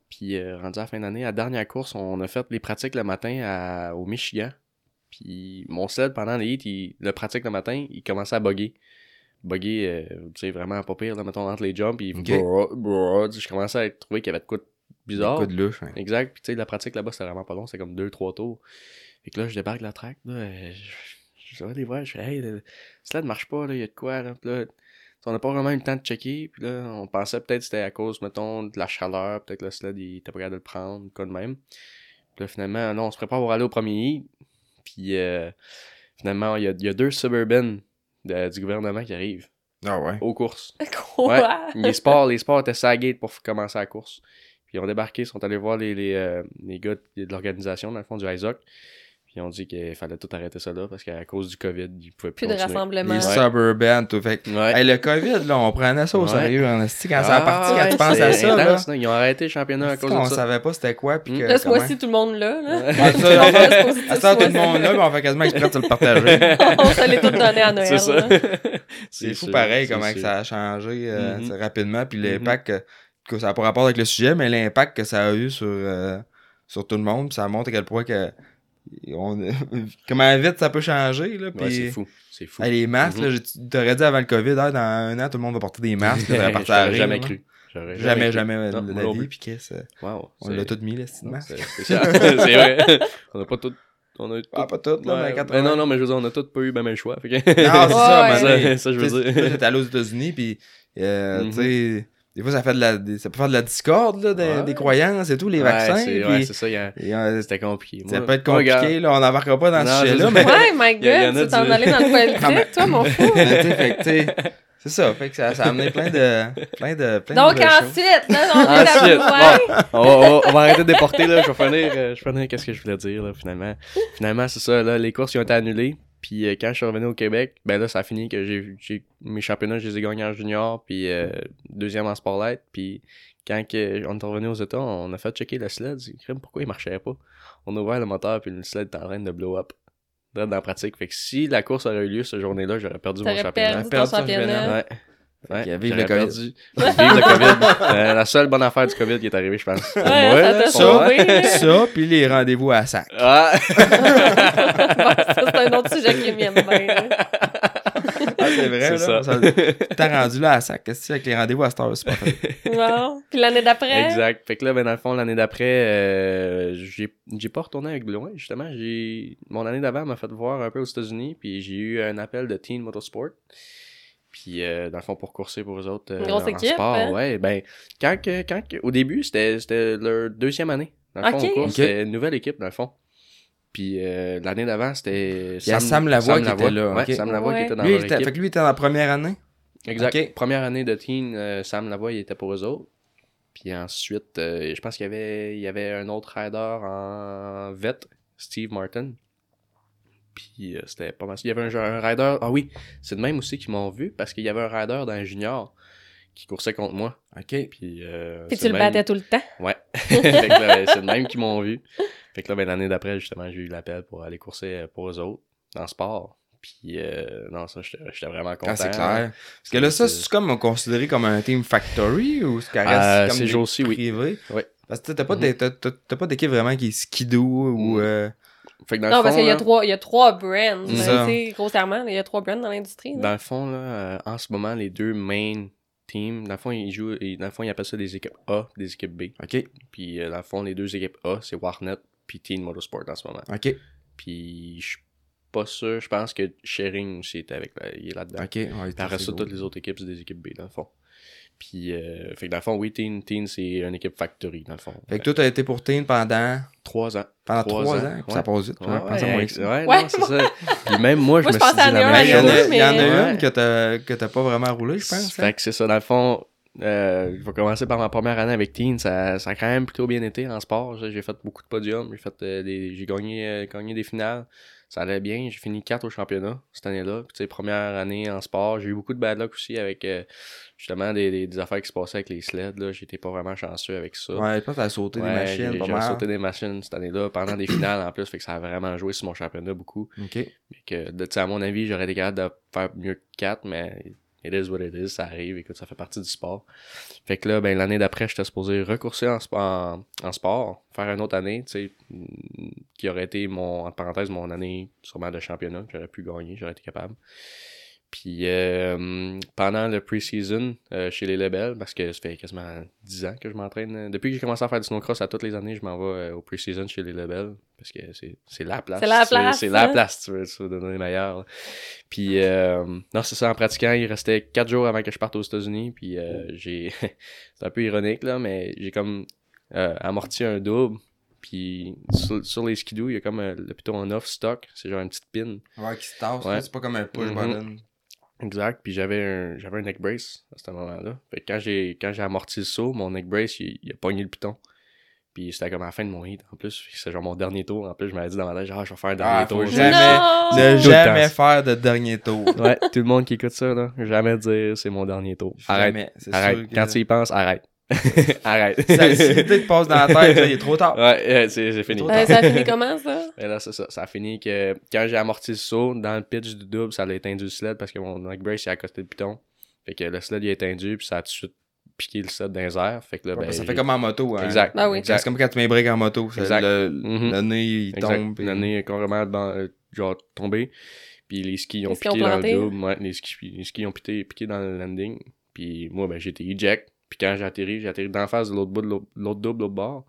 Puis, euh, rendu à la fin d'année, à la dernière course, on a fait les pratiques le matin à- au Michigan. Puis, mon sled, pendant les hits, il- le pratique le matin, il commençait à bugger. Bugger, euh, tu sais, vraiment pas pire, là, mettons, entre les jumps. Puis, Ok. brrr, brrr, je commençais à trouver qu'il y avait de quoi de bizarre. Coup de louche, hein. Exact. Puis tu sais, la pratique là-bas, c'était vraiment pas long. C'était comme deux, trois tours. Et que là, je débarque de la track. Là, euh, je, vais les voir. Je fais, hey, le sled marche pas. Il y a de quoi. Là. Puis là, on n'a pas vraiment eu le temps de checker. Puis là, on pensait peut-être que c'était à cause, mettons, de la chaleur. Peut-être que le sled, il était pas capable de le prendre. Quoi de même. Puis là, finalement, non, on se prépare pour aller au premier heat. Puis euh, finalement, il y a, il y a deux Suburban de- du gouvernement qui arrivent Ah ouais. aux courses. <laughs> Quoi? Ouais, les sports, les sports étaient la gate pour commencer la course. Puis ils ont débarqué, ils sont allés voir les, les, euh, les gars de de l'organisation, dans le fond, du ISOC. Puis ils ont dit qu'il fallait tout arrêter ça là parce qu'à cause du COVID, ils pouvaient plus Plus de continuer. rassemblement. Les Ouais. suburban, tout. Fait que, Ouais. hey, le COVID, là, on prenait ça au Ouais. sérieux, en esti, quand ça a Ah, parti, quand ouais, tu penses à c'est ça, là. intense, Ils ont arrêté le championnat à cause on de ça. savait pas c'était quoi, puis Mm. que. Là, ce mois-ci, tout le monde là. là. Ouais. <laughs> Ah, à ça, tout le monde là, mais on fait quasiment exprès de le partager. <laughs> On se l'est tout donné à Noël. C'est ça. <laughs> C'est fou pareil comment ça a changé euh, Mhm. c'est rapidement, puis l'impact que, ça n'a pas rapport avec le sujet, mais l'impact que ça a eu sur, euh, sur tout le monde, ça montre à quel point que on, <laughs> comment vite ça peut changer là, Ouais, c'est fou. C'est fou. les masques, là, j'ai- t'aurais dit avant le COVID, ah, dans un an tout le monde va porter des masques, <laughs> J'aurais jamais cru. Jamais, cru. jamais Non, la vie, plus. puis qu'est-ce Wow. on c'est- l'a tout mis, là, ce masque. <laughs> C'est vrai. On a pas tout. On a. Ah, pas tout, là, Ouais, mais ben 80. non, non, mais je veux dire, on a tous pas eu ben, ben le choix. Que... Non, c'est ça, mais. Ça, je veux dire. J'étais allé aux États-Unis, puis euh, Mhm. tu sais, des fois ça fait de la, des- ça peut faire de la discorde là, des, Ouais. des croyances et tout, les Ouais, vaccins. c'est puis, ouais, c'est ça. euh, C'était compliqué. ça Moi- peut être regarde, compliqué, là, on n'embarquera pas dans Non, ce c'est sujet-là, ça. mais, Ouais, my God, tu t'en du- allais dans le <laughs> politique, toi, mon <laughs> fou? mais tu sais, fait que, tu sais, c'est ça, fait que ça, ça a amené plein de, plein de, plein Donc ensuite, là, on vient Ensuite, d'avouer. on, va, on va- on va arrêter de déporter, là. Je vais finir, euh, je vais finir qu'est-ce que je voulais dire, là, finalement. Finalement, c'est ça, là, les courses ils ont été annulées. Puis euh, quand je suis revenu au Québec, ben là, ça a fini que j'ai, j'ai mes championnats, je les ai gagnés en junior, puis euh, deuxième en sport light. Puis quand que, on est revenu aux États, on a fait checker le sled. J'ai dit, pourquoi il marchait pas? On a ouvert le moteur, puis le sled était en train de blow up. Dans la pratique. Fait que si la course aurait eu lieu cette journée-là, j'aurais perdu mon championnat. perdu ton Perdu ton championnat. championnat. Ouais. Ouais, vive le COVID. Vive le COVID. Euh, la seule bonne affaire du COVID qui est arrivée, je pense. Ouais, moi, ça ça. <laughs> Ça, puis les rendez-vous à sac. Ah! <laughs> Bon, ça, c'est un autre sujet qui m'aime bien. là. Ah, c'est vrai, C'est là. ça. T'as rendu là à sac. Qu'est-ce que tu fais avec les rendez-vous à cette heure? C'est pas. <laughs> Puis l'année d'après, Exact. Fait que là, ben, dans le fond, l'année d'après, euh, j'ai j'ai pas retourné avec Blouin, justement. J'ai Mon année d'avant m'a fait voir un peu aux États-Unis, puis j'ai eu un appel de Teen Motorsport Puis, euh, dans le fond, pour courser pour eux autres. euh, Une grosse en équipe, sport, hein? ouais. Ben, quand, que- quand, que- au début, c'était c'était leur deuxième année. Dans le fond, c'était une nouvelle équipe, dans le fond. Puis, euh, l'année d'avant, c'était. Il y a Sam Lavoie qui était là, Ouais. Sam Lavoie Ouais. qui était dans Lui, leur était, équipe. fait que lui, était dans la première année? Exact. Première année de teen, euh, Sam Lavoie, il était pour eux autres. Puis ensuite, euh, je pense qu'il y avait, il y avait un autre rider en vet, Steve Martin. Puis euh, c'était pas mal. Il y avait un, un rider. Ah oui, c'est de même aussi qu'ils m'ont vu parce qu'il y avait un rider dans le junior qui coursait contre moi. OK. Puis, euh, Puis c'est tu le même- battais tout le temps? Ouais. <laughs> fait que là, c'est de même qu'ils m'ont vu. <laughs> Fait que là, ben, l'année d'après, justement, j'ai eu l'appel pour aller courser euh, pour eux autres, dans le sport. Puis, euh, non, ça, j'étais j'étais vraiment content. Ah, c'est clair. Parce que là, ça, c'est comme considéré comme un team factory ou c'est reste Euh, comme ces des oui. privés? Ouais. Parce que t'as pas, de- t'as- t'as- t'as pas d'équipe vraiment qui est skidoo ou... Mm. euh, Fait que dans Non, le parce qu'il y a là, trois, il y a trois brands. C'est ben, ça. tu sais, grossièrement, là, il y a trois brands dans l'industrie. là. Dans le fond, là, euh, en ce moment, les deux main teams, dans le fond, ils jouent, ils- dans le fond, ils appellent ça des équipes A, des équipes B. OK, Puis, euh, dans le fond, les deux équipes A, c'est Warnet puis Team Motorsport en ce moment. OK, Puis, je suis pas sûr, je pense que Sharing aussi est avec, la- il est là-dedans. OK. Ouais, Puis après c'est ça, toutes les autres équipes, c'est des équipes B, dans le fond. Puis, euh, fait que dans le fond, oui, Teen, Teen c'est une équipe factory, dans le fond. Fait que toi, t'as été pour Teen pendant, trois ans. pendant Trois trois, ans, ans. puis ouais. Ça passe vite. Ouais, Ouais, moins que ouais, Ouais, non, c'est ça. Puis même moi, <laughs> je Moi, me je suis dit la même il y en a, chose. il y en a mais- une que t'as, que t'as pas vraiment roulé, je pense. hein? Fait que c'est ça, dans le fond, euh, je vais commencer par ma première année avec Teen. Ça, ça a quand même plutôt bien été en sport. J'ai fait beaucoup de podiums. J'ai fait euh, des, j'ai gagné, euh, gagné des finales. Ça allait bien. J'ai fini 4 au championnat cette année-là. Puis, tu sais, première année en sport. J'ai eu beaucoup de bad luck aussi avec euh, justement des, des, des affaires qui se passaient avec les sleds. Là. J'étais pas vraiment chanceux avec ça. Ouais, que t'as sauté des Ouais, machines, j'ai- pas J'ai sauté des machines cette année-là pendant des finales en plus. Fait que ça a vraiment joué sur mon championnat beaucoup. OK. Mais que, de- tu sais, à mon avis, j'aurais été capable de faire mieux que 4, mais it is what it is, ça arrive, écoute, ça fait partie du sport. Fait que là, ben, l'année d'après, j'étais supposé recourser en, en, en sport, faire une autre année, tu sais, qui aurait été mon, entre parenthèses, mon année sûrement de championnat, que j'aurais pu gagner, j'aurais été capable. Puis euh, pendant le pre-season euh, chez les labels, parce que ça fait quasiment 10 ans que je m'entraîne. euh, Depuis que j'ai commencé à faire du snowcross à toutes les années, je m'en vais euh, au pre-season chez les labels. Parce que c'est c'est la place. C'est la place, C'est la hein? place, tu veux, tu veux donner les meilleurs. Puis euh, non, c'est ça, en pratiquant, il restait 4 jours avant que je parte aux États-Unis. Puis euh, j'ai. <laughs> c'est un peu ironique, là, mais j'ai comme euh, amorti un double. Puis sur, sur les skidoo, il y a comme euh, le piton en off stock. C'est genre une petite pin. Ouais, qui se tasse. Ouais. là, C'est pas comme un push Mhm. button. Exact. Puis j'avais un j'avais un neck brace à ce moment-là. Fait que quand j'ai quand j'ai amorti le saut, mon neck brace il, il a pogné le piton. Puis c'était comme à la fin de mon hit en plus. C'est genre mon dernier tour. En plus, je m'avais dit dans ma tête, genre, je vais faire un dernier Ah, tour. jamais, Non! ne jamais faire de dernier tour. <laughs> Ouais, tout le monde qui écoute ça, là, jamais dire c'est mon dernier tour. Arrête. Jamais, c'est Arrête. sûr que- Quand tu y penses, arrête. <laughs> arrête. Ça, si l'idée te passe dans la tête, là, il est trop tard. Ouais, euh, c'est c'est fini. Euh, ça a fini comment, ça? <laughs> Et là, c'est ça. Ça a fini que quand j'ai amorti le saut, dans le pitch du double, ça a éteint le sled parce que mon neck brace est à côté du piton. Fait que le sled il a étendu, puis ça a tout de suite piqué le sled dans les airs. Fait que là, Ouais, ben, ça j'ai- fait comme en moto. Hein. Exact. Ben oui. C'est comme quand tu mets un break en moto. ça, Exact. Le, Mhm. le nez, il Exact. tombe. puis- Le nez est complètement dans- euh, genre tombé. Puis les skis ont Les skis ont piqué dans le double. Ouais, les skis, les skis ont piqué, piqué dans le landing. Puis moi, ben, j'ai été eject. Puis quand j'ai atterri, j'ai atterri d'en face de l'autre bout de l'autre double, l'autre bord.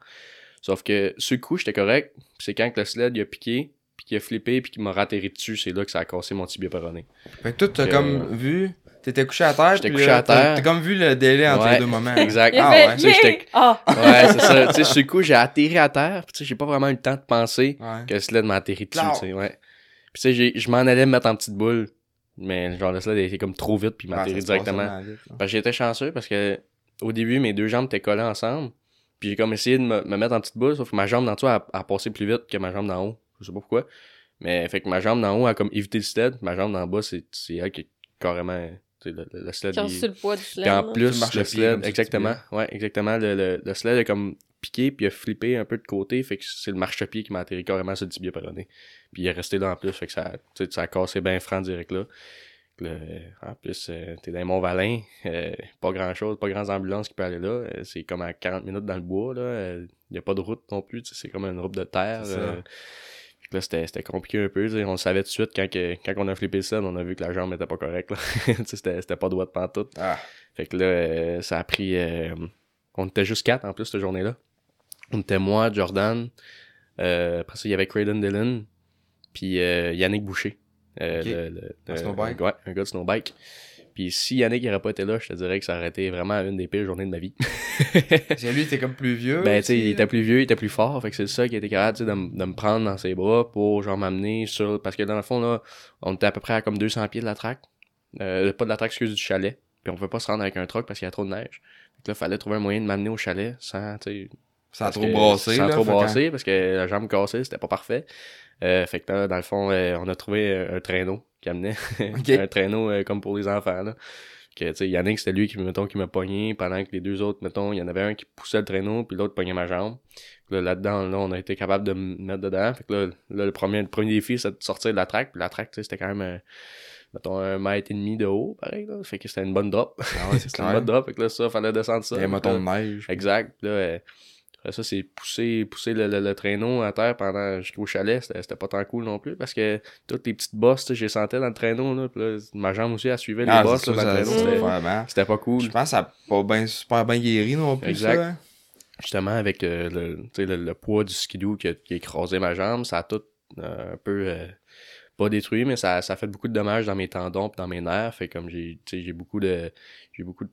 Sauf que le coup, j'étais correct. Puis c'est quand que le sled il a piqué, puis qu'il a flippé, puis qu'il m'a ratterri dessus, c'est là que ça a cassé mon tibia péroné. Fait que toi, t'as Que- comme vu. T'étais couché à terre. J'étais couché à t'as- terre. T'as comme vu le délai entre Ouais. les deux moments. Exact. Il Ah ouais, j'étais- yeah! Ah! Ouais, c'est ça. tu sais, le coup, j'ai atterri à terre. Puis tu sais, j'ai pas vraiment eu le temps de penser Ouais. que le sled m'a atterri dessus, tu sais, ouais. Puis tu sais, j'ai- je m'en allais me mettre en petite boule. Mais genre, le sled a été comme trop vite, puis il m'a Ouais, atterri directement. vraiment vite, là. Parce que j'étais chanceux parce que au début, mes deux jambes étaient collées ensemble. Puis j'ai comme essayé de me, me mettre en petite boule, sauf que ma jambe d'en dessous a, a passé plus vite que ma jambe d'en haut. Je sais pas pourquoi. Mais fait que ma jambe d'en haut a comme évité le sled. Ma jambe d'en bas, c'est c'est elle qui est carrément. Le, le, le sled. Qui a il- reçu le poids du sled. puis en plus, le sled, exactement. Ouais, exactement. Le, le, le sled a comme piqué, puis il a flippé un peu de côté. Fait que c'est le marchepied qui m'a atterri carrément sur le tibia péroné. Puis il est resté là en plus. Fait que ça, ça a cassé bien franc direct là. En plus, euh, t'es dans Mont-Valin, <laughs> euh, pas grand chose, pas grandes ambulances qui peuvent aller là. Euh, c'est comme à 40 minutes dans le bois, là. Il n'y a pas de route non plus, c'est comme une route de terre. Euh. Là, c'était, compliqué un peu. On le savait tout de suite quand, que, quand on a flippé ça, on a vu que la jambe était pas correcte, <laughs> c'était, c'était pas droit de pantoute. Ah. Fait que là, euh, ça a pris. euh, on était juste quatre en plus cette journée-là. On était moi, Jordan. euh, après ça, il y avait Craydon Dillon. Puis euh, Yannick Boucher. Euh, Ok. le- le- Un snowbike? Ouais, un gars de snowbike. Puis si Yannick n'aurait pas été là, je te dirais que ça aurait été vraiment une des pires journées de ma vie. Que lui, il était comme plus vieux. ben, tu sais, il était plus vieux, il était plus fort. Fait que c'est ça qui était capable, de, de me prendre dans ses bras pour, genre, m'amener sur. Parce que dans le fond, là, on était à peu près à comme 200 pieds de la traque. Euh, pas de la traque, excuse, du chalet. Puis on pouvait pas se rendre avec un truck parce qu'il y a trop de neige. Fait que là, fallait trouver un moyen de m'amener au chalet sans, tu sais, Sans trop brasser. Sans trop brasser, parce que la jambe cassée, c'était pas parfait. Euh, fait que là, dans le fond, euh, on a trouvé un, un traîneau qui amenait. <laughs> Un traîneau euh, comme pour les enfants, là. Que, tu sais, Yannick, c'était lui qui, mettons, qui m'a pogné, pendant que les deux autres, mettons, il y en avait un qui poussait le traîneau, puis l'autre pognait ma jambe. Là, là-dedans, là, on a été capable de me mettre dedans. Fait que là, là, le premier, le premier défi, c'était de sortir de la traque. Puis la traque, c'était quand même, euh, mettons, un mètre et demi de haut, pareil, là. Fait que c'était une bonne drop. Ah ouais, c'est <laughs> c'était une bonne drop. Fait que là, ça, fallait descendre ça. A un moton de neige. Exact. Là, euh, après ça, c'est pousser, pousser le, le- le traîneau à terre pendant jusqu'au chalet. C'était pas tant cool non plus parce que toutes les petites bosses, j'ai sentais dans le traîneau. Là, ma jambe aussi, elle suivait les Ah, bosses là, le traîneau. C'était- pas cool. Je pense que ça a pas bien, super bien guéri non plus, Exact. ça. hein. Justement, avec euh, le, le, le poids du skidoo qui a, qui a écrasé ma jambe, ça a tout euh, un peu... euh, pas détruit, mais ça, ça a fait beaucoup de dommages dans mes tendons et dans mes nerfs. Fait comme j'ai beaucoup de j'ai beaucoup de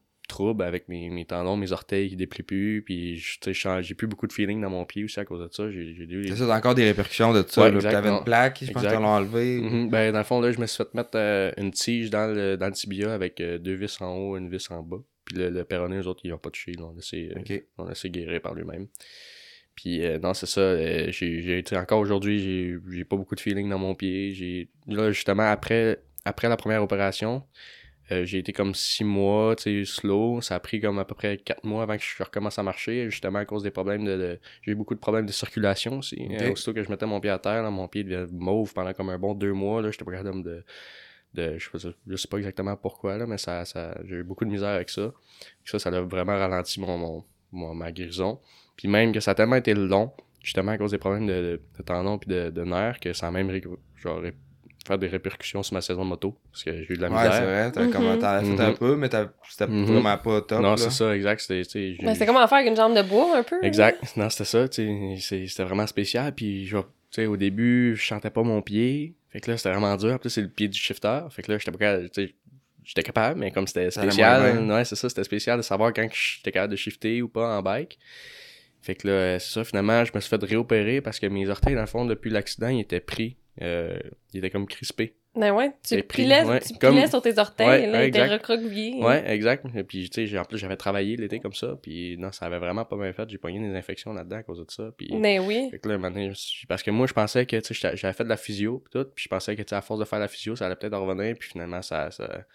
avec mes, mes tendons, mes orteils qui déplient plus, puis tu j'ai plus beaucoup de feeling dans mon pied aussi à cause de ça. J'ai eu ça, encore des répercussions de ça. Ouais, non. une plaque, je pense Exact. qu'ils l'ont enlevé. Mhm. Ben, dans le fond, là, je me suis fait mettre euh, une tige dans le, dans le tibia avec euh, deux vis en haut, une vis en bas. Puis le, le péroné, eux autres, ils n'ont pas touché. Ils l'ont laissé, euh, Ok. ils l'ont laissé guérir par lui-même. Puis euh, non, c'est ça. euh, j'ai, tu encore aujourd'hui, j'ai, j'ai pas beaucoup de feeling dans mon pied. J'ai, là, justement, après, après la première opération, euh, j'ai été comme six mois, tu sais, slow. Ça a pris comme à peu près quatre mois avant que je recommence à marcher, justement à cause des problèmes de... de- j'ai eu beaucoup de problèmes de circulation aussi. Ok. Euh, aussitôt que je mettais mon pied à terre, là, mon pied devenait mauve pendant comme un bon deux mois. Là, j'étais pas capable de... de je, sais pas, je sais pas exactement pourquoi, là, mais ça, ça, j'ai eu beaucoup de misère avec ça. Ça, ça a vraiment ralenti mon, mon, mon- ma guérison. Puis même que ça a tellement été long, justement à cause des problèmes de, de, de tendons puis de, nerfs, que ça a même genre, faire des répercussions sur ma saison de moto. Parce que j'ai eu de la Ouais, c'est vrai. T'as Mhm. comme- t'en as fait Mhm. un peu, mais t'as- c'était Mhm. vraiment pas top. non, c'est ça, exact. C'était, tu sais, j'ai- Ben, c'est comme en faire avec une jambe de bois, un peu. là. Exact. Non, c'était ça, tu sais, c'est- c'était vraiment spécial. Puis, sais, au début, je sentais pas mon pied. Fait que là, c'était vraiment dur. Plus, c'est le pied du shifter. Fait que là, j'étais pas capable, j'étais capable, mais comme c'était spécial, ouais, c'est ça, c'était spécial de savoir quand j'étais capable de shifter ou pas en bike. Fait que là, c'est ça, finalement, je me suis fait réopérer parce que mes orteils, dans le fond, depuis l'accident, ils étaient pris. Euh, ils étaient comme crispés. Ben ouais, tu pris, pilais, ouais. tu Comme- pilais sur tes orteils, Ouais, là, étaient exact. recroquevillés. Ouais, exact. Et puis, tu sais, en plus, j'avais travaillé l'été comme ça. Puis, non, ça avait vraiment pas bien fait. J'ai pogné des infections là-dedans à cause de ça. Puis, Mais oui. Fait que là, parce que moi, je pensais que, tu sais, j'avais fait de la physio, pis tout, puis je pensais que, tu sais, à force de faire la physio, ça allait peut-être en revenir, puis finalement, ça, ça...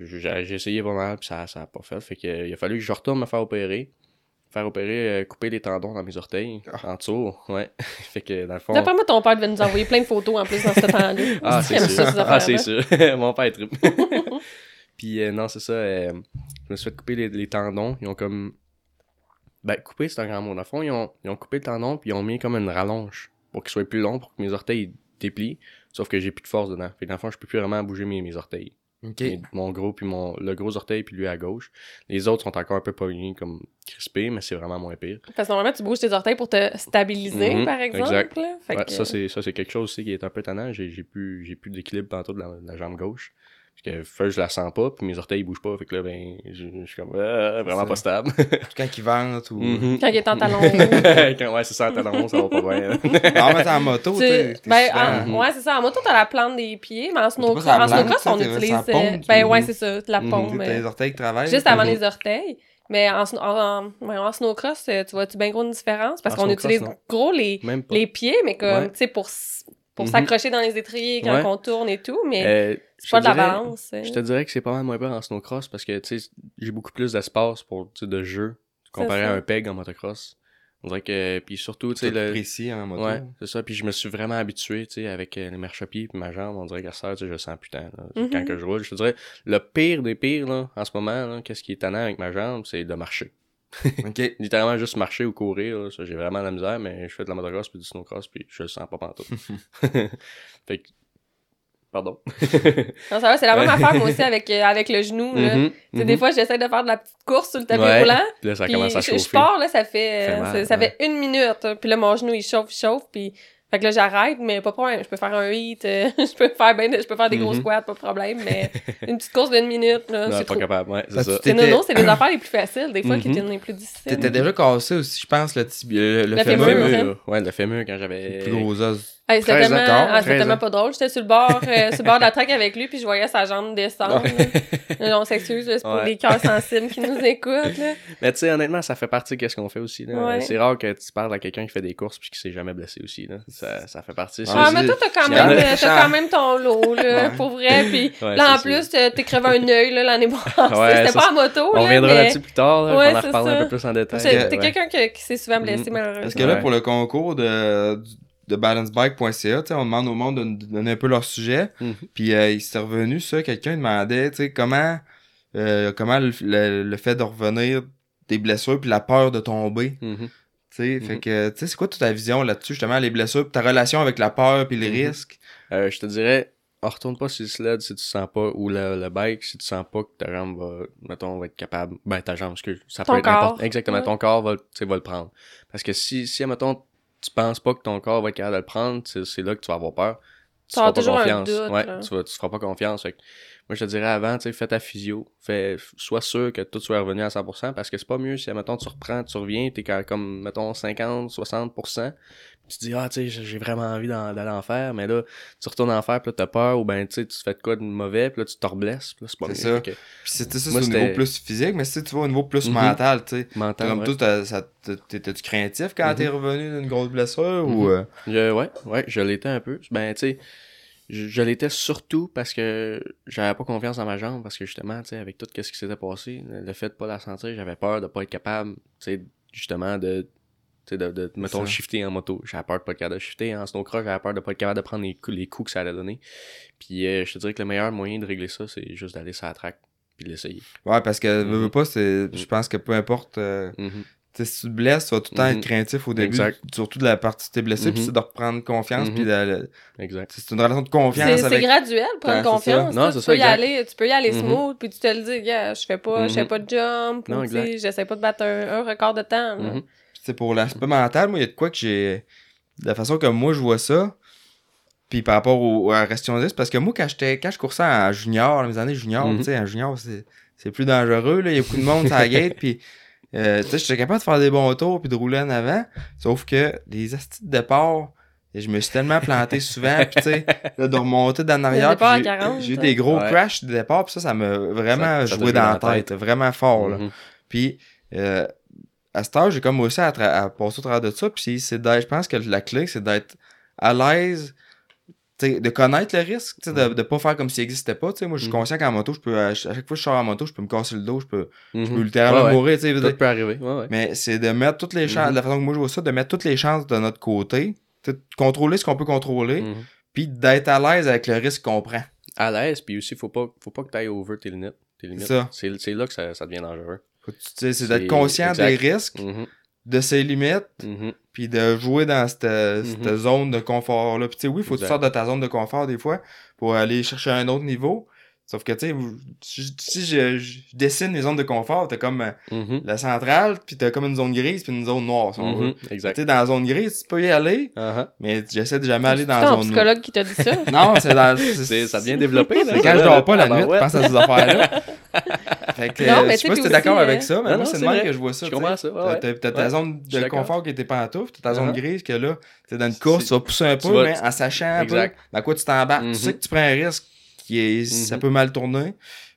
J'ai essayé pas mal, puis ça, ça a pas fait. Fait que, il a fallu que je retourne me faire opérer. Faire opérer, euh, couper les tendons dans mes orteils, Ah. en dessous, ouais. <laughs> fait que, dans le fond... D'après moi, ton père devait nous envoyer plein de photos en plus dans ce temps-là. <laughs> Ah, Il c'est sûr. ça, ah, c'est sûr. <laughs> Mon père est triple. Puis euh, non, c'est ça. euh, je me suis fait couper les, les tendons. Ils ont comme. Ben, couper, c'est un grand mot. Dans le fond, ils ont, ils ont coupé le tendon, puis ils ont mis comme une rallonge pour qu'il soit plus long, pour que mes orteils déplient. Sauf que j'ai plus de force dedans. Fait que dans le fond, je peux plus vraiment bouger mes, mes orteils. Mon gros, puis mon, le gros orteil, puis lui à gauche. Les autres sont encore un peu pognés, comme crispés, mais c'est vraiment moins pire. Parce que normalement, tu bouges tes orteils pour te stabiliser, Mhm, par exemple. exact. là. Fait Ouais, que- ça, c'est, ça, c'est quelque chose aussi qui est un peu tannant. J'ai, j'ai plus, j'ai plus d'équilibre tantôt de la, de la jambe gauche. Que, fait, je la sens pas, puis mes orteils ils bougent pas. Fait que là, ben, je, je suis comme, euh, vraiment pas stable. Quand ils vendent ou. Mhm. Quand il est en talon. <laughs> Quand- ouais, c'est ça, en talon, ça va pas bien. Non, mais t'es en moto, tu sais. ben, ouais, c'est ça. En moto, t'as la plante des pieds, mais en snowcross, en snowcross, on utilise. euh, ben, ouais, c'est ça, la Mhm. paume. T'as euh, les orteils qui travaillent. Juste avant les orteils. Mais en, en, en, en snowcross, euh, tu vois-tu bien gros une différence? Parce qu'on utilise non. gros les, les pieds, mais comme, Ouais. tu sais, pour, pour Mhm. s'accrocher dans les étriers quand Ouais. on tourne et tout, mais Euh, c'est je pas te de la dirais- balance. hein. Je te dirais que c'est pas mal moins peur en snowcross parce que, tu sais, j'ai beaucoup plus d'espace pour, tu sais, de jeu comparé à un peg en motocross. On dirait que, puis surtout, tu sais, le, précis en moto. Ouais, c'est ça. Puis je me suis vraiment habitué, tu sais, avec euh, les marchepieds puis ma jambe, on dirait qu'à ça, tu sais, je le sens putain. Là. Mhm. Quand que je roule, je te dirais, le pire des pires, là, en ce moment, là, qu'est-ce qui est tannant avec ma jambe, c'est de marcher. <laughs> Ok. Littéralement juste marcher ou courir, là, ça, j'ai vraiment de la misère, mais je fais de la motocross puis du snowcross puis je le sens pas pantoute. <laughs> fait que, pardon. <laughs> Non, ça va, c'est la même affaire, moi aussi, avec, euh, avec le genou. Là. Mhm, sais, mhm. Des fois, j'essaie de faire de la petite course sur le tapis Ouais. roulant. Puis là, ça commence à je, chauffer. je pars, là, ça fait, Fait euh, mal, ça, ça ouais. fait une minute. hein, Puis là, mon genou, il chauffe, il chauffe. Puis Fait que là, j'arrête, mais pas de problème. Je peux faire un hit, euh, <laughs> je peux faire ben, je peux faire des gros Mhm. squats, pas de problème, mais <laughs> une petite course d'une minute, là, Non, c'est pas trop. capable, ouais, c'est ça. non, non, c'est les affaires les plus faciles, des fois, qui Mhm. deviennent les plus difficiles. T'étais déjà cassé aussi, je pense, le tibia, le, le Le fémur. fémur. fémur, ouais, le fémur quand j'avais. Le plus gros os. Hey, c'était 13 tellement, ah, c'était 13 tellement ans. pas drôle. J'étais sur le bord, euh, <laughs> sur le bord de la traque avec lui, puis je voyais sa jambe descendre. là. on s'excuse, c'est pour Ouais. les cœurs sensibles qui nous écoutent. Là. <laughs> Mais tu sais, honnêtement, ça fait partie de ce qu'on fait aussi. Ouais. C'est rare que tu parles à quelqu'un qui fait des courses puis qui s'est jamais blessé aussi. Là. Ça, ça fait partie. Ah, mais toi, t'as quand, euh, t'as quand même ton lot, là, Ouais. pour vrai. Puis <laughs> Ouais, là, en plus, t'as- t'es crevé un œil là, l'année passée. Ouais, C'était pas en moto, On là, reviendra mais là-dessus plus tard. Là, Ouais, on en reparlera un peu plus en détail. t'es quelqu'un qui, s'est souvent blessé, Mhm. malheureusement. Parce que là, pour le concours de, de balancebike.ca, tu sais, on demande au monde de nous donner un peu leur sujet. Mhm. Puis euh, il s'est revenu ça, quelqu'un demandait, tu sais, comment, euh, comment le, le- le fait de revenir des blessures puis la peur de tomber. Tu sais, fait Mhm. que, tu sais, c'est quoi toute ta vision là-dessus, justement, les blessures, puis ta relation avec la peur puis les Mhm. risques? Euh, je te dirais, on retourne pas sur le sled si tu sens pas, ou le, le bike si tu sens pas que ta jambe va, mettons, va être capable, ben ta jambe, excuse, ça Ton peut être corps. n'importe, exactement, Ouais. ton corps va, tu sais, va le prendre. Parce que si, si, mettons, tu penses pas que ton corps va être capable de le prendre, c'est c'est là que tu vas avoir peur. Tu Tu vas feras pas toujours un confiance. doute, ouais, tu vas, tu feras pas confiance. Fait que moi, je te dirais avant, tu sais, fais ta physio. Fais, sois sûr que tout soit revenu à 100% parce que c'est pas mieux si, mettons, tu reprends, tu reviens, t'es comme, mettons, 50, 60%. Tu te dis, ah, tu sais, j'ai vraiment envie d'aller en faire, mais là, tu retournes en faire, puis là, t'as peur, ou ben, tu sais, tu fais de quoi de mauvais, puis là, tu te reblesses, là, c'est pas C'est mieux. ça. Fait que Puis c'était ça, c'est au niveau plus physique, mais si tu vas au niveau plus Mhm. mental, tu sais. mental, Comme ouais. t'as- ça- t'étais-tu craintif quand Mhm. t'es revenu d'une grosse blessure ou... Mhm. euh, Je- ouais, ouais, je l'étais un peu. Ben, tu sais, je, je l'étais surtout parce que j'avais pas confiance dans ma jambe, parce que justement, tu sais, avec tout ce qui s'était passé, le fait de pas la sentir, j'avais peur de pas être capable, tu sais, justement, de, tu sais, de, de, mettons, ça. shifter en moto. J'avais peur de pas être capable de shifter. En snowcross, j'avais peur de pas être capable de prendre les coups, les coups que ça allait donner. Puis, euh, je te dirais que le meilleur moyen de régler ça, c'est juste d'aller sur la track, puis de l'essayer. Ouais, parce que, Mhm. veux pas, c'est... Je pense que peu importe... euh, Mhm. Si tu te blesses, tu vas tout le temps Mhm. être craintif au début, Exact. surtout de la partie où t'es blessé, puis Mhm. c'est de reprendre confiance, Mhm. puis de- de- Exact. c'est une relation de confiance C'est avec... graduel, prendre confiance. ça. Non, tu, ça, peux y aller, tu peux y aller Mhm. smooth, puis tu te le dis, gars, je fais pas, je fais Mhm. pas de jump, Non, ou tu j'essaie pas de battre un, un record de temps. Mhm. C'est pour l'aspect mental, moi, il y a de quoi que j'ai... De la façon que moi, je vois ça, puis par rapport au, à la Restion 10, parce que moi, quand quand je coursais en junior, mes années junior, Mhm. tu sais, en junior, c'est c'est plus dangereux, là, il y a beaucoup de monde sur la gate, puis... euh, tu sais, j'étais capable de faire des bons tours puis de rouler en avant, sauf que les astis de départ, je me suis tellement planté souvent, puis tu sais, là, de remonter d'en arrière, j'ai- 40, j'ai eu des gros Ouais. crashs de départ, puis ça, ça m'a vraiment Ça- ça joué dans la tête, vraiment fort, là. Mhm. Puis, euh, à cet âge, j'ai comme aussi à, tra- à passer au travers de ça. Puis, c'est d'être- je pense que la clé, c'est d'être à l'aise, de connaître le risque, de, de pas faire comme s'il n'existait pas. Moi, je suis Mhm. conscient qu'en moto, je peux, à ch- à chaque fois que je sors en moto, je peux me casser le dos, je peux, je peux Mhm. littéralement Ouais, mourir. tu sais. Tout peut arriver. Ouais, ouais. Mais c'est de mettre toutes les chances, Mhm. de la façon que moi je vois ça, de mettre toutes les chances de notre côté, de contrôler ce qu'on peut contrôler, Mhm. puis d'être à l'aise avec le risque qu'on prend. à l'aise, puis aussi, faut pas, faut pas que tu ailles over tes limites. Tes limites. C'est là que ça, ça devient dangereux. C'est d'être conscient exact. des risques, de ses limites, mhm. puis de jouer dans cette, cette zone de confort là. Puis tu sais oui, faut que tu sortes de ta zone de confort des fois pour aller chercher un autre niveau. Sauf que tu sais si, je, je dessine les zones de confort, t'as comme euh, Mhm, la centrale, puis t'as comme une zone grise puis une zone noire si on veut. Tu Exact. sais dans la zone grise, tu peux y aller, Uh-huh. mais j'essaie de jamais aller dans C'est la zone noire. psychologue qui t'a dit ça? <laughs> Non, c'est dans C'est- Ça devient développé. là. c'est quand je dors pas la Ah, nuit, je pense à ces affaires-là. <laughs> fait que, Non, euh, mais je tu sais pas si t'es d'accord avec ça, mais non, moi c'est c'est le même que je vois ça. Je comprends ça. ouais. T'as ta zone de d'accord. confort qui était pantoufle, t'as ta zone Uh-huh. grise que là, c'est dans une course, C'est- tu vas pousser un peu, mais en sachant un peu dans quoi tu t'embarques. Tu sais que tu prends un risque qui est, ça Mhm. peut mal tourner.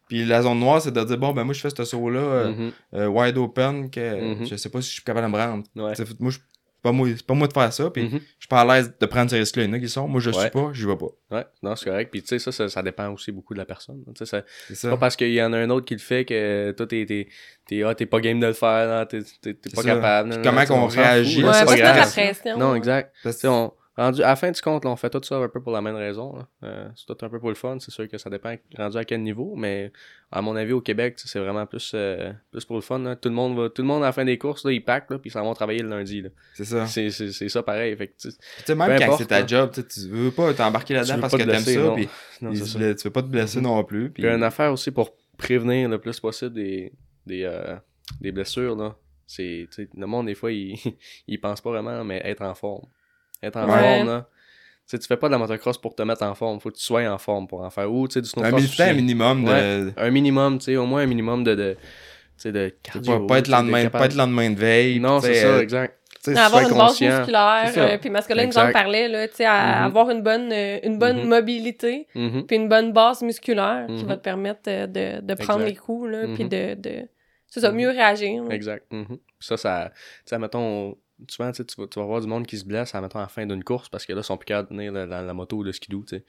Puis la zone noire, c'est de dire, bon, ben moi, je fais ce saut-là euh, Mhm, euh, wide open que Mhm. je sais pas si je suis capable de me rendre. ouais. Moi, je- pas moi, c'est pas moi de faire ça, puis je suis pas à l'aise de prendre ce risque-là. Il y en a qui sont, moi, je Ouais. suis pas, j'y vais pas. Ouais, non, c'est correct. Puis tu sais, ça, ça, ça dépend aussi beaucoup de la personne. Tu sais, ça- C'est ça. pas parce qu'il y en a un autre qui le fait que toi, t'es, t'es, t'es, ah, t'es pas game de le faire, t'es, pas ça. capable. Puis non, comment qu'on réagit? Ouais, ça, c'est pas grave. pression. Non, exact. On, rendu, à la fin du compte, là, on fait tout ça un peu pour la même raison. Euh, c'est tout un peu pour le fun. C'est sûr que ça dépend rendu à quel niveau, mais à mon avis, au Québec, c'est vraiment plus, euh, plus pour le fun. là. Tout le monde va, tout le monde à la fin des courses, là, ils packent, là, puis ils s'en vont travailler le lundi. Là. C'est ça. C'est, c'est, c'est ça pareil. Fait que, même Peu quand importe, c'est ta job, tu veux pas t'embarquer là-dedans parce que t'aimes ça, non, il blesse- tu veux pas te blesser non plus. Puis Puis une affaire aussi pour prévenir le plus possible des, des, euh, des blessures, là. C'est, le monde, des fois, il, <laughs> il pense pas vraiment, mais être en forme. Être en Ouais. forme, là. Tu sais, tu fais pas de la motocross pour te mettre en forme. Faut que tu sois en forme pour en faire. Ou, tu sais, du Un, snowcross. un aussi. minimum de. Ouais. Un minimum, tu sais, au moins un minimum de. de tu sais, de Pas, cardio. pas être tu sais, lendemain, pas être lendemain de veille. Non, c'est ça, euh, exact. tu sais, avoir une base musculaire, C'est ça. euh, puis Masculin nous en parlait, là, tu sais, à Mhm. avoir une bonne, euh, une bonne Mhm. mobilité, Mhm. puis une bonne base musculaire qui Mhm. va te permettre euh, de, de prendre Exact. les coups, là, puis Mhm. de, de... C'est ça, mieux réagir. là. Exact. Puis Ça, ça. Tu sais, mettons, souvent, tu sais, tu vas, tu vas voir du monde qui se blesse, à, à la fin d'une course, parce que là, ils sont plus capables de tenir la, la- la moto ou le skidoo, tu sais.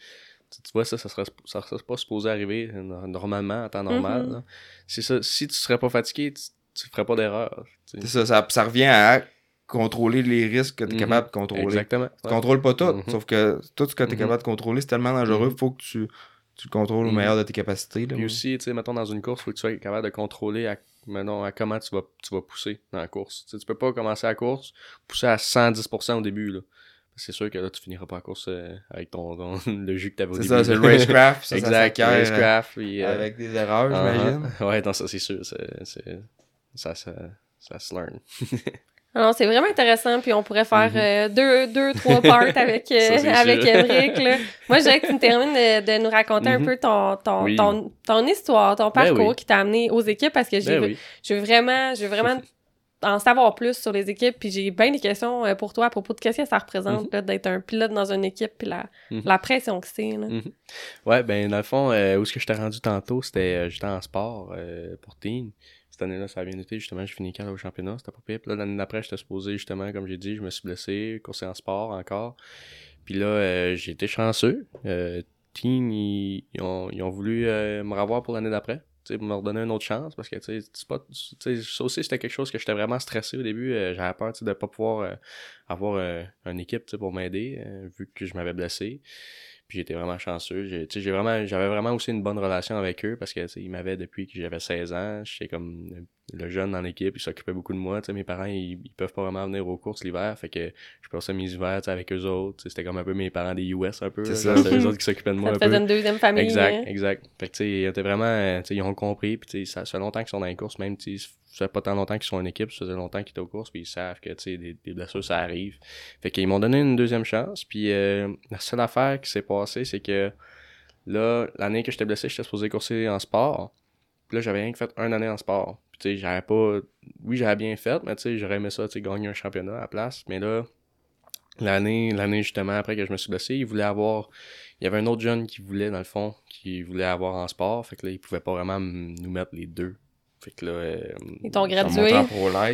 Tu tu vois, ça, ça serait, ça serait pas supposé arriver no- normalement, en temps normal. Mhm. C'est ça. Si tu serais pas fatigué, tu, tu ferais pas d'erreur. tu sais. C'est ça, ça, ça revient à contrôler les risques que tu es Mhm. capable de contrôler. Exactement. Tu Ouais. contrôles pas tout, Mhm. sauf que tout ce que tu es capable de contrôler, c'est tellement dangereux, faut que tu, tu le contrôles au Mhm. meilleur de tes capacités. Là, Puis aussi, tu sais, mettons, dans une course, faut que tu sois capable de contrôler à, mettons, à comment tu vas, tu vas pousser dans la course. Tu sais, tu peux pas commencer la course, pousser à 110% au début, là. C'est sûr que là, tu finiras pas la course euh, avec ton, ton- <laughs> le jus que t'avais au c'est début. ça, c'est le racecraft, ça, ça exact, s'acquiert, euh, racecraft, puis, euh, avec des erreurs, uh-huh. j'imagine. Ouais, non, ça, c'est sûr. c'est- c'est- ça, ça, ça se learn. <laughs> Alors, c'est vraiment intéressant, puis on pourrait faire Mhm. euh, deux, deux, trois <laughs> parts avec, euh, Ça, avec sûr. Emric, là. Moi, je dirais que tu me termines de, de nous raconter un Mhm. peu ton, ton, Oui. ton, ton histoire, ton Ben parcours oui. qui t'a amené aux équipes, parce que j'ai Ben oui. je veux vraiment, je veux vraiment en savoir plus sur les équipes, puis j'ai bien des questions euh, pour toi à propos de qu'est-ce que ça représente là, d'être un pilote dans une équipe, puis la, Mhm. la pression que c'est. là. Mhm. Ouais, ben, dans le fond, euh, où est-ce que je t'ai rendu tantôt, c'était, euh, j'étais en sport euh, pour teen. Cette année-là, ça a bien été, justement, j'ai fini quand au championnat, c'était pas pire. L'année d'après, j'étais supposé, justement, comme j'ai dit, je me suis blessé, coursé en sport encore. Puis là, euh, j'ai été chanceux. Euh, teen, ils, ont, voulu euh, me revoir pour l'année d'après. Sais, me redonner une autre chance parce que tu sais, ça aussi c'était quelque chose que j'étais vraiment stressé au début Euh, j'avais peur de pas pouvoir avoir une équipe pour m'aider vu que je m'avais blessé puis j'étais vraiment chanceux. J'ai, tu sais, j'ai vraiment, j'avais vraiment aussi une bonne relation avec eux parce que tu sais, ils m'avaient depuis que j'avais 16 ans. J'étais comme le- jeune dans l'équipe, ils s'occupaient beaucoup de moi. Tu sais, mes parents, ils, ils peuvent pas vraiment venir aux courses l'hiver. Fait que je passais mes hivers tu sais, avec eux autres. Tu sais, C'était comme un peu mes parents des US un peu. C'est là. ça. C'était eux autres qui s'occupaient de moi Ça un peu. une deuxième famille. Exact, hein. exact. Fait que, tu sais, ils étaient vraiment, tu sais, ils ont compris, puis tu sais, ça fait longtemps qu'ils sont dans les courses, même, tu sais, ça fait pas tant longtemps qu'ils sont en équipe, ça faisait longtemps qu'ils étaient aux courses, puis ils savent que, des, des blessures, ça arrive. Fait qu'ils m'ont donné une deuxième chance, puis euh, la seule affaire qui s'est passée, c'est que, là, l'année que j'étais blessé, j'étais supposé courser en sport, puis là, j'avais rien que fait une année en sport. Puis, j'avais pas, oui, j'avais bien fait, mais j'aurais aimé ça, gagner un championnat à la place, mais là, l'année, l'année justement après que je me suis blessé, ils voulaient avoir il y avait un autre jeune qui voulait, dans le fond, qui voulait avoir en sport. Fait que là, il pouvait pas vraiment nous mettre les deux. Fait que là. euh, Ils t'ont gradué?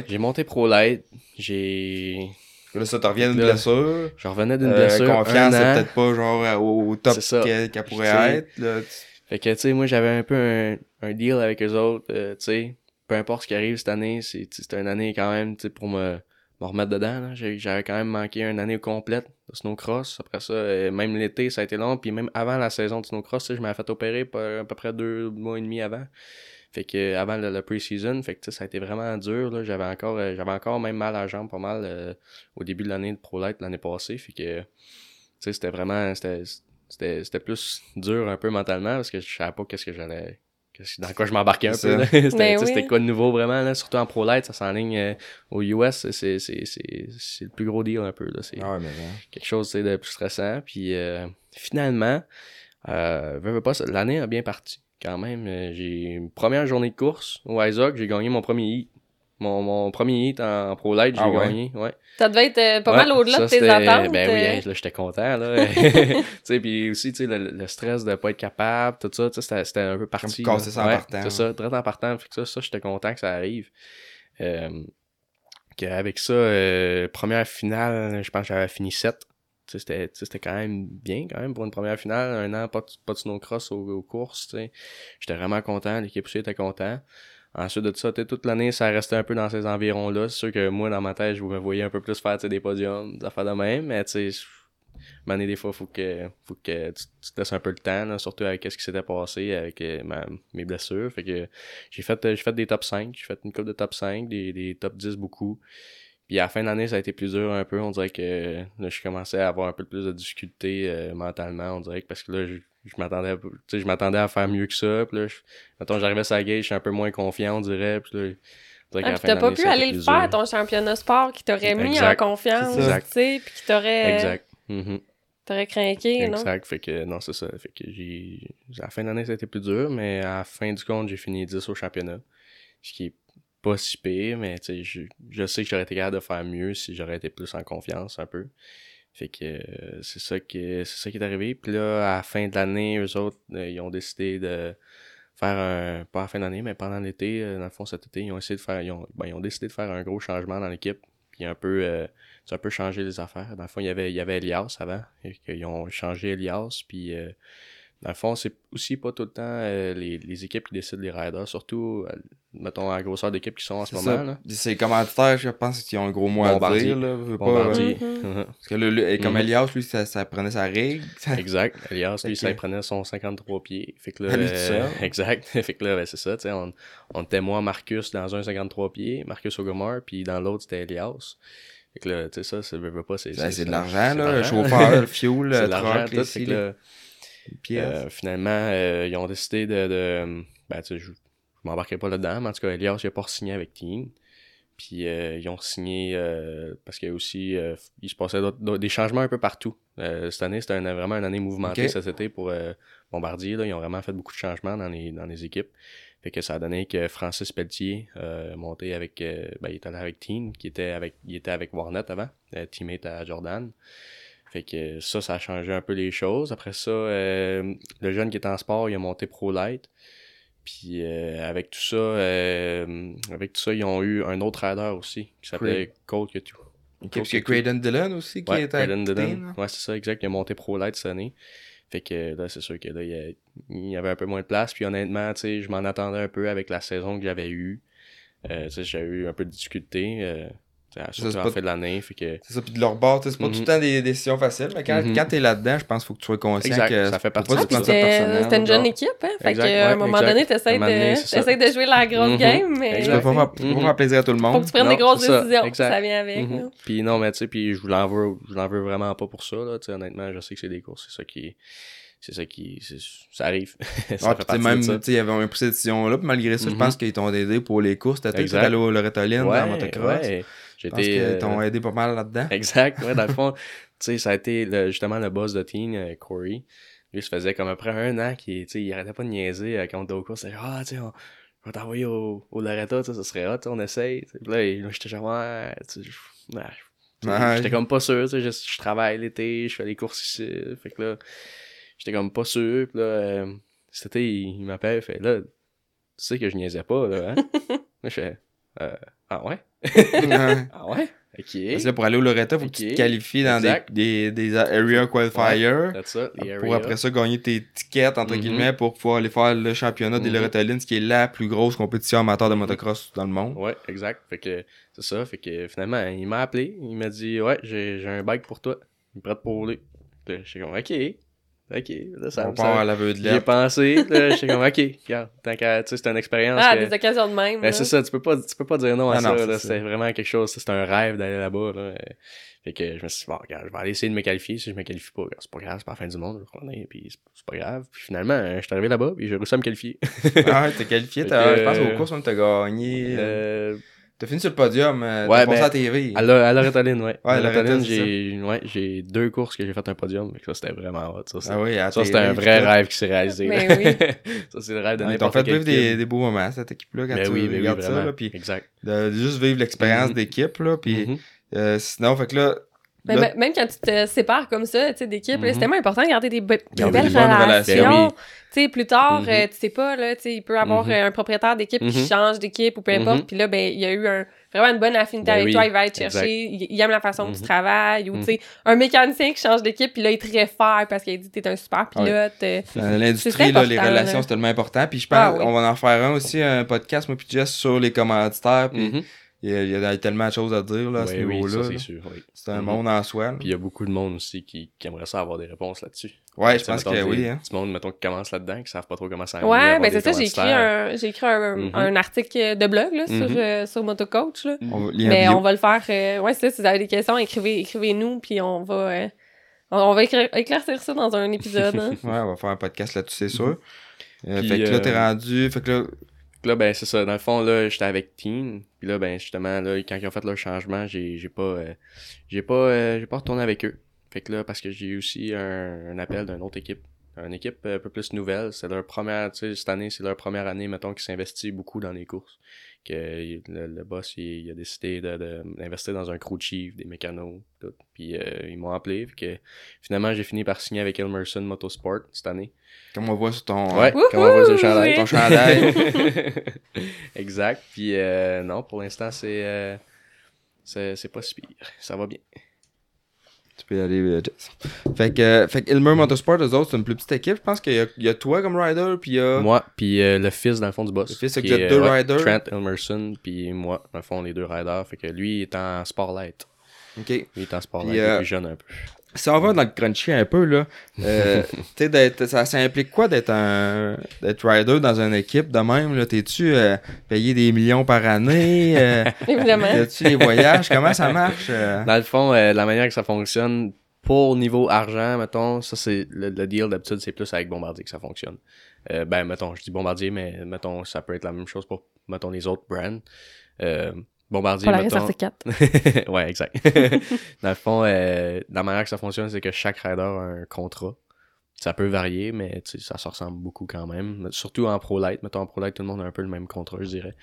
J'ai monté pro light. J'ai. Là, ça te revient d'une blessure. Je revenais d'une Euh, blessure. confiance, c'est peut-être pas genre euh, au, au top qu'elle pourrait être. Là, tu- Fait que, tu sais, moi, j'avais un peu un, un deal avec eux autres. euh, tu sais, peu importe ce qui arrive cette année, c'est, tu sais, c'était une année quand même, tu sais, pour me, me remettre dedans. J'avais quand même manqué une année complète de snowcross. Après ça, euh, même l'été, ça a été long. Puis même avant la saison de snowcross, tu sais, je m'avais fait opérer à peu près deux mois et demi avant. Fait que avant le, le pre-season, fait que tu sais, ça a été vraiment dur. là. J'avais encore euh, j'avais encore même mal à la jambe pas mal euh, au début de l'année de Pro Light l'année passée. Fait que tu sais, c'était vraiment c'était c'était c'était plus dur un peu mentalement parce que je savais pas qu'est-ce que j'allais qu'est-ce- dans quoi je m'embarquais un peu. <laughs> c'était Ben tu sais, oui. c'était quoi de nouveau vraiment là, surtout en Pro Light, ça s'enligne euh, aux US, c'est c'est c'est c'est le plus gros deal un peu là, c'est Ah ouais, mais non. quelque chose tu sais, de plus stressant. Puis euh, finalement, euh, l'année a bien parti quand même. Euh, J'ai une première journée de course au ISOC, j'ai gagné mon premier heat. Mon, mon premier heat en, en Pro Light, j'ai Ah ouais? gagné. Ouais. Ça devait être euh, pas Ouais, mal au-delà de tes attentes. Ben oui, euh. hey, là, j'étais content, là. <laughs> tu sais, puis aussi, tu sais, le, le stress de pas être capable, tout ça, tu sais, c'était- c'était un peu parti. Comme casser ça en Ouais, partant. C'est ça, très en partant. Fait que ça, ça, j'étais content que ça arrive. Euh, qu'avec ça, euh, première finale, je pense que j'avais fini 7. C'était quand même bien, quand même, pour une première finale. Un an, pas de, pas de snowcross aux, aux courses. J'étais vraiment content, l'équipe aussi était content. Ensuite de ça, tu sais, toute l'année, ça restait un peu dans ces environs-là. C'est sûr que moi, dans ma tête, je me voyais un peu plus faire des podiums, des affaires de même, mais tu sais, Mané, des fois, faut que, faut que tu, te laisses un peu le temps, là, surtout avec ce qui s'était passé avec euh, mes blessures. Fait que j'ai fait, j'ai fait des top 5, j'ai fait une coupe de top 5, des, des top 10 beaucoup. Puis à la fin de l'année, ça a été plus dur un peu. On dirait que là, je commençais à avoir un peu plus de difficultés euh, mentalement, on dirait que parce que là, je, je m'attendais à- tu sais, je m'attendais à faire mieux que ça. Puis là, je, mettons, j'arrivais sur la je suis un peu moins confiant, on dirait. Puis là, Ah, puis t'as de pas l'année, pu aller le faire, dur. ton championnat sport qui t'aurait mis Exact. en confiance, tu sais, puis qui t'aurait Exact. Mhm. t'aurais craqué, non? Exact. Fait que, non, c'est ça. Fait que j'ai, à la fin d'année, ça a été plus dur, mais à la fin du compte, j'ai fini 10 au championnat. Ce qui est pas si pire, mais je, je sais que j'aurais été capable de faire mieux si j'aurais été plus en confiance un peu. Fait que euh, c'est ça que c'est ça qui est arrivé. Puis là, à la fin de l'année, eux autres, euh, ils ont décidé de faire un. Pas à la fin d'année, mais pendant l'été, euh, dans le fond, cet été, ils ont essayé de faire. Ils ont, ben, ils ont décidé de faire un gros changement dans l'équipe. Puis un peu. C'est un peu changé les affaires. Dans le fond, il y avait, il y avait Elias avant. Et qu'ils ont changé Elias. Puis dans le fond, c'est aussi pas tout le temps euh, les, les équipes qui décident les riders. Surtout, euh, mettons, à la grosseur d'équipe qui sont en ce C'est moment. Là. C'est les commanditaires, je pense, qui ont un gros mot à dire. Là, veux pas, Bombardier. Mhm. <laughs> Parce que là, lui- et comme Mhm. Elias, lui, ça, ça prenait sa règle. <laughs> Exact. Elias, lui, ça prenait son 53 pieds. Fait que là, euh, <laughs> exact. fait que là, ben, c'est ça, tu sais, on, on était moi, Marcus, dans un 53 pieds, Marcus Ogomar, puis dans l'autre, c'était Elias. Fait que là, tu sais, ça, ça veut pas, c'est... Ben, c'est de ça- l'argent, c'est là. de Le chauffeur, le fuel, C'est le de truck, pièces. euh, finalement, euh, ils ont décidé de... de ben, tu sais, je, je m'embarquerai pas là-dedans, mais en tout cas, Elias, il a pas signé avec Team. Puis euh, ils ont signé euh, parce qu'il y a aussi euh, il se passait des changements un peu partout. Cette année, c'était un- vraiment une année mouvementée Ok. cet été pour Bombardier. Là. Ils ont vraiment fait beaucoup de changements dans les, dans les équipes. Fait que ça a donné que Francis Pelletier monté avec ben, il était allé avec Team, qui était avec il était avec Warnet avant, teammate à Jordan. Fait que ça, ça a changé un peu les choses. Après ça, euh, le jeune qui était en sport, il a monté Pro Light. Puis euh, avec tout ça, euh, avec tout ça, ils ont eu un autre rider aussi qui s'appelait Cold que tout. Ok, parce que Craydon Dillon aussi, qui Ouais, est à Dillon. Ouais, c'est ça, exact. Il a monté Pro Light cette année. Fait que là, c'est sûr que là, il y, avait un peu moins de place. Puis honnêtement, tu sais, je m'en attendais un peu avec la saison que j'avais eue. Euh, j'avais eu un peu de difficulté. Surtout c'est en pas- fin de l'année. Fait que. C'est ça, puis de leur bord, c'est pas Mhm. tout le temps des décisions faciles, mais quand, Mhm. quand t'es là-dedans, je pense qu'il faut que tu sois conscient Exact, que ça fait faut partie prendre ça C'était une jeune équipe, hein? Fait Exact, que, à un ouais, moment exact. donné, t'essayes de, ça. de jouer la grosse Mhm. game, mais Tu peux pas faire, Mhm. faire plaisir à tout le faut monde. que tu prennes Non, des grosses c'est ça, décisions. exact. Ça vient avec. Mhm. Puis non, mais tu sais, puis je l'en veux, je l'en veux vraiment pas pour ça, là. Tu sais, honnêtement, je sais que c'est des courses, c'est ça qui. C'est ça qui. Ça arrive. <laughs> ça partie même, il y avait un cette décision-là, puis malgré ça, je Mhm. pense qu'ils t'ont aidé pour les courses. T'as été allé au Lorettolin dans la Ouais, motocross. ouais. Je pense qu'ils t'ont euh, aidé pas mal là-dedans. Exact, ouais, dans le fond, <laughs> tu sais, ça a été le- justement le boss de Teen, euh, Corey. Lui, ça faisait comme après un an qu'il, tu sais, il arrêtait pas de niaiser euh, quand on était au cours. C'était ah, tu sais, on, va t'envoyer au, au Loretta, ça serait hot, on essaye. Puis là, là, j'étais genre, ouais, j'étais comme pas sûr, tu sais, je, je travaille l'été, je fais les courses ici. Fait que là, j'étais comme pas sûr. Puis là, euh, cet été, il, il m'appelle, il fait là, tu sais que je niaisais pas, là, hein? <laughs> là, je fais, euh, ah ouais? Ouais. <laughs> Ah ouais? Ok. Parce que là, pour aller au Loretta, faut que tu te qualifies dans des, des, des area qualifiers. That's ça, Pour area. après ça gagner tes tickets, entre Mhm. guillemets, pour pouvoir aller faire le championnat des Mhm. Lorettolines, qui est la plus grosse compétition amateur de motocross dans le monde. Ouais, exact. Fait que c'est ça. Fait que finalement, il m'a appelé. Il m'a dit Ouais, j'ai j'ai un bike pour toi. Il est prêt pour rouler. J'étais comme Ok. Ok. Là, ça, On ça- part à J'ai pensé. Là, J'étais comme Ok. Regarde, tant qu'à. Tu sais, c'est une expérience. Ah, que- des occasions de même. Ben, c'est ça, tu peux pas, tu peux pas dire non à Ah ça, non, là. c'est vraiment quelque chose, c'était un rêve d'aller là-bas, là. Euh, Fait que je me suis dit, bon, regarde, je vais aller essayer de me qualifier. Si je me qualifie pas, c'est pas grave, c'est pas la fin du monde, je vais puis c'est c'est pas grave. Puis finalement, euh, je suis arrivé là-bas, puis j'ai réussi à me qualifier. Ah t'es qualifié. <laughs> Que, Je pense euh, aux courses, même, t'as gagné. euh, T'as fini sur le podium. euh, ouais, T'as passé ben, à la TV. À Lorettaline, ouais. Ouais, à j'ai, ouais, j'ai deux courses que j'ai fait un podium. Fait que ça, c'était vraiment hot. Ça, Ah oui, à ça, c'était un vrai tout. rêve qui s'est réalisé. Mais là. oui. <laughs> ça, c'est le rêve de n'importe fait quel vivre des, beaux moments, cette équipe-là, quand Ben tu oui, ben oui, regardes ça. vraiment. Là, puis Exact. de juste vivre l'expérience Mhm. d'équipe, là, puis Mhm. euh, sinon, fait que là... Mais là, m- même quand tu te sépares comme ça, tu sais, d'équipe, Mhm. c'est tellement important de garder des, be- des oui, belles relations. Ben Tu sais, plus tard, Mhm. euh, tu sais pas, là, tu sais, il peut avoir Mhm. un propriétaire d'équipe qui Mhm. change d'équipe ou peu importe, Mhm. puis là, ben, il y a eu un, vraiment une bonne affinité Ben avec oui, toi, il va être chercher, il, il aime la façon que tu Mhm. travailles, ou Mhm. tu sais, un mécanicien qui change d'équipe, puis là, il te réfère parce qu'il dit t'es un super pilote. euh, l'industrie, là, les relations, c'est tellement important. Puis je pense Ah oui. on va en faire un aussi, un podcast, moi puis Jess, sur les commanditaires. Puis Mhm. Il y, a- il y a tellement de choses à dire là, à ce niveau-là. c'est sûr, oui. C'est un Mhm. monde en soi. là. Puis il y a beaucoup de monde aussi qui, qui aimerait ça avoir des réponses là-dessus. Ouais, je pense que oui. des- Hein. Du monde, mettons, qui commence là-dedans, qui savent pas trop comment ça Ouais, ben c'est ça, j'ai écrit un, j'ai écrit un, Mhm. un article de blog, là, sur, Mhm. euh, sur Motocoach, là. On Mais on va le faire. euh, ouais, c'est ça. Si vous avez des questions, écrivez, écrivez-nous, puis on va, euh, on, on va éclair- éclaircir ça dans un épisode. hein. <laughs> Ouais, on va faire un podcast là-dessus, c'est sûr. Euh, Puis, fait que là, t'es rendu. Fait que là, là, ben, c'est ça. Dans le fond, là, j'étais avec Team. Puis là, ben, justement, là, quand ils ont fait leur changement, j'ai, j'ai pas, euh, j'ai pas, euh, j'ai pas retourné avec eux. Fait que là, parce que j'ai eu aussi un, un appel d'une autre équipe. Une équipe un peu plus nouvelle. C'est leur première, tu sais, cette année, c'est leur première année, mettons, qui s'investit beaucoup dans les courses. Que le, le boss, il, il a décidé de, de, d'investir dans un crew chief, des mécanos, tout. Puis euh, ils m'ont appelé. Que finalement, j'ai fini par signer avec Elmerson Motorsport cette année. Comme on voit sur ton, Ouais, comme on voit sur chandail. oui. ton chandail. <laughs> exact. Puis euh, non, pour l'instant, c'est, euh, c'est c'est pas si pire. Ça va bien. Tu peux y aller, euh, Jess. Fait que, euh, fait que Ilmer Motorsport, eux autres, c'est une plus petite équipe. Je pense qu'il y a, il y a toi comme rider, puis il y a. Moi, puis euh, le fils, dans le fond, du boss. Le fils, c'est que deux ouais, riders. Trent Elmerson, puis moi, dans le fond, les deux riders. Fait que lui, il est en spotlight. Ok. Lui, il est en spotlight, Puis, il est plus jeune un peu. Si on va dans le crunchy un peu, là, euh, <laughs> tu sais, d'être- ça, ça implique quoi d'être un d'être rider dans une équipe de même, là? T'es-tu euh, payé des millions par année? Euh, <laughs> Évidemment. As-tu les voyages? Comment ça marche? euh? Dans le fond, euh, la manière que ça fonctionne, pour niveau argent, mettons, ça c'est le, le deal d'habitude, c'est plus avec Bombardier que ça fonctionne. Euh, ben, mettons, je dis Bombardier, mais mettons, ça peut être la même chose pour, mettons, les autres brands. Bombardier, Polaris mettons... RC4. <laughs> ouais, exact. <laughs> Dans le fond, euh, la manière que ça fonctionne, c'est que chaque rider a un contrat. Ça peut varier, mais ça se ressemble beaucoup quand même. Surtout en Pro Light. Mettons, en Pro Light, tout le monde a un peu le même contrat, je dirais.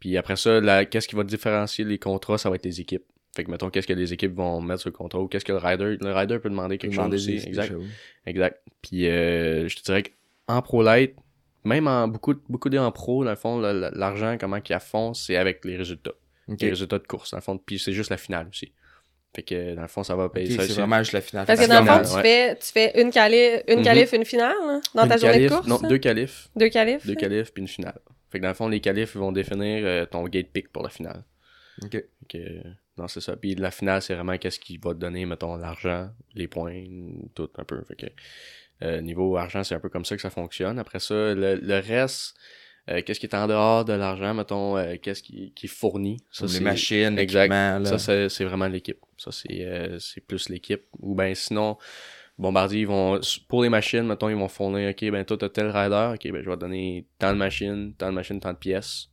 Puis après ça, la- qu'est-ce qui va différencier les contrats, ça va être les équipes. Fait que, mettons, qu'est-ce que les équipes vont mettre sur le contrat ou qu'est-ce que le rider... Le rider peut demander quelque chose aussi. Exact. choses. Exact. Puis euh, je te dirais qu'en Pro Light, même en beaucoup, beaucoup en pro, dans le fond, l'argent, comment qu'ils font, c'est avec les résultats. Les résultats de course, dans le fond. Puis c'est juste la finale aussi. Fait que dans le fond, ça va payer ça c'est vraiment juste la finale. Parce que dans le fond, que- tu, Ouais. fais, tu fais une qualif, une Mhm. qualif, une finale hein, dans ta journée qualif- de course. Non, hein? deux qualifs. Deux qualifs. Deux qualifs puis une finale. Fait que dans le fond, les qualifs vont définir euh, ton gate pick pour la finale. Ok. Fait que, non, c'est ça. Puis la finale, c'est vraiment qu'est-ce qui va te donner, mettons, l'argent, les points, tout un peu. Fait que euh, niveau argent, c'est un peu comme ça que ça fonctionne. Après ça, le, le reste, euh, qu'est-ce qui est en dehors de l'argent, mettons, euh, qu'est-ce qui, qui fournit. Ça, Comme les c'est- machines, Exact. là. Ça, c'est c'est vraiment l'équipe. Ça, c'est euh, c'est plus l'équipe. Ou ben sinon, Bombardier, ils vont. Pour les machines, mettons, ils vont fournir, OK, ben toi, t'as tel rider, OK, ben je vais te donner tant de machines, tant de machines, tant de pièces.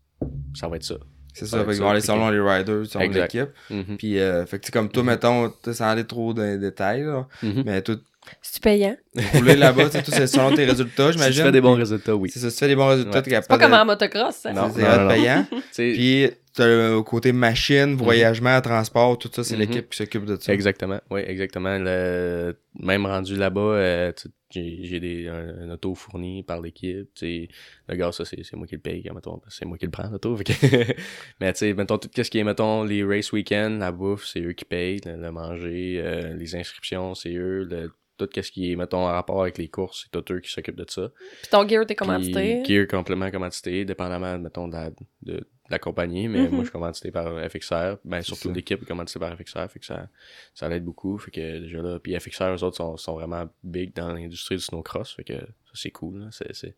Ça va être ça. C'est Ça ça, fait qu'ils vont aller selon les riders, selon Exact. l'équipe. Mhm. Puis, euh, fait que, comme toi, mettons, tu sais, sans aller trop dans les détails, là, Mhm. mais tout, C'est payant? Rouler là-bas, tu sais, tout c'est selon tes résultats, Si j'imagine. tu fais des bons résultats, oui. C'est ça, si tu fais des bons résultats, Ouais. t'es Pas comme en motocross. hein. Non. c'est <laughs> c'est payant. Puis, t'as le côté machine, voyagement, transport, tout ça, c'est Mhm. l'équipe qui s'occupe de ça. Exactement, oui, exactement. Le... Même rendu là-bas, euh, tu- j'ai des un, un auto fourni par l'équipe. tu. Le gars, ça, c'est c'est moi qui le paye, mettons, c'est moi qui le prends, l'auto. <laughs> Mais tu sais, mettons, tout ce qui est, mettons, les race week-ends, la bouffe, c'est eux qui payent, le, le manger, euh, les inscriptions, c'est eux, le, tout ce qui est, mettons, en rapport avec les courses, c'est tout eux qui s'occupent de ça. Puis ton gear, t'es commandité. Gear complément commandité, dépendamment, mettons, de, de la compagnie, mais Mhm. moi, je suis commandité par FXR. Ben, surtout l'équipe est commanditée par FXR, fait que ça, ça l'aide beaucoup. Fait que déjà là, puis FXR, eux autres, sont, sont vraiment big dans l'industrie du snowcross, fait que ça, c'est cool, là. C'est,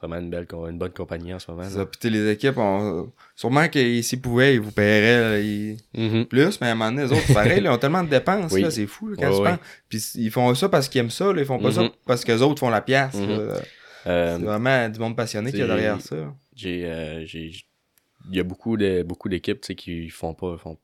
vraiment une belle, une bonne compagnie en ce moment. Ça. Puis, les équipes, on... sûrement qu'ils s'ils pouvaient, ils vous paieraient là, ils- Mhm. plus, mais à un moment donné, les autres, pareil, ils ont tellement de dépenses, Oui. là, c'est fou, là, quand Ouais, tu ouais. penses. Puis, ils font ça parce qu'ils aiment ça, là, ils font pas ça Mhm. parce que les autres font la pièce. Euh, C'est vraiment du monde passionné qu'il y a c'est- derrière ça. j'ai, euh, j'ai, il y a beaucoup de, beaucoup d'équipes, tu sais, qui font pas, font,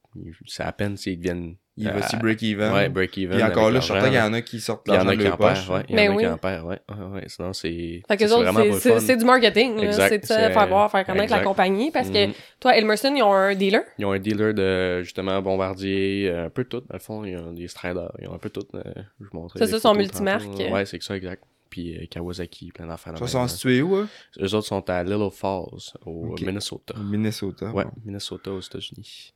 c'est à peine, s'ils deviennent, Il va euh, aussi break-even. ouais, break-even. Puis encore avec là, je suis certain qu'il y là. en a qui sortent Il y en l'argent a de qui en leur poche. perdent, ouais. Il y en a qui en perdent, ouais. Ouais, sinon c'est. Fait que c'est du marketing. C'est de faire voir, faire connaître la compagnie. Parce que Mhm. toi, Elmerson, ils ont un dealer? Ils ont un dealer de, justement, Bombardier, euh, un peu tout, dans le fond. Ils ont des Straders, ils ont un peu tout. euh, je vous montrerai C'est ça, son multimarque. Ouais, c'est ça, exact. Puis euh, Kawasaki, plein d'affaires. Ça là-bas, sont situés où, hein? Eux autres sont à Little Falls, au Ok. Minnesota. Minnesota. Ouais, bon. Minnesota aux États-Unis.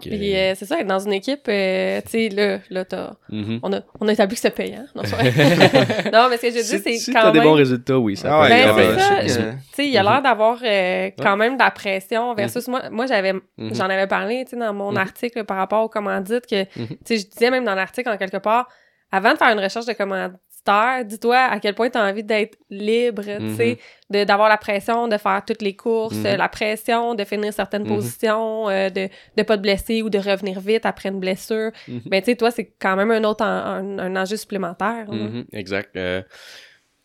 Puis euh, c'est ça, être dans une équipe, euh, tu sais, là, là t'as... Mhm. On a, on a établi que c'était payant. Non, c'est <laughs> non, mais ce que je dis, c'est si quand t'as des même... bons résultats, oui, ça Ah ouais, Ben, c'est ouais, ça, Tu sais, il a l'air d'avoir euh, quand même de la pression versus moi. Moi, j'avais, Mhm. j'en avais parlé, tu sais, dans mon article par rapport aux commandites que, tu sais, je disais même dans l'article en quelque part, avant de faire une recherche de dis-toi à quel point tu as envie d'être libre, tu sais, de, d'avoir la pression de faire toutes les courses, Mhm. la pression de finir certaines Mhm. positions, euh, de de pas te blesser ou de revenir vite après une blessure. Mhm. Ben, tu sais, toi, c'est quand même un autre en- un, un enjeu supplémentaire. Mhm, exact. Euh,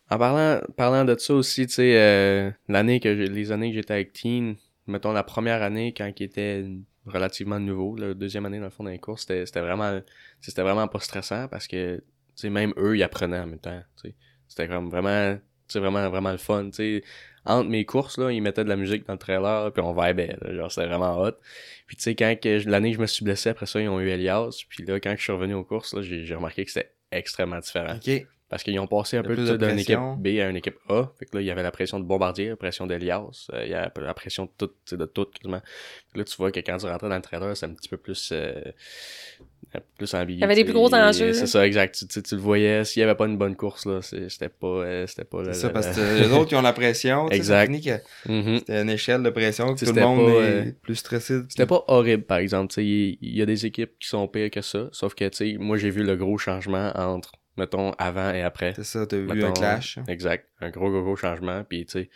En parlant, parlant de ça aussi, tu sais, euh, l'année que les années que j'étais avec Teen, mettons la première année quand il était relativement nouveau, la deuxième année dans le fond dans les courses, c'était, vraiment, c'était vraiment pas stressant parce que, sais, même eux, ils apprenaient en même temps. C'était comme vraiment, vraiment, vraiment le fun, sais. Entre mes courses, là, ils mettaient de la musique dans le trailer, puis on vibait, genre, c'était vraiment hot. Puis quand l'année que je me suis blessé, après ça, ils ont eu Elias, puis là, quand je suis revenu aux courses, là, j'ai, remarqué que c'était extrêmement différent. Ok. Parce qu'ils ont passé un y peu de d'une équipe. B à une équipe A. Fait que là, il y avait la pression de Bombardier, la pression d'Elias, euh, il y a la pression de tout, tu sais, de tout, quasiment. Là, tu vois que quand tu rentrais dans le trailer, c'est un petit peu plus, euh, un peu plus ambigu. Il y avait des plus gros enjeux. C'est ça, exact. Tu, tu, tu le voyais, s'il y avait pas une bonne course, là, c'est- c'était pas, euh, c'était pas, C'est ça, parce que les autres, ils ont la pression. tu sais, Exact. ça finit que Mhm. C'était une échelle de pression que tout le monde c'était est pas, euh, plus stressé. C'était pas horrible, par exemple. Tu sais, Il il y, a des équipes qui sont pires que ça. Sauf que, tu sais, moi, j'ai vu le gros changement entre, mettons, avant et après. C'est ça, t'as Mettons, un clash. Exact. Un gros, gros, gros changement. Puis, tu sais,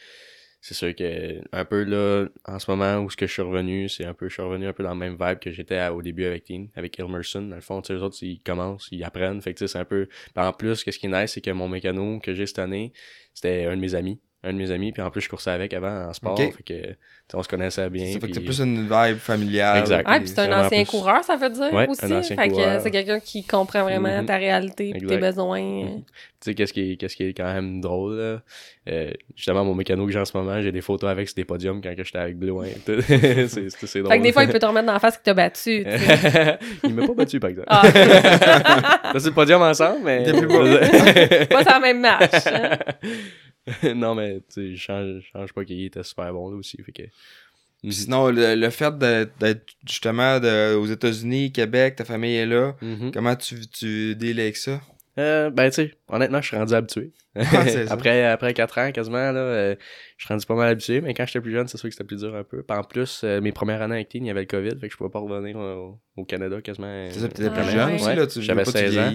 c'est sûr que, un peu là, en ce moment où ce que je suis revenu, c'est un peu, je suis revenu un peu dans le même vibe que j'étais au début avec Teen, avec Ilmerson. Dans le fond, tu sais, les autres, ils commencent, ils apprennent. Fait que, tu sais, c'est un peu. En plus, qu'est-ce qui est nice, c'est que mon mécano que j'ai cette année, c'était un de mes amis. Un de mes amis. Puis en plus, je coursais avec avant en sport. Ok. Fait que, on se connaissait bien. Ça fait que c'est plus une vibe familiale. Exact. Ouais, puis c'est un ancien plus- coureur, ça veut dire Ouais, aussi. un ancien fait que c'est quelqu'un qui comprend vraiment Mhm. ta réalité et tes besoins. Mhm. Tu sais, qu'est-ce qui, qui est quand même drôle, là? Euh, justement, mon mécano que j'ai en ce moment, j'ai des photos avec sur des podiums quand que j'étais avec Blue <laughs> c'est, drôle. Fait que des fois, il peut te remettre dans la face qu'il t'a battu. <laughs> il m'a pas battu, par exemple. Ah. <laughs> Sur le podium ensemble, mais. Pas sur la même match. hein. <laughs> non, mais, tu sais, je change, change pas qu'il était super bon, là aussi. Fait que. Sinon, le, le fait d'être, d'être justement de- aux États-Unis, Québec, ta famille est là, Mhm. comment tu, tu deals avec ça? Euh, ben, tu sais, honnêtement, je suis rendu habitué. <laughs> ça. après, après 4 ans, quasiment, là, euh, je suis rendu pas mal habitué, mais quand j'étais plus jeune, c'est sûr que c'était plus dur un peu. Puis en plus, euh, mes premières années avec Teen, il y avait le COVID, fait que je pouvais pas revenir au, au Canada quasiment. C'est ça, Ah, plus ouais. jeune aussi, Ouais, là, tu j'avais veux pas, tu 16 ans.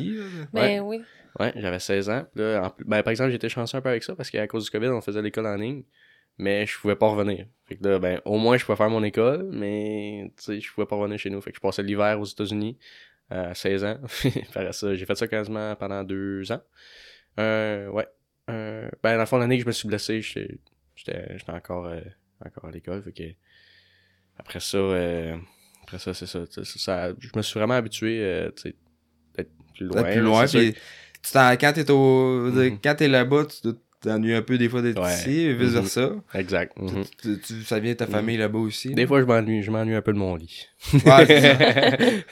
Ben oui. Ouais, j'avais 16 ans. Puis Là, en plus- ben, par exemple, j'étais chanceux un peu avec ça parce qu'à cause du COVID, on faisait l'école en ligne, mais je pouvais pas revenir. Fait que là, ben, au moins, je pouvais faire mon école, mais tu sais, je pouvais pas revenir chez nous. Fait que je passais l'hiver aux États-Unis à 16 ans. <laughs> J'ai fait ça quasiment pendant deux ans. Euh, ouais. Euh, ben, dans le fond, l'année que je me suis blessé, j'étais encore, euh, encore à l'école. Après ça, euh, après ça, c'est ça, Je me suis vraiment habitué, d'être plus loin. Plus loin, quand t'es au, Mhm. quand t'es là-bas, tu t'ennuies un peu des fois d'être Ouais. ici, et vice Mhm. versa. Exact. mhm. Tu- tu- ça vient de ta famille là-bas aussi. Des fois, je m'ennuie, je m'ennuie un peu de mon lit. Ouais, c'est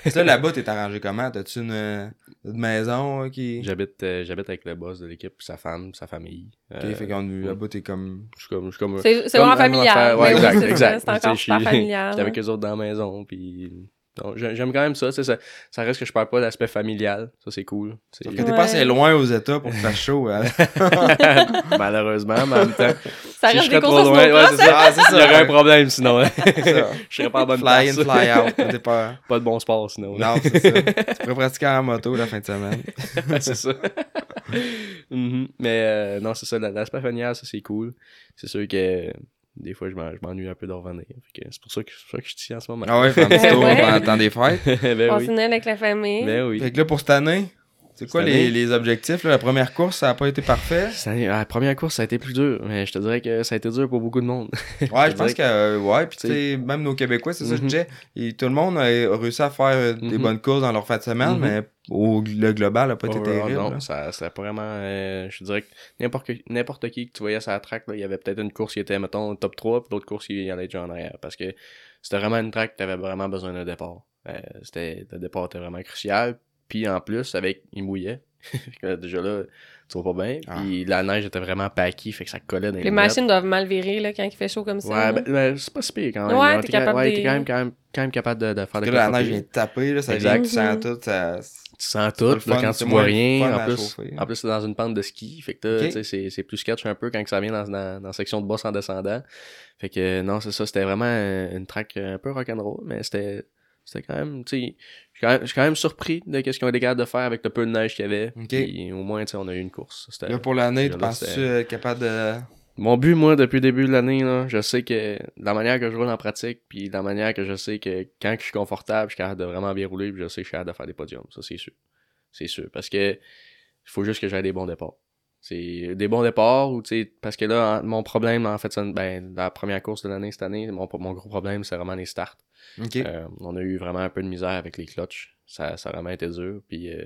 ça. <laughs> Là, là-bas, t'es arrangé comment? T'as-tu une, euh, une maison euh, qui. J'habite, euh, j'habite avec le boss de l'équipe, sa femme, sa famille. Ok, Euh, fait qu'on là-bas, t'es comme. je suis comme, je suis comme. C'est vraiment familial. Ouais, <laughs> exact, c'est exact. C'est encore familial. <laughs> J'étais avec eux autres dans la maison, puis. J'aime quand même ça, tu sais, ça. Ça reste que je perds pas l'aspect familial. Ça, c'est cool. C'est- Parce que t'es Ouais. pas assez loin aux États pour faire chaud. Hein? <laughs> <laughs> Malheureusement, mais en même temps. Ça si je reste serais des trop courses loin, ouais, c'est ça. Ah, c'est Il y aurait ça. un problème sinon. hein. <laughs> Ça. Je serais pas à bonne Fly in, place. fly out. T'es pas. Pas de bon sport sinon. Non, c'est ça. Tu pourrais pratiquer en moto la fin de semaine. c'est ça. Mhm. Mais euh, non, c'est ça, l'aspect familial, ça c'est cool. C'est sûr que des fois je m'en- je m'ennuie un peu de revenir. Fait que C'est pour ça que, c'est pour ça que je suis ici en ce moment. Ah ouais, <laughs> faire un petit tour pendant le temps des fêtes? <laughs> ben On oui. avec la famille. Ben oui. Fait que là, pour cette année, c'est quoi les, les objectifs? là? La première course, ça a pas été parfait? La première course, ça a été plus dur, mais je te dirais que ça a été dur pour beaucoup de monde. Ouais, <laughs> je pense que, euh, ouais, puis tu sais, même nos Québécois, c'est ça que je Mhm. disais, et tout le monde a réussi à faire des Mhm. bonnes courses dans leur fin de semaine, Mhm. mais au, le global a pas été Overall, terrible. non, là. ça, pas vraiment. euh, je te dirais que n'importe qui- n'importe qui que tu voyais sur la track, là, il y avait peut-être une course qui était, mettons, top 3, puis l'autre course qui allait déjà en arrière. Parce que c'était vraiment une track que tu avais vraiment besoin d'un départ. Euh, c'était, le départ était vraiment crucial. Puis en plus, avec, il mouillait. <laughs> Déjà là, tu vois pas bien. Ah. Puis la neige était vraiment paquée, fait que ça collait dans les Les machines doivent mal virer là, quand il fait chaud comme ça. Ouais, ben, ben, c'est pas si pire quand même. Ouais, t'es quand- capable ouais, de- quand même, quand même, quand même capable de, de faire là, la neige vient de taper, là, ça Exact. vient, tu sens tout, ça... Tu sens tout, là, fun, quand tu vois rien. En plus, chauffer. en plus, c'est dans une pente de ski. Fait que là, Ok. tu sais, c'est, c'est plus sketch un peu quand que ça vient dans, dans, dans la section de boss en descendant. Fait que non, c'est ça. C'était vraiment une track un peu rock'n'roll, mais c'était, c'était quand même, tu sais, je suis quand même- je suis quand même surpris de ce qu'ils ont été capables de faire avec le peu de neige qu'il y avait. Ok. Puis au moins, tu sais, on a eu une course. Là, pour l'année, tu penses-tu être capable de... Mon but, moi, depuis le début de l'année, je sais que la manière que je roule en pratique, puis la manière que je sais que quand je suis confortable, je suis capable de vraiment bien rouler, puis je sais que je suis capable de faire des podiums. Ça, c'est sûr. C'est sûr. Parce que il faut juste que j'aie des bons départs. C'est des bons départs ou tu sais parce que là en- mon problème en fait ça- ben la première course de l'année cette année mon, mon gros problème c'est vraiment les starts. Euh, on a eu vraiment un peu de misère avec les clutches. Ça, ça a vraiment été dur. Puis euh,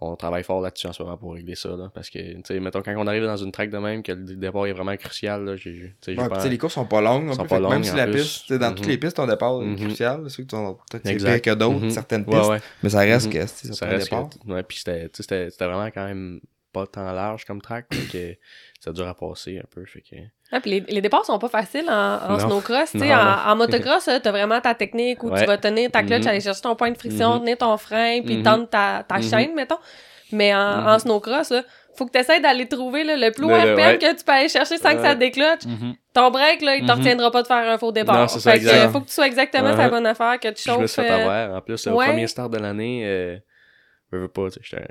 on travaille fort là-dessus en ce moment pour régler ça. Là, parce que, tu sais, mettons, quand on arrive dans une track de même, que le départ est vraiment crucial, là, j'ai, Ouais, pas- les courses sont pas longues Sont pas que même longues, si la plus. piste, dans toutes Mhm. les pistes, ton départ est crucial. Qui sont peut-être c'est pire que d'autres, Mhm. certaines pistes. ouais. Mais ça reste Mhm. que ça, Ça reste départ. que, ouais, puis c'était vraiment quand même pas tant large comme track, que <coughs> ça dure à passer un peu, fait que... Ah, puis les, les départs sont pas faciles en, en snowcross. Tu sais, Non, en, en motocross, là, t'as vraiment ta technique où tu vas tenir ta clutch, Mhm. aller chercher ton point de friction, Mhm. tenir ton frein, puis Mhm. tendre ta, ta chaîne, mettons. Mais en, en snowcross, là, faut que tu essaies d'aller trouver là, le plus haut RPM ouais. que tu peux aller chercher sans que ça décloche. Ton break, là, il te Mhm. retiendra pas de faire un faux départ. Non, c'est ça, fait que, euh, faut que tu sois exactement la Ouais. bonne affaire, que tu Puis je me chauffes. suis fait euh, avoir. En plus, le ouais. premier start de l'année, euh, je veux pas, j'étais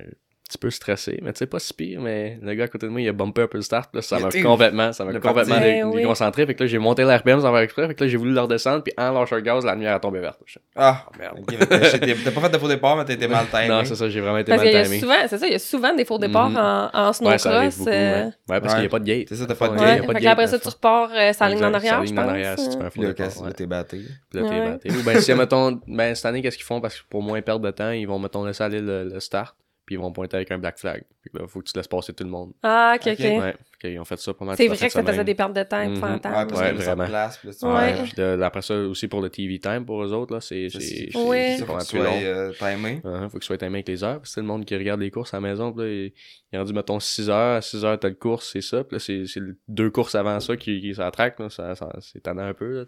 petit peu stressé, mais tu sais, pas si pire, mais le gars à côté de moi, il a bumpé un peu le start, là, ça m'a complètement, ça m'a complètement dé- Eh oui. déconcentré, fait que là, j'ai monté l'RPM sans faire exprès, fait que là, j'ai voulu le redescendre, puis en lâchant le gaz, la lumière a tombé verte. Ah, Ah, merde. t'as pas fait de faux départ, mais t'as été mal timé. <laughs> Non, c'est ça, j'ai vraiment été Parce mal qu'il y a timé. souvent, c'est ça, il y a souvent des faux départs Mhm. en, en Ouais, ça snowcross. beaucoup, euh, ouais. Ouais, parce Ouais. qu'il n'y a pas de gate. C'est ça, t'as pas de gate. Ouais, il y a pas de fait que là, après ça, tu repars euh, sa ligne en arrière, je ligne en arrière, pense. si tu fais un faux départ, t'es batté? Puis là, t'es batté. Ou ben, si, mettons, ben, cette année, qu'est-ce qu'ils font? Parce que pour moins perdre de temps, ils vont, mettons, laisser aller le, le start, puis ils vont pointer avec un black flag. Puis là, faut que tu laisses passer tout le monde. Ah, ok, Ok. Ouais. Fait qu'ils ont fait ça pas mal C'est vrai que ça faisait des pertes de temps Mhm. épouvantables. Ouais, parce Ouais, que ça vraiment. place, puis là, tu Ouais. vas- Puis de- après ça, aussi pour le TV time, pour eux autres, là, c'est, C'est- c'est, c'est- c'est, Ouais. c'est faut pas que mal tu plus sois long. euh, timé. Uh-huh, faut que tu sois timé avec les heures. Parce que le monde qui regarde les courses à la maison, puis là, il, il est rendu, mettons, 6 heures. À 6 heures, t'as le course, c'est ça. Puis là, c'est, c'est deux courses avant ça qui, qui s'attraquent, là. Ça, ça, c'est tannant un peu, là.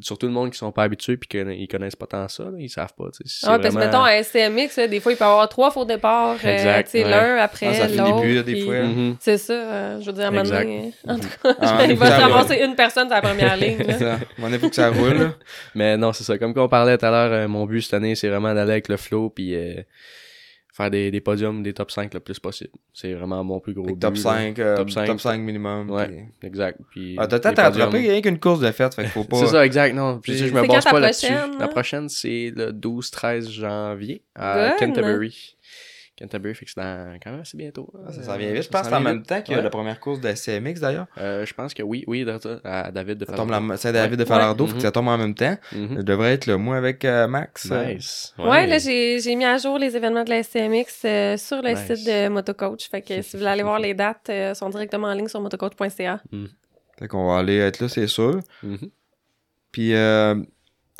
Surtout le monde qui sont pas habitués puis qu'ils connaissent pas tant ça, là. Ils savent pas, tu sais. C'est Ah, parce que vraiment- mettons, à SCMX, là, des fois, il peut y avoir trois faux départs, euh, tu sais, ouais. l'un après Ah, finit l'autre. puis-. Mhm. C'est ça, euh, je veux dire, à un moment donné, en tout cas, Ah, <laughs> il va se ramasser une personne sur la première ligne. là. <laughs> Ça, à un moment donné, faut que ça roule. là. <laughs> Mais non, c'est ça. Comme qu'on parlait tout à l'heure, euh, mon but cette année, c'est vraiment d'aller avec le flow puis euh, faire des, des podiums, des top 5 le plus possible. C'est vraiment mon plus gros but. top là. 5, euh, Top cinq. top 5 minimum. Ouais. puis- Exact. Puis Ah, t'as peut-être podiums- rien qu'une course de fête, fait qu'il faut <laughs> pas. C'est ça, exact. Non, puis je me base pas là-dessus. La prochaine, c'est le 12-13 janvier à Good. Canterbury. Canterbury, fait que c'est dans quand même assez bientôt. Ah, ça Euh, s'en vient vite. Je pense c'est en même vite. temps que Ouais. la première course de SCMX d'ailleurs. Euh, je pense que oui, oui, de- à David de la Saint-David de. Falardeau, Ouais. faut que ça tombe en même temps. Mhm. Je devrais être là, moi, avec euh, Max. euh, Nice. Ouais, là, j'ai j'ai mis à jour les événements de la SCMX euh, sur le Nice. site de Motocoach. Fait que si vous voulez aller voir les dates, euh, elles sont directement en ligne sur motocoach.ca. Fait qu'on va aller être là, c'est sûr. Mhm. Puis euh,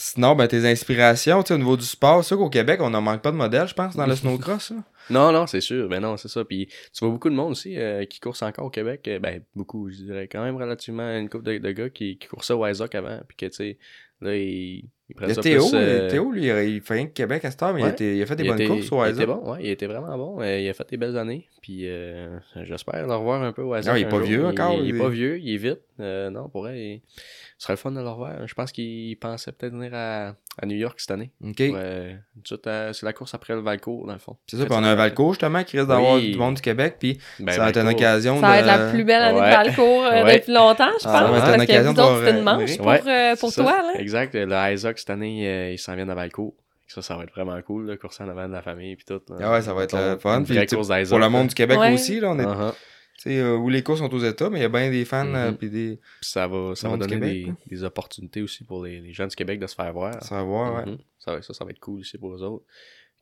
sinon, ben, tes inspirations, tu sais, au niveau du sport, c'est sûr qu'au Québec, on n'en manque pas de modèles, je pense, dans le <laughs> snowcross. là. Non, non, c'est sûr. Ben non, c'est ça. Puis tu vois beaucoup de monde aussi euh, qui course encore au Québec. Euh, Ben, beaucoup, je dirais quand même relativement une couple de, de gars qui, qui coursaient au Isaac avant. Puis que, tu sais, là, ils, ils prennent Il ça Théo, plus... euh, Théo, lui, il fait rien que Québec à cette heure, mais il, a il fait des il bonnes était- courses au Il Isaac. était bon, ouais, il était vraiment bon. Euh, il a fait des belles années. Puis euh, j'espère le revoir un peu au Isaac. Ah, il est pas jour. vieux encore, Il, il il- est pas vieux, il est vite. Euh, non, pour vrai, il... ce serait le fun de le revoir. Je pense qu'il pensait peut-être venir à, à New York cette année. OK. Euh, c'est la course après le Valcourt, dans le fond. C'est ça, puis on a un Valco, justement, qui risque d'avoir Oui. du monde du Québec, puis Ben, ça va être une Valcourt. occasion Ça va de... être la plus belle année Ouais. de Valcourt euh, Ouais. depuis longtemps, je pense. Ah, ça va être une parce que occasion de c'est une euh, manche oui. pour, Ouais, euh, pour c'est toi. ça. Là. Exact. Le Isaac, cette année, euh, il s'en vient à Valcourt. Ça, ça va être vraiment cool, là, courser en avant de la famille puis tout. là. Ah ouais, ça va être fun. Une Puis, course. Pour le monde du Québec aussi, là, on est... Tu sais, euh, où les courses sont aux États, mais il y a bien des fans, euh, puis des... Puis ça va, ça va donner Québec, des, des opportunités aussi pour les, les gens du Québec de se faire voir. Ça va voir, ouais. Mhm. ça, va- ça, ça va être cool aussi pour eux autres.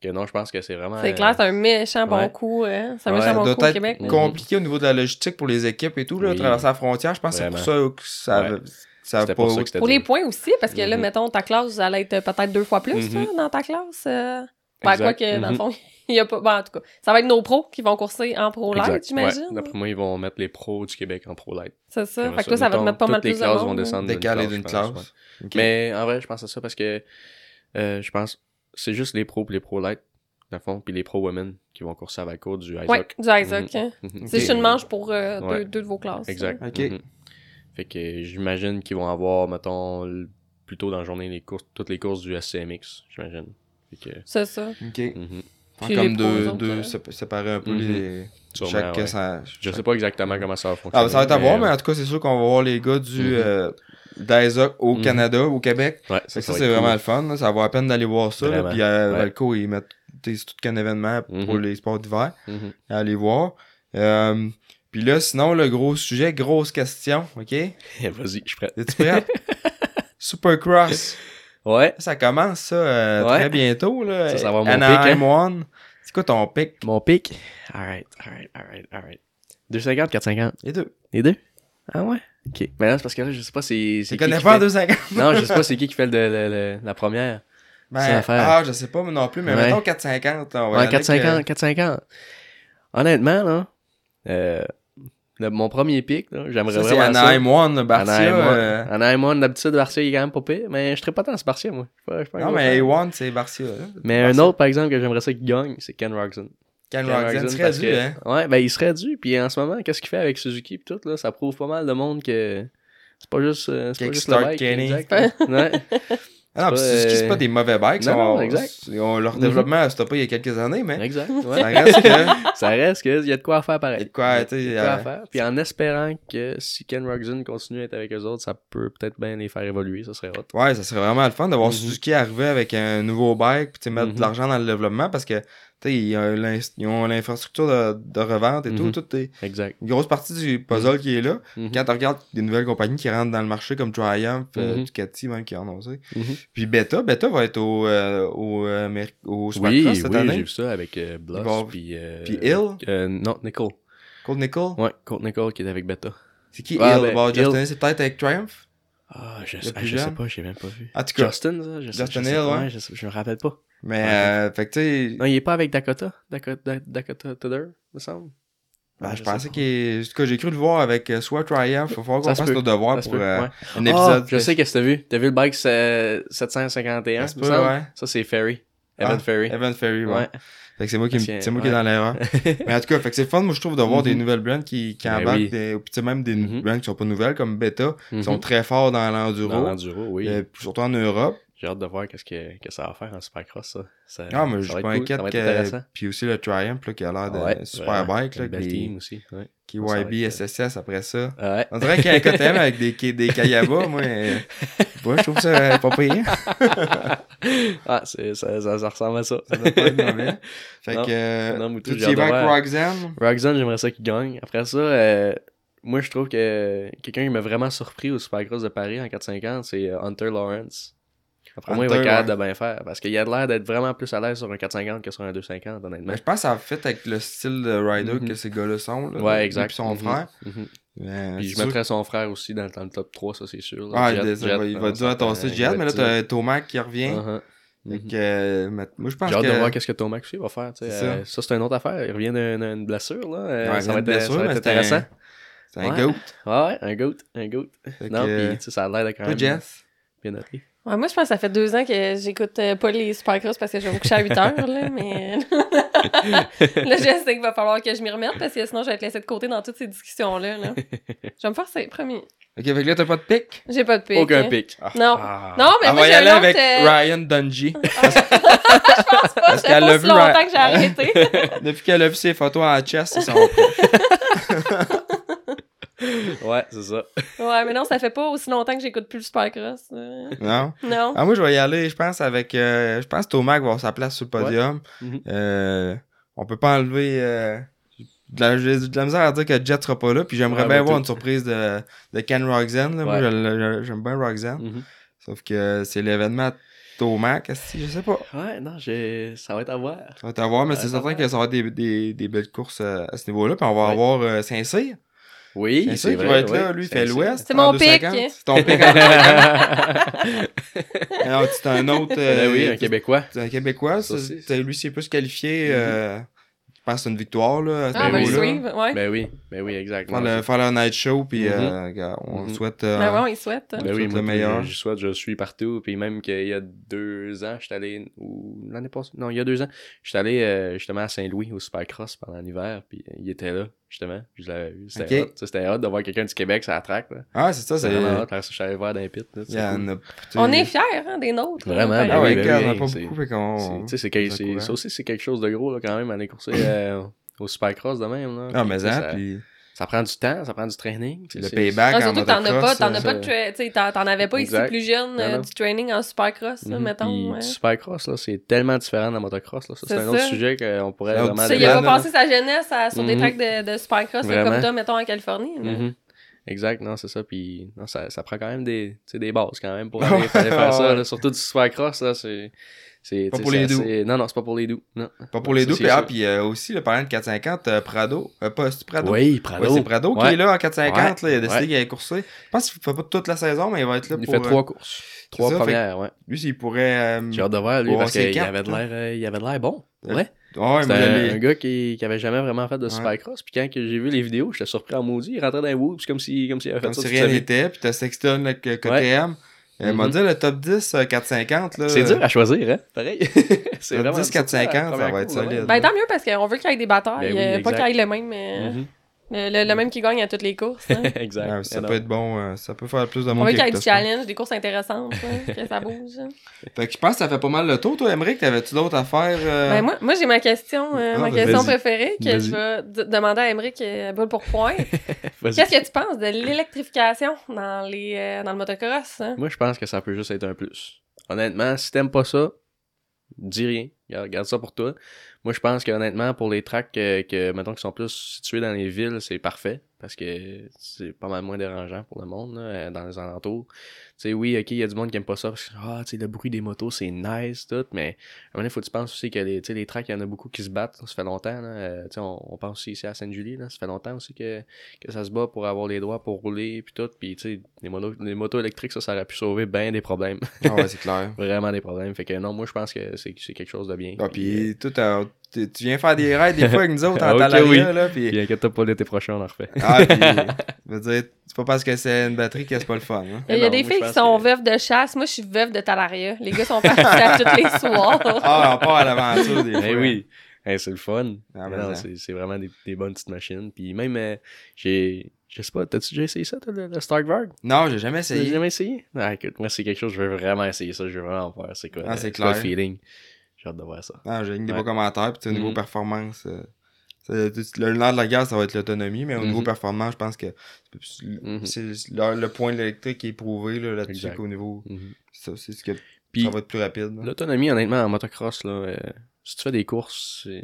Que non, je pense que c'est vraiment. C'est clair, c'est un méchant bon coup. hein. C'est un Ouais, méchant Ça bon doit coup au Québec. compliqué au niveau de la logistique pour les équipes et tout, là, Oui. traverser la frontière. Je pense que c'est pour ça que ça, Ouais. ça pas... pour ça que c'était Pour les points aussi, parce que là, Mhm. mettons, ta classe, vous allez être peut-être deux fois plus là, dans ta classe. euh. Ben, Exact. quoi que, dans le fond, <laughs> il y a pas. Bon, en tout cas, ça va être nos pros qui vont courser en pro light, Exact. j'imagine. Ouais. D'après moi, ils vont mettre les pros du Québec en pro light. C'est ça. Fait que là, ça va te mettre pas mal toutes les plus de classes monde, vont descendre d'une classe, d'une ouais. Mais en vrai, je pense à ça parce que euh, je pense c'est juste les pros et les pro light, dans le fond, puis les pro women qui vont courser à Valcourt du Isaac. Ouais, du Isaac. Mhm. hein. Mhm. C'est juste une manche pour euh, Ouais. deux, deux de vos classes. Exact. Ok. Mhm. Fait que j'imagine qu'ils vont avoir, mettons, plutôt dans la journée les courses, toutes les courses du SCMX, j'imagine. Fait que. C'est ça. OK. Puis comme les deux, autres, sé- séparer un peu Mhm. les... Sûrement, chaque... ouais. ça- Je chaque- sais pas exactement comment ça va fonctionner. Ah, ça va être à voir, mais en tout cas, c'est sûr qu'on va voir les gars du... Euh, d'Isaac au Mhm. Canada, au Québec. Ouais, ça, c'est vraiment cool. le fun. là. Ça va à peine d'aller voir ça. là. Puis à Ouais. Valco, ils mettent tout qu'un événement pour Mhm. les sports d'hiver. Mhm. À aller voir. Euh, puis là, sinon, le gros sujet, grosse question, OK? <laughs> Vas-y, je suis prêt. Es-tu prêt? <laughs> Supercross. Ouais. Ça commence, ça, euh, Ouais. très bientôt, là. Ça, ça va mon Anaheim pic, hein? One. C'est quoi ton pic? Mon pic? Alright, alright, alright, alright. 250, 450. Les deux. Les deux? Ah ouais? Ok. Mais là, c'est parce que là, je sais pas c'est. Tu c'est connais pas en fait- 250? Non, je sais pas c'est qui qui fait le, le- le- la première. Ben, ah, je sais pas non plus, mais Ouais. mettons 450. On va y Ouais, aller avec, 450, 450. Honnêtement, là, euh, mon premier pic, j'aimerais c'est vraiment ça. Anaheim One, Barcia. Anaheim One. euh, Anaheim One, d'habitude, Barcia, il est quand même pas pire, mais je serais pas tant ce Barcia, moi. Pas- Non, mais fan. A1, c'est Barcia. Mais un autre, par exemple, que j'aimerais ça qu'il gagne, c'est Ken Roxon. Ken Ken Roxon serait dû, que- hein. Ouais, ben il serait dû. Puis en ce moment, qu'est-ce qu'il fait avec Suzuki pis tout, là, ça prouve pas mal de monde que c'est pas juste, euh, c'est pas juste le Kickstart bike. Kenny. Exact. <laughs> ouais. Ah, non, c'est euh, pas des mauvais bikes. non, on- exact. on- leur développement a stoppé il y a quelques années, mais exact. ça reste que. <laughs> ça reste qu'il y a de quoi faire Il y a pareil. de quoi, tu sais, Il y a de quoi euh, à faire. Puis en espérant que si Ken Roxon continue à être avec eux autres, ça peut peut-être bien les faire évoluer, ça serait hot. Ouais, ça serait vraiment le fun de voir Mhm. Suzuki arriver avec un nouveau bike puis mettre Mhm. de l'argent dans le développement parce que ils ont l'ins- ils ont l'infrastructure de, de revente et tout. Mhm. Tout est Exact. une grosse partie du puzzle qui est là. Mhm. Quand tu regardes des nouvelles compagnies qui rentrent dans le marché comme Triumph, euh, Mhm. Ducati même qui en ont aussi. Puis Beta, Beta va être au, euh, au, euh, au Oui, cette oui, j'ai année. vu ça avec euh, Bloss puis euh, Puis Hill, non, Nicole. Cold Nickel. Ouais, Colt Nicole qui est avec Beta. C'est qui Ouais, Hill? ben, Bon. Justin, c'est peut-être avec Triumph? Ah, je, ah, je sais pas, j'ai même pas vu. Cas, Justin, ça, je sais, Justin sais Hill, ouais. je, je me rappelle pas. Mais Ouais. euh, fait que tu sais, Non, il est pas avec Dakota, Dakota, Dakota Tudor, me semble? ben, je sais pensais qu'il. En tout cas, j'ai cru le voir avec euh, soit Triumph, il va falloir qu'on fasse nos devoirs pour euh, ouais. un Ah, épisode. je sais qu'est-ce que t'as vu. T'as vu le bike c'est 751, Ça peut, ouais. Ça, c'est Ferry. Evan Ah, Moi Evan Ferry, ouais. Fait que c'est moi qui, c'est moi qui est dans l'erreur. <laughs> Mais en tout cas, fait que c'est fun, moi, je trouve, de voir des Mhm. nouvelles brands qui, qui Ben embarquent, oui. des, puis tu sais, même des Mhm. brands qui sont pas nouvelles, comme Beta, qui Mhm. sont très forts dans l'enduro, Dans l'enduro, oui. euh, surtout en Europe. J'ai hâte de voir qu'est-ce que, que ça va faire en Supercross, ça. ça Ah, mais je suis pas cool, inquiète que... Puis aussi le Triumph, là, qui a l'air de Ouais, super vraiment. bike, là, belle team aussi, ouais. qui YB, être, euh, SSS après ça. Ouais. On dirait qu'il y a un KTM avec des, des Kayaba, moi. <laughs> euh, je trouve ça euh, pas pire. <laughs> Ah, c'est, ça, ça, ça ressemble à ça. Ça doit pas être mauvais. <laughs> Fait Non. que, Non, Moutou, tu y vas avec. Roxanne? Roxanne, j'aimerais ça qu'il gagne. Après ça, euh, moi, je trouve que quelqu'un qui m'a vraiment surpris au Supercross de Paris en 450, c'est Hunter Lawrence. Après moi, il va être capable ouais. de bien faire. Parce qu'il a l'air d'être vraiment plus à l'aise sur un 450 que sur un 250, honnêtement. Mais je pense que ça a fait avec le style de rider Mhm. que ces gars-là sont. Là, ouais, exact. puis son Mhm. frère. Mhm. Mais Puis je sûr mettrais son frère aussi dans, dans le top 3, ça c'est sûr. là. Ah, Jet- il, Jet, va, il va euh, Jet, il va mais là, t'as Tomac qui revient. Uh-huh. Que, euh, mais moi, je pense J'ai hâte que... de voir qu'est-ce que Tomac aussi va faire. Euh, ça, c'est une autre affaire. Il revient d'une blessure. Là. Euh, Ouais, ça, va être, blessure, ça va être intéressant. C'est un Ouais. goat. Ouais, un goat. Un goat. Non, puis ça a l'air de quand même Jess? bien noté. Ouais, moi, je pense que ça fait deux ans que j'écoute euh, pas les Supercross parce que je vais me coucher à 8 heures, là, <laughs> mais... <laughs> là, je sais qu'il va falloir que je m'y remette parce que sinon, je vais être laissée de côté dans toutes ces discussions-là, là. <laughs> Je vais me forcer, promis. Ok, fait que là, t'as pas de pic? J'ai pas de pic. Aucun hein. pic. Non. Ah. Non, mais Elle moi, va y j'ai aller avec euh, Ryan Dungey. Je pense pas, Parce ça qu'elle fait l'a pas si vu, longtemps que j'ai arrêté. Depuis qu'elle a vu ses photos en chest, c'est son. Ouais, c'est ça. ouais, mais non, ça fait pas aussi longtemps que j'écoute plus le Supercross. euh. Non? Non. Ah, moi, je vais y aller, je pense, avec... euh, je pense que Tomac va avoir sa place sur le podium. Mhm. Euh, on peut pas enlever... euh, de la, j'ai de la misère à dire que Jet sera pas là, puis j'aimerais Ouais, bien moi, voir tout. une surprise de, de Ken Roxanne. là. Moi, Ouais. j'aime bien Roxanne. Mhm. Sauf que c'est l'événement Tomac, est-ce que- je sais pas. Ouais, non, j'ai... ça va être à voir. Ça va être à voir, mais c'est certain que ça va être des, des, des belles courses euh, à ce niveau-là. Puis on va Ouais. avoir euh, Saint-Cyr. Oui, c'est qui vrai. va être oui. là. Lui, il fait l'Ouest. C'est mon pic. 250. C'est ton pic en 250. <laughs> Alors, c'est un autre. euh, Ben oui, un Québécois. C'est un Québécois. Ça c'est- lui, c'est plus qualifié. euh, je pense que c'est une victoire, là. À ce Ah, ben, oui, le ouais. Ben oui, ben oui, exact. Faire, le, c'est- faire leur night show, puis Mhm. euh, on Mhm. le souhaite. euh, Ben ouais, il souhaite. Je Ben souhaite oui, le moi, meilleur. Je, souhaite, je suis partout. Puis même qu'il y a deux ans, j'étais allé, ou l'année passée, non, il y a deux ans, j'étais allé euh, justement à Saint-Louis au Supercross pendant l'hiver. Puis euh, il était là, justement. Je l'avais vu. C'était Ok. hot. Hot de voir quelqu'un du Québec sur la track. là. Ah, c'est ça. C'est vraiment hot. Ça, je suis allé voir dans les pits. là, Il c'est y en cool. On est fiers, hein, des nôtres. Vraiment. Ah Ben ouais, oui, ben on a pas c'est- beaucoup, fait C'est- qu'on. ça aussi, c'est quelque chose de gros là, quand même, aller courser euh, au Supercross de même. Là. Ah, mais ça, ça- puis. Ça prend du temps, ça prend du training. Le payback Ah, en surtout que t'en as pas, t'en as euh, pas de tra- tu sais, t'en t'en avais pas Exact. ici plus jeune, euh, du training en supercross, là, Mhm. mettons. Ouais. du supercross, là, c'est tellement différent de la motocross. Là. Ça, c'est un autre sujet qu'on pourrait vraiment Tu sais, il a pas passé sa jeunesse à- sur des Mhm. tracks de, de supercross là, comme toi, mettons, en Californie. Mhm. Exact, non, c'est ça. Puis non, ça, ça prend quand même des, tu sais, des bases quand même pour <laughs> aller, aller faire ça. là. Surtout du supercross, là, c'est. C'est Pas pour les doux. Non, non, c'est pas pour les doux. Non. Pas pour les c'est puis, ah, puis euh, aussi, le parlant de 450, euh, Prado, euh, pas, c'est Prado? Oui, Ouais, Prado. c'est Prado qui Ouais. est là en 450, là, il a décidé Ouais. qu'il allait courser. Je pense qu'il fait pas toute la saison, mais il va être là Il pour... fait euh, trois courses. Trois ça, fait- premières, ouais. Lui, s'il pourrait... euh, J'ai hâte de voir, lui, parce qu'il avait de l'air euh, il avait de l'air bon. Euh, Ouais. Ouais, C'était un, un gars qui, qui avait jamais vraiment fait de Ouais. supercross. Puis quand que j'ai vu les vidéos, j'étais surpris en maudit. Il rentrait dans les whoops comme s'il comme s'il avait fait Comme ça si rien n'était, puis t'as Sexton, que- KTM. Euh, m'a Mhm. dit, le top 10, euh, 450, là... C'est dur à choisir, hein? Pareil. <laughs> c'est Top vraiment 10, 450, difficile à la ça va être solide. Ben tant mieux parce qu'on veut qu'il y ait des batailles, Ben oui, euh, pas exact. qu'il y ait le même, euh, Mhm. Le, le- le même qui gagne à toutes les courses. hein. <laughs> exact. Ouais, ça peut non. être bon, euh, ça peut faire plus de On monde veut qu'il y ait que du challenge, des courses intéressantes, hein, que ça <laughs> bouge. pense. Fait que je pense que ça fait pas mal le tour, toi, Emmerich. T'avais-tu d'autres affaires? euh? Ben moi, moi j'ai ma question, euh, Ah, ma question préférée que je vais demander à Emmerich euh, boule pour point. <laughs> Qu'est-ce que tu penses de l'électrification dans les euh, dans le motocross? hein? Moi, je pense que ça peut juste être un plus. Honnêtement, si t'aimes pas ça, dis rien. Garde, garde ça pour toi. Moi, je pense que honnêtement, pour les tracks que, que mettons, qui sont plus situés dans les villes, c'est parfait. Parce que c'est pas mal moins dérangeant pour le monde, là, euh, dans les alentours. Tu sais, oui, ok, il y a du monde qui aime pas ça parce que, ah, le bruit des motos, c'est nice, tout. Mais, à un moment donné, faut que tu penses aussi que les, les tracks, il y en a beaucoup qui se battent. Ça fait longtemps, là. Euh, on, on pense aussi ici à Sainte-Julie. Ça fait longtemps aussi que, que ça se bat pour avoir les droits pour rouler, puis tout. Puis, tu sais, les, motos- les motos électriques, ça, ça aurait pu sauver bien des problèmes. Ah ouais, c'est clair. <laughs> Vraiment des problèmes. Fait que non, moi, je pense que c'est quelque chose de bien. Ah, puis tout, euh, tu tu viens faire des raids des fois avec nous autres en <laughs> Ah, Talaria, oui. là, puis... Puis inquiète-toi pas, l'été prochain, on en refait. Ah, puis... <laughs> je veux dire, c'est pas parce que c'est une batterie que c'est pas le fun, hein. Il y a non, des filles qui sont que- veuves de chasse. Moi, je suis veuve de Talaria. Les gars sont partis à tous les soirs. <laughs> Ah, on part à l'aventure, des fois. Eh oui, Hey, c'est le fun. Ah, ben, c'est c'est vraiment des, des bonnes petites machines. Puis même, euh, j'ai. Je sais pas, t'as-tu déjà essayé ça, toi, le, le Starkvard? Non, j'ai jamais T'as essayé. jamais essayé? Ah, écoute, moi, c'est quelque chose, je veux vraiment essayer ça, je veux vraiment voir. C'est quoi, Ah, euh, c'est quoi le feeling? J'ai hâte de voir ça. Ah, j'ai mis des Ouais. beaux commentaires, puis tu au niveau Mhm. performance, euh, le nerf de la guerre, ça va être l'autonomie, mais au niveau Mhm. performance, je pense que c'est Mhm. c'est le, le point de l'électrique qui est prouvé là, là-dessus qu'au niveau. Ça, c'est ce que Puis ça va être plus rapide. là. l'autonomie, honnêtement, en motocross, là, euh, si tu fais des courses, c'est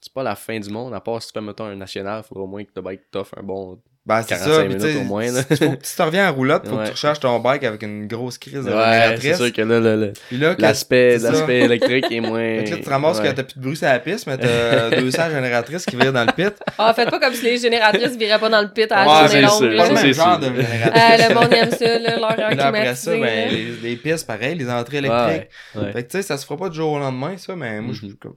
c'est pas la fin du monde. À part si tu fais, mettons, un national, il faudra au moins que ton bike t'offre un bon. Ben, c'est 45 ça. minutes tu sais, au moins, là. faut que si tu reviens en roulotte, faut que tu recharges ton bike avec une grosse crise de Ouais, c'est génératrice. sûr que là, l'aspect l'aspect électrique est moins. Fait que là, tu te ramasses Ouais. que t'as plus de bruit sur la piste, mais t'as <laughs> 200 génératrices qui virent dans le pit. Ah, faites pas comme si les génératrices viraient pas dans le pit à la journée longue. Pas le même genre de <laughs> génératrice. Euh, le monde aime ça, là, leur là, après ça, climatisé, ben, les, les pistes, pareil, les entrées électriques. Fait que tu sais, ça se fera pas du jour au lendemain, ça, mais moi, je Mhm. comme-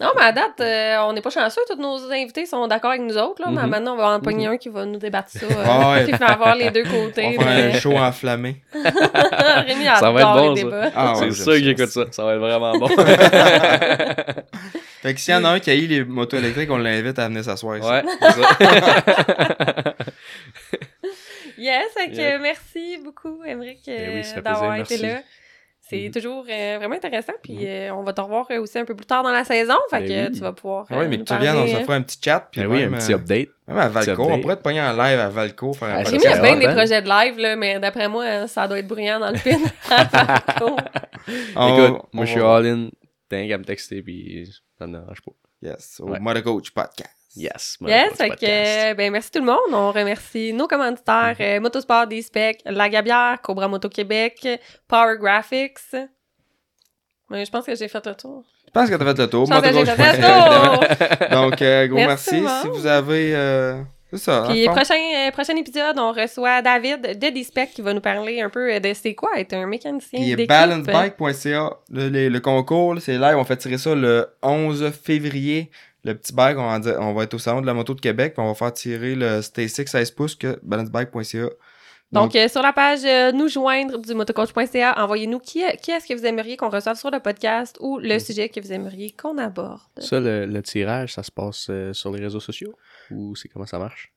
Non, mais à date, euh, on n'est pas chanceux. Tous nos invités sont d'accord avec nous autres. Là, mais Mhm. maintenant, on va en pogner un qui va nous débattre ça. Euh, Ah ouais. <laughs> Puis faire voir les deux côtés. on va faire un show enflammé. <laughs> Rémi Ça va être bon, les ça. débats. Ah, ouais, c'est sûr que j'écoute ça. Ça va être vraiment bon. Fait que s'il y en a un qui a eu les motos électriques, on l'invite à venir s'asseoir ici. ouais, c'est ça. <laughs> Yes, fait que Yeah. merci beaucoup, Emmerich, euh, Ben oui, fait d'avoir été merci. là. C'est Mhm. toujours euh, vraiment intéressant. Puis euh, on va te revoir euh, aussi un peu plus tard dans la saison. Fait Ben que oui. tu vas pouvoir. Ah euh, mais que tu viennes, on se fera un petit chat. Puis Ben oui, un petit update. Même à Valco, on pourrait te pogner en live à Valco, faire un Ah, podcast. a bien des hein? projets de live, là, mais d'après moi, euh, ça doit être bruyant dans le pin. <laughs> <laughs> On- Écoute, on moi, je suis all-in. T'as qu'à me texter, puis ça me dérange pas. Yes, au Ouais. Moto Coach Podcast. Yes. yes, fait que, ben, merci tout le monde. On remercie nos commanditaires, Mhm. euh, Motosport, D-Spec, La Gabière, Cobra Moto Québec, Power Graphics. Ouais, je pense que j'ai fait le tour. Je pense que t'as fait le tour. Je pense que Moto j'ai fait le <laughs> tour. Donc, euh, gros Merci, Si vous avez... euh, C'est ça. Puis prochain, euh, prochain épisode, on reçoit David de D-Spec qui va nous parler un peu de c'est quoi être un mécanicien Puis balancebike.ca, le, le, le concours, c'est live. On fait tirer ça le 11 février. Le petit bike, on va, dire- on va être au salon de la moto de Québec. Puis on va faire tirer le Stay6 16 pouces que balancebike.ca. Donc, euh, sur la page euh, nous joindre du motocoach.ca, envoyez-nous qui, qui est-ce que vous aimeriez qu'on reçoive sur le podcast ou le sujet que vous aimeriez qu'on aborde. Ça, le, le tirage, ça se passe euh, sur les réseaux sociaux? Ou c'est comment ça marche?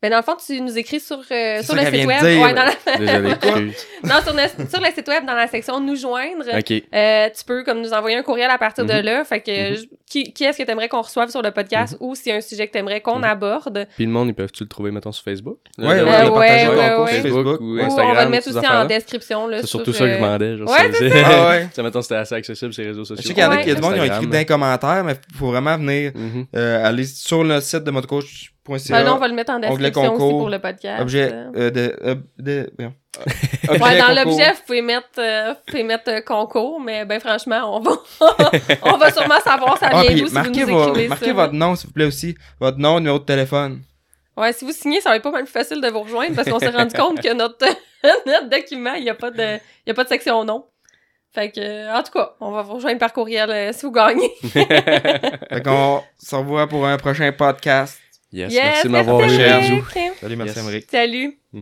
Ben, dans le fond, tu nous écris sur, euh, sur le site web. de dire. Ouais, dans la- Désolé, <laughs> non, sur le, sur le site web, dans la section Nous joindre, euh, tu peux comme nous envoyer un courriel à partir de Mhm. là. Fait que Mhm. je- qui, qui est-ce que tu aimerais qu'on reçoive sur le podcast ou s'il y a un sujet que tu aimerais qu'on Mhm. aborde? Puis le monde, ils peuvent-tu le trouver, mettons, sur Facebook? Ouais, ouais, Euh, ouais, le ouais, ouais. sur Facebook. ou Ou Instagram. on va le mettre ces aussi en description. là, C'est sur, surtout ça que je euh, demandais. Genre, Ouais, c'est- Ah ouais. <laughs> Ça, mettons, c'était assez accessible sur les réseaux Je sociaux. sais qu'il y en a qui, il y a du monde qui ont écrit dans les commentaires, mais faut vraiment venir aller sur le site de motocoach.ca. Ben là, on va le mettre en description aussi concours, pour le podcast. Objet, Euh, euh, de, euh, de. <laughs> Ouais, Objet dans l'objet, vous pouvez mettre, euh, vous pouvez mettre euh, concours, mais ben franchement, on va, <laughs> on va sûrement savoir ça Ah, vient d'où si vous nous écrivez marquez ça. votre nom, s'il vous plaît, aussi. Votre nom, numéro de téléphone. Ouais, si vous signez, ça va être pas mal plus facile de vous rejoindre parce qu'on s'est rendu <laughs> compte que notre, notre document, il n'y a, pas de- y a pas de section nom. Fait que, en tout cas, on va vous rejoindre par courriel euh, si vous gagnez. Fait qu'on se revoit pour un prochain podcast. Yes, Yes, merci de m'avoir merci, eu. Salut, merci, Yes. Salut.